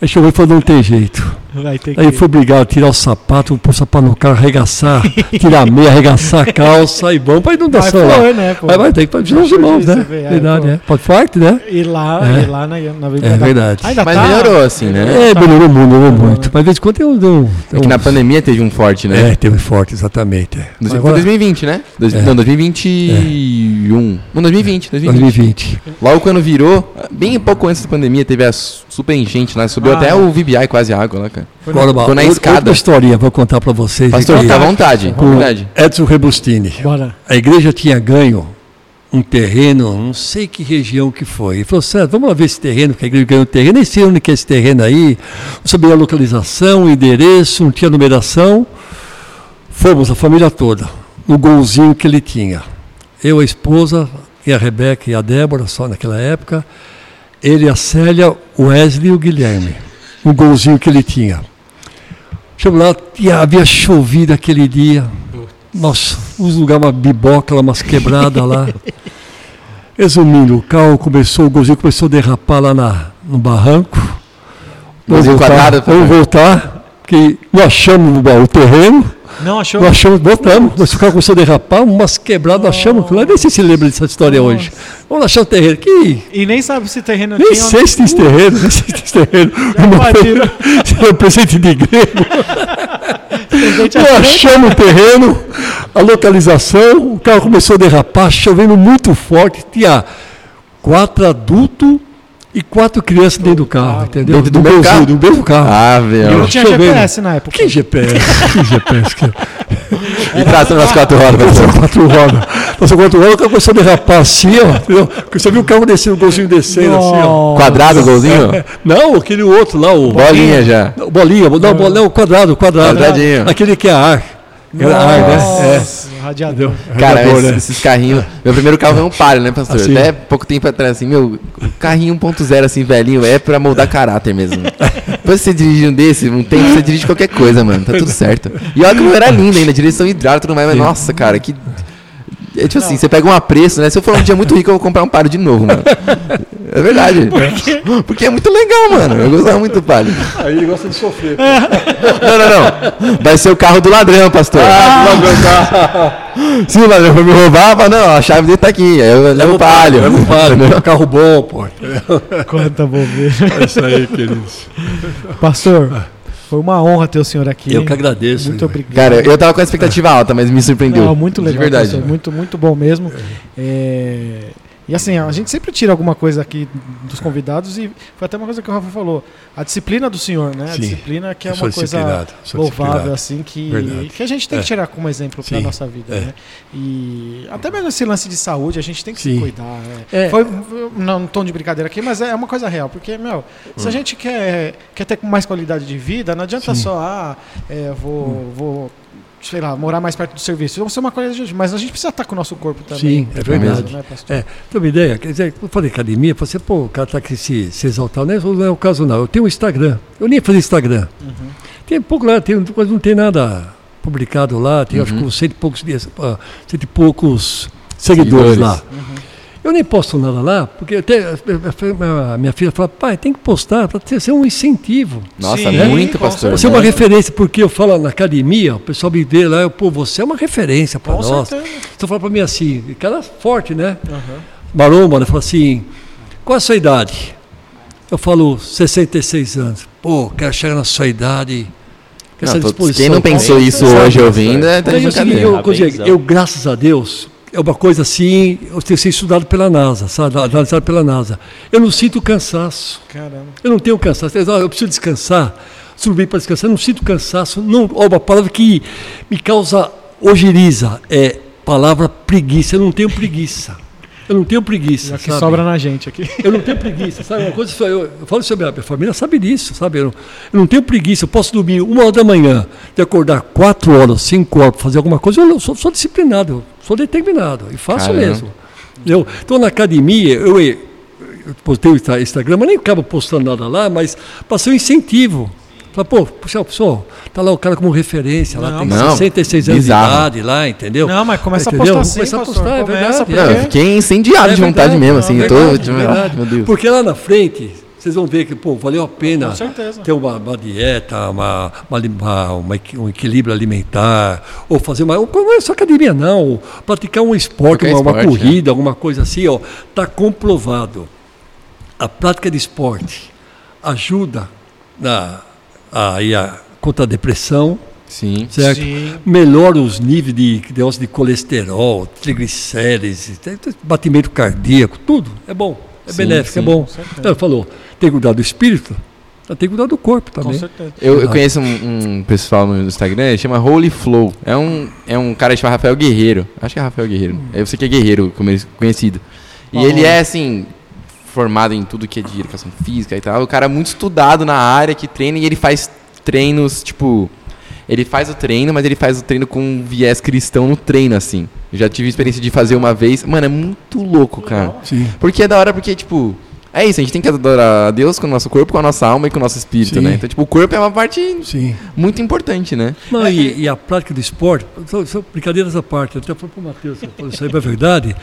Aí chegou e falou, não tem jeito. Vai ter que... Aí foi obrigado a tirar o sapato, pôr o sapato no carro, arregaçar, tirar a meia, arregaçar a calça e vamos para Vai inundação lá. foi, né, pô? Vai, vai, tem que fazer os irmãos, né? é, verdade, é. Pode forte, né? E lá, É. e lá na, na É da- verdade. Mas tá... melhorou assim, né? É, melhorou muito, melhorou muito. Mas de vez em quando um. Tem um, É que um na pandemia teve um forte, né? É, teve forte, exatamente. é. Foi agora, 2020, né? Dois- É. Não, 2021. Não, 2020, 2020. 2020. Logo quando virou, bem pouco antes da pandemia, teve a su- super enchente lá. Subiu Ah, até é. o VBI quase água lá, cara. Agora, uma, na outra- escada. outra historinha vou contar para vocês. Pastor, aqui. fica à vontade. Edson Rebustini. Bora. A igreja tinha ganho um terreno, não sei que região que foi. Ele falou, certo, vamos lá ver esse terreno, que a igreja ganhou um terreno, nem sei onde que é esse terreno aí, não sabia a localização, o endereço, não tinha numeração. Fomos, a família toda, no golzinho que ele tinha. Eu, a esposa, e a Rebeca e a Débora, só naquela época. Ele, a Célia, o Wesley e o Guilherme. No golzinho que ele tinha. Chegou lá, e havia chovido aquele dia. Nossa, uns lugares, uma biboca, umas quebradas lá. Resumindo, o carro começou, o golzinho começou a derrapar lá na, no barranco. Vamos voltar, vamos voltar. que achamos o terreno, Não achou? não achamos, botamos, mas o carro começou a derrapar, umas quebradas, achamos, lá nem sei se lembra dessa história hoje. Vamos achar o terreno, que E nem sabe se terreno nem tinha. sei se tem terreno, nem sei se tem terreno. Uma invadiram. foi um presente de grego. Nós achamos o terreno, a localização, o carro começou a derrapar, chovendo muito forte, tinha quatro adultos e quatro crianças dentro do carro, entendeu? Dentro do No meu mesmo- carro? Do mesmo carro. Ah, não velho. tinha chovendo. GPS na época. Que GPS? Que GPS? Que... E tração nas quatro rodas, Passou pastor. quatro rodas. Passou quatro rodas, o carro começou a derrapar assim, ó. entendeu? Porque Você viu o carro descendo, o golzinho descendo assim, ó. Quadrado, golzinho? Não, aquele outro lá, o. Bolinha já. Não, Bolinha, não, bolinha, não, quadrado, quadrado. Quadradinho. Aquele que é ar. Era ar, né? É. Nossa, radiador. Cara, Radiador, esses, né? esses carrinhos. Meu primeiro carro é um Palio, né, pastor? Assim. Até pouco tempo atrás, assim, meu, o carrinho 1.0, assim, velhinho, é pra moldar caráter mesmo. Depois que você dirige um desse, um tempo você dirige qualquer coisa, mano. Tá tudo certo. E olha como era lindo ainda, direção hidráulica e tudo mais, mas nossa, cara, que. É tipo assim, você pega um apreço, né? Se eu for um dia muito rico, eu vou comprar um Palio de novo, mano. É verdade. Porque é muito legal, mano. Eu gostava muito do Palio. Aí ele gosta de sofrer. Não, não, não. Vai ser o carro do ladrão, pastor. Ah, Se o ladrão for me roubar, fala, não, a chave dele tá aqui. Aí eu levo o palio. É um palio, carro bom, pô. Quanta bobeira. É isso aí, queridos. Pastor, foi uma honra ter o senhor aqui. Eu que agradeço. Muito obrigado. Cara, eu tava com a expectativa alta, mas me surpreendeu. Não, muito legal, De verdade. muito, muito bom mesmo. É, E assim, a gente sempre tira alguma coisa aqui dos convidados e foi até uma coisa que o Rafa falou. A disciplina do senhor, né? A Sim, disciplina que é uma coisa louvável, assim, que, Verdade. que a gente tem que É. tirar como exemplo para a nossa vida, é. né? E até mesmo esse lance de saúde, a gente tem que se Sim. cuidar. né? É. Foi não um tom de brincadeira aqui, mas é uma coisa real, porque, meu, se a gente quer, quer ter mais qualidade de vida, não adianta Hum. Sim. Hum. só, ah, é, vou, vou, sei lá, morar mais perto do serviço. Vamos ser uma coisa, de- mas a gente precisa estar com o nosso corpo também. Sim, é verdade. Né, pastor? É, tem uma ideia, quer dizer, eu falei academia, eu falei assim, pô, o cara tá aqui se, se exaltando, não é, não é o caso não, eu tenho um Instagram, eu nem fazer Instagram, Uhum. tem pouco lá, tem, quase não tem nada publicado lá, tem acho que Uhum. uns cento e poucos, dias, ah, cento e poucos seguidores, Seguidores. lá. Eu nem posto nada lá, porque até a minha filha fala, pai, tem que postar para ser um incentivo. Nossa, Sim, muito, pastor. Você é uma referência, porque eu falo na academia, o pessoal me vê lá, eu, pô, você é uma referência para nós. certeza. Você fala para mim assim, cara forte, né? Uhum. Maromba, né? Fala assim, qual a sua idade? Eu falo 66 anos. Pô, quero chegar na sua idade. Com essa Não, tô- disposição. quem não pensou isso hoje ouvindo, é tá de Então, brincadeira. eu, Parabéns, eu, graças a Deus, é uma coisa assim, eu tenho sido estudado pela NASA, sabe? Analisado pela NASA. Eu não sinto cansaço. Caramba. Eu não tenho cansaço. Eu, preciso descansar. Subi para descansar. Eu não sinto cansaço. Não, ó, uma palavra que me causa ojeriza é palavra preguiça. Eu não tenho preguiça. Eu não tenho preguiça. Já que sabe? sobra na gente aqui. Eu não tenho preguiça, sabe? Uma coisa, eu, eu falo sobre a minha família, sabe disso, sabe? Eu não, eu não tenho preguiça, eu posso dormir uma hora da manhã, de acordar quatro horas, cinco horas para fazer alguma coisa, eu sou, sou disciplinado, eu sou determinado e faço Caramba. mesmo. Eu, então, na academia, eu, eu postei o Insta- Instagram, mas nem acabo postando nada lá, mas passei um incentivo. Fala, pô, puxa, pessoal, tá lá o cara como referência, lá Não, tem não, 66 anos bizarro. de idade lá, entendeu? Não, mas começa a Entendeu? postar Vamos sim, começar a pastor. postar, é Começa, verdade. Não, eu fiquei incendiado É de vontade verdade, mesmo, assim. é eu tô, verdade, tipo, é verdade. meu Deus. Porque lá na frente, vocês vão ver que, pô, valeu a pena ter uma, uma dieta, uma, uma, uma- um equilíbrio alimentar, ou fazer uma. Não é só academia, não. Praticar um esporte, uma, uma esporte, corrida, alguma coisa assim, ó. Está comprovado. A prática de esporte ajuda na, aí a, contra a depressão, Sim. certo? Sim. melhora os níveis de, de, de colesterol, triglicérides, batimento cardíaco, tudo. É bom, é Sim, benéfico, é sim. bom. certeza. Ela falou, tem que cuidar do espírito, tem que cuidar do corpo Com também. certeza. Eu, eu conheço um, um pessoal no Instagram, ele chama Holy Flow. É um, é um cara que chama Rafael Guerreiro. Acho que é Rafael Guerreiro. Eu sei que é Guerreiro, como ele- conhecido. E Bom. ele é, assim, formado em tudo que é de educação física e tal. O cara é muito estudado na área, que treina e ele faz treinos, tipo... Ele faz o treino, mas ele faz o treino com um viés cristão no treino, assim. Eu já tive experiência de fazer uma vez. Mano, é muito louco, cara. Sim. Porque é da hora, porque, tipo, é isso, a gente tem que adorar a Deus com o nosso corpo, com a nossa alma e com o nosso espírito, Sim. né? Então, tipo, o corpo é uma parte Sim. muito importante, né? Não, e, e a prática do esporte, só, só brincadeiras à parte, eu até para o Matheus, isso aí é verdade.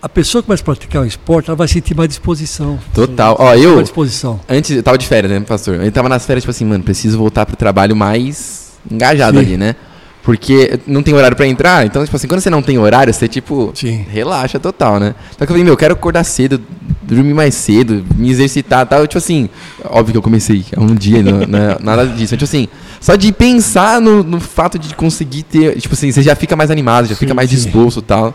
A pessoa que vai praticar um esporte, ela vai sentir mais disposição. Total. Ó, Mais eu, disposição. antes, eu tava de férias, né, pastor? Eu tava nas férias, tipo assim, mano, preciso voltar pro trabalho mais engajado Sim. ali, né? Porque não tem horário pra entrar, então, tipo assim, quando você não tem horário, você, tipo, Sim. relaxa total, né? Só que eu falei, meu, eu quero acordar cedo, dormir mais cedo, me exercitar tal. Tipo assim, óbvio que eu comecei há um dia, não, não é nada disso. Mas, tipo assim, só de pensar no, no fato de conseguir ter, tipo assim, você já fica mais animado, já fica mais sim. disposto e tal.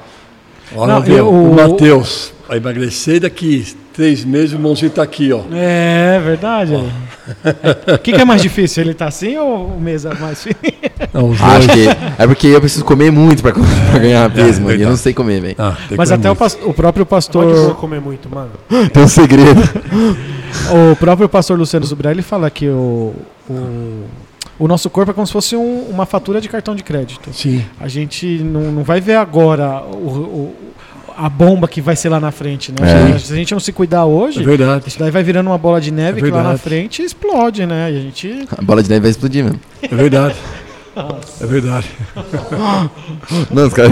Olha, Não, eu- o Matheus vai emagrecer daqui três meses, o irmãozinho tá aqui, ó. É verdade. O que, que é mais difícil? Ele tá assim ou o mesa é mais fino? Não, Acho que é porque eu preciso comer muito pra, pra ganhar peso, mano. E eu não sei comer, velho. Ah, Mas até o, comer pas- o próprio Pode pastor. comer muito, mano. Tem um segredo. O próprio pastor Luciano Zubrelli fala que o, o, o nosso corpo é como se fosse um- uma fatura de cartão de crédito. Sim, A gente não, não vai ver agora o, o- a bomba que vai ser lá na frente, né? É. Se a gente não se cuidar hoje, é verdade. isso daí vai virando uma bola de neve É que lá na frente explode, né? E a gente. A bola de neve vai explodir, mano. É verdade. É verdade. Não, os caras.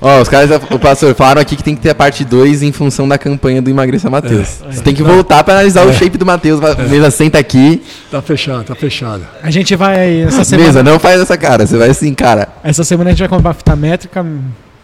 Ó, os caras, o pastor, falaram aqui que tem que ter a parte 2 em função da campanha do Emagreça Matheus. Você tem que voltar pra analisar o shape do Matheus. Mesa, senta aqui. Tá fechado, tá fechado. A gente vai. Essa semana, Mesa, não faz essa cara. Você vai assim, cara. essa semana a gente vai comprar fita métrica.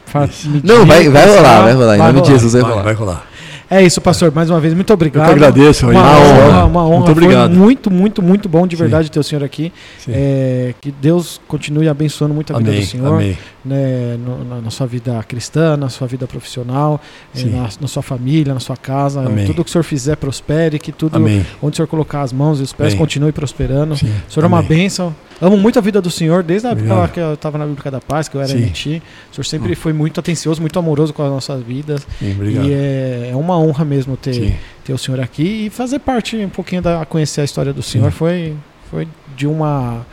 fa- Não, vai, vai rolar, vai rolar. Em nome de. Jesus Vai, rolar. vai rolar. É isso, pastor. Mais uma vez, muito obrigado. Eu que agradeço, Uma aí. honra, Uma honra. uma honra. Muito obrigado. Foi muito, muito, muito bom de Sim. verdade ter o senhor aqui. Sim. É, que Deus continue abençoando muito a vida Amém, do senhor. amém. né, no- na, na sua vida cristã, na sua vida profissional, eh, Sim. na, na sua família, na sua casa. Amém. Tudo que o senhor fizer prospere, que tudo Amém. onde o senhor colocar as mãos e os pés Amém. continue prosperando. Sim. O senhor é uma bênção. Amo muito a vida do senhor, desde a época Obrigado. que eu estava na Bíblica da Paz, que eu era Sim. Hum. MT. O senhor sempre foi muito atencioso, muito amoroso com as nossas vidas. Sim, obrigado. E é, é uma honra mesmo ter, Sim. ter o senhor aqui e fazer parte um pouquinho da conhecer a história do senhor foi foi de uma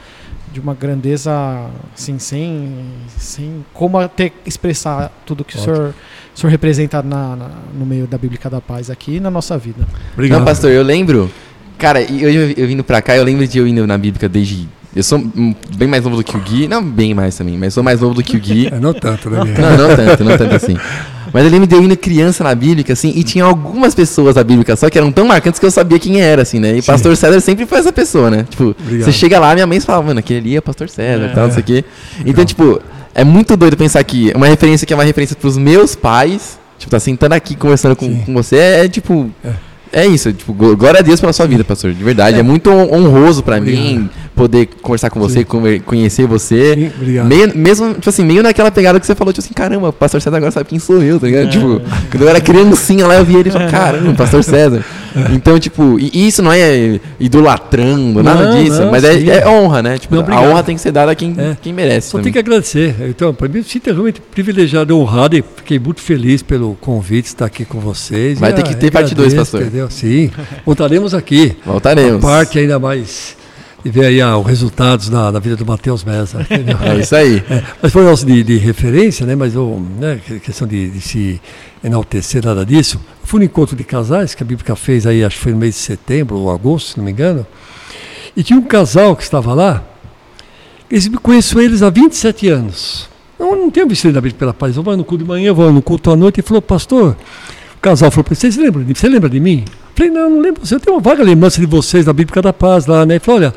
de uma grandeza assim sem sem como até expressar tudo que o Ótimo. senhor, o senhor representa na, na- no meio da Bíblica da Paz aqui e na nossa vida. Obrigado. Não, pastor, eu lembro. Cara, e eu, eu, eu vindo pra cá, eu lembro de eu indo na Bíblica desde. Eu sou hum, bem mais novo do que o Gui. Não, bem mais também, mas sou mais novo do que o Gui. É, não tanto, né? Não, não tanto, não tanto assim. Mas eu lembro de eu indo criança na Bíblica, assim, e tinha algumas pessoas da Bíblica só que eram tão marcantes que eu sabia quem era, assim, né? E Sim. pastor César sempre foi essa pessoa, né? Tipo, Obrigado. você chega lá, minha mãe fala, mano, aquele ali é pastor César, É. tal, não sei o quê. Então, tipo, é muito doido pensar que uma referência que é uma referência pros meus pais, tipo, tá sentando aqui conversando com, com você, é, é, tipo. É. É isso, tipo, gl- glória a Deus pela sua vida, pastor, de verdade. É, muito hon- honroso pra mim poder conversar com você, conver- conhecer você. Sim, obrigado. Meio, mesmo, tipo assim, meio naquela pegada que você falou, tipo assim, caramba, o pastor César agora sabe quem sou eu, tá ligado? Tipo, quando eu era criancinha lá, eu via ele e falava, caramba, pastor César. Então, tipo, e isso não é idolatrando, nada Não, disso, não, mas é, é honra, né? Tipo, Não, a honra tem que ser dada a quem, É. quem merece. Só também. tem que agradecer. Então, para mim, me sinto realmente privilegiado honrado e fiquei muito feliz pelo convite de estar aqui com vocês. Vai E, ter que ter parte dois, agradeço, pastor. Entendeu? Sim, voltaremos aqui. Voltaremos. A parte ainda mais de ver aí ah, os resultados na vida do Matheus Mesa. entendeu? É isso aí. É, mas foi nosso de, de referência, né? Mas eu, né, que- questão de, de se enaltecer, nada disso. Fui no encontro de casais que a Bíblia fez aí, acho que foi no mês de setembro ou agosto, se não me engano. E tinha um casal que estava lá. Eles, me conheço eles há 27 anos. Não, não tenho visto ele na Bíblia pela paz. Eu vou no culto de manhã, vou no culto à noite. E falou, pastor, o casal falou para ele, de mim? Você lembra de mim? Falei, não, não lembro. Eu tenho uma vaga lembrança de vocês da Bíblia da Paz lá, né? Ele falou, olha,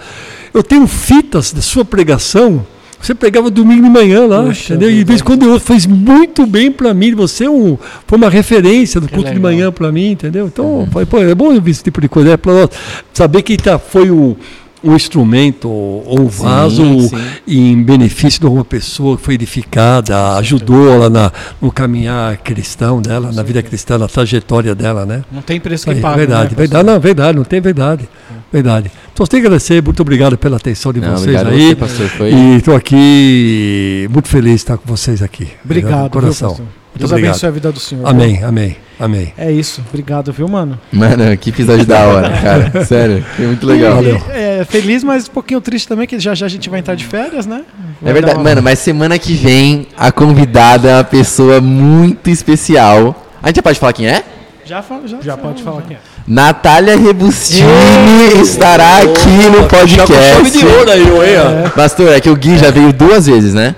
eu tenho fitas da sua pregação. Você pregava domingo de manhã lá, Puxa entendeu? E de vez em quando eu fez muito bem para mim. Você é um, foi uma referência do Que culto de manhã para mim, entendeu? Então, foi, pô, é bom ouvir esse tipo de coisa. É pra nós saber que tá, foi o, um instrumento ou um vaso sim. em benefício de uma pessoa que foi edificada, ajudou ela na, no caminhar cristão dela, na vida cristã, na trajetória dela, né? Não tem preço que paga. verdade, né, verdade, não, verdade, não tem verdade. Verdade. Então, você tem que agradecer, muito obrigado pela atenção de Não, vocês obrigado aí. você, pastor. Foi... E estou aqui muito feliz de estar com vocês aqui. Obrigado, De coração. viu? Deus obrigado. abençoe a vida do senhor. Amém, amém, amém. É isso. Obrigado, viu, mano? Mano, que episódio da hora, cara. Sério, foi muito legal. Valeu. É, feliz, mas um pouquinho triste também, que já já a gente vai entrar de férias, né? Vai É verdade, uma- mano, mas semana que vem a convidada é uma pessoa muito especial. A gente já pode falar quem é? Já, fala, já, Já pode falar quem é. Natália Rebustini estará aqui no podcast. aí, oi, Pastor, é que o Gui já veio duas vezes, né?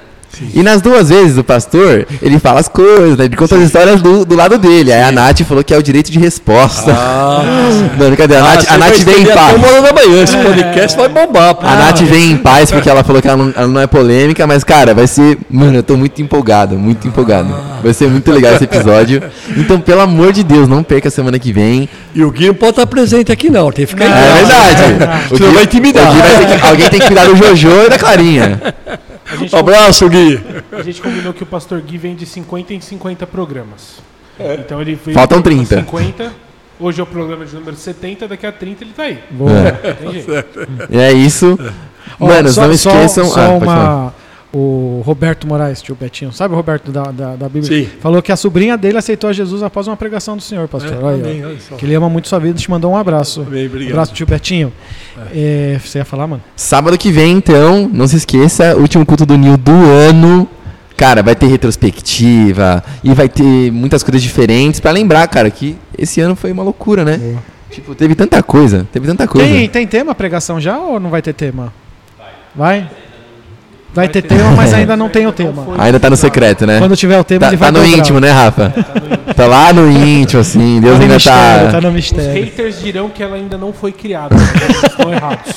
E nas duas vezes o pastor, ele fala as coisas, né? Ele conta as histórias do, do lado dele. Aí a Nath falou que é o direito de resposta. não, brincadeira. A Nath, a Nath vem em paz. Esse podcast vai bombar. pô. A Nath vem em paz porque ela falou que ela não, ela não é polêmica, mas, cara, vai ser. Mano, eu tô muito empolgado, muito empolgado. Vai ser muito legal esse episódio. Então, pelo amor de Deus, não perca a semana que vem. E o Gui não pode estar presente aqui, não. Tem que ficar em É verdade. O Gui- vai intimidar. o Gui vai que- alguém tem que cuidar do Jojo e da Clarinha. Um abraço, Gui. a gente combinou que o Pastor Gui vem de 50 em 50 programas. Então ele veio Faltam pro 30. 50. Hoje é o programa de número 70, daqui a 30 ele tá aí. Boa. É. Tem jeito. É isso. Mano, só- não só- esqueçam. Só, ah, falar. uma. O Roberto Moraes, tio Betinho, sabe o Roberto da, da, da Bíblia? Sim. Falou que a sobrinha dele aceitou a Jesus após uma pregação do Senhor, pastor. Olha aí, ó. Amém, olha só. Que ele ama muito sua vida, te mandou um abraço. Amém, obrigado. abraço, tio Betinho. É, você ia falar, mano? Sábado que vem, então, não se esqueça, último culto do Nil do ano. Cara, vai ter retrospectiva e vai ter muitas coisas diferentes pra lembrar, cara, que esse ano foi uma loucura, né? Tipo, teve tanta coisa, teve tanta coisa. Tem, tem tema a pregação já ou não vai ter tema? Vai? Vai ter tema, mas ainda não tem o tema. Ainda tá no secreto, né? Quando tiver o tema, Tá, ele vai tá no dobrar. íntimo, né, Rafa? Tá lá no íntimo, assim. Deus Tá ainda mistério, tá. tá no Os mistério. haters dirão que ela ainda não foi criada. Estão errados.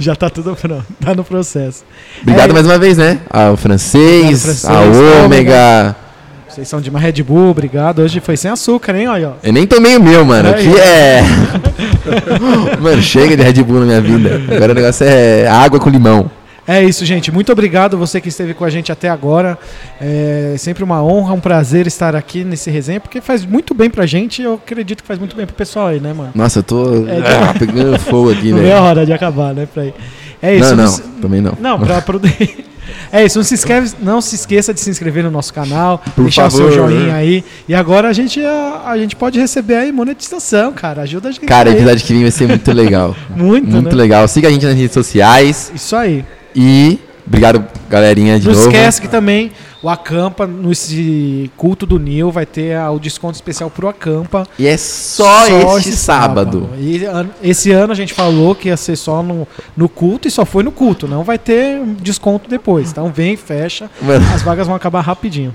Já tá tudo pronto, tá no processo. Obrigado É. mais uma vez, né? Ao francês, francês, ao ômega. Vocês são de uma Red Bull, obrigado. Hoje foi sem açúcar, hein? Olha, ó. Eu nem tomei o meu, mano. Aqui é. mano, chega de Red Bull na minha vida. Agora o negócio é água com limão. É isso, gente. Muito obrigado você que esteve com a gente até agora. É sempre uma honra, um prazer estar aqui nesse resenha, porque faz muito bem pra gente e eu acredito que faz muito bem pro pessoal aí, né, mano? Nossa, eu tô É, ah, pegando fogo aqui, Não é a hora de acabar, né? Pra ir. É isso. Não, não, se- também não. Não, pra. É isso, não se, inscreve, não se esqueça de se inscrever no nosso canal, Por deixar favor. seu joinha aí. E agora a gente, a, a gente pode receber aí monetização, cara. Ajuda a gente. Cara, o aí. episódio que vem vai ser muito legal. Muito, Muito né? legal. Siga a gente nas redes sociais. Isso aí. E obrigado, galerinha, de não novo. esquece que também o Acampa, nesse culto do Nil, vai ter o desconto especial pro Acampa. E é só, este esse sábado. E an- esse ano a gente falou que ia ser só no, no culto e só foi no culto. Não vai ter desconto depois. Então vem, fecha. Mano, As vagas vão acabar rapidinho.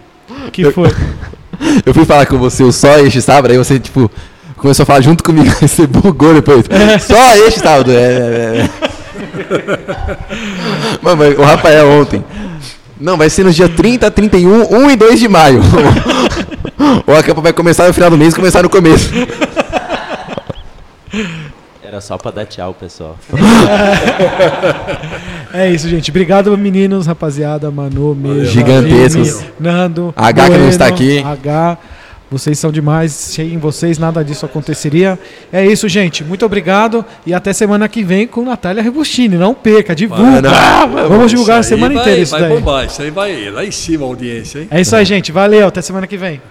Que foi? eu fui falar com você o só este sábado, aí você, tipo, começou a falar junto comigo, aí você bugou depois. Só este sábado. É, é, é. Mano, mas o Rafael ontem. Não, vai ser nos dias 30, 31, 1 e 2 de maio. o acampa vai começar no final do mês e começar no começo. Era só pra dar tchau, pessoal. É isso, gente. Obrigado, meninos, rapaziada, Manu, Mesmo, Gigantescos. Nando, H que não está aqui. H, vocês são demais. Sem vocês nada disso aconteceria. É isso, gente. Muito obrigado e até semana que vem com Natália Rebustini. Não perca, divulga. Vamos divulgar a semana vai- inteira isso vai daí. bombar, isso aí vai lá em cima a audiência, hein? É isso aí, gente. Valeu. Até semana que vem.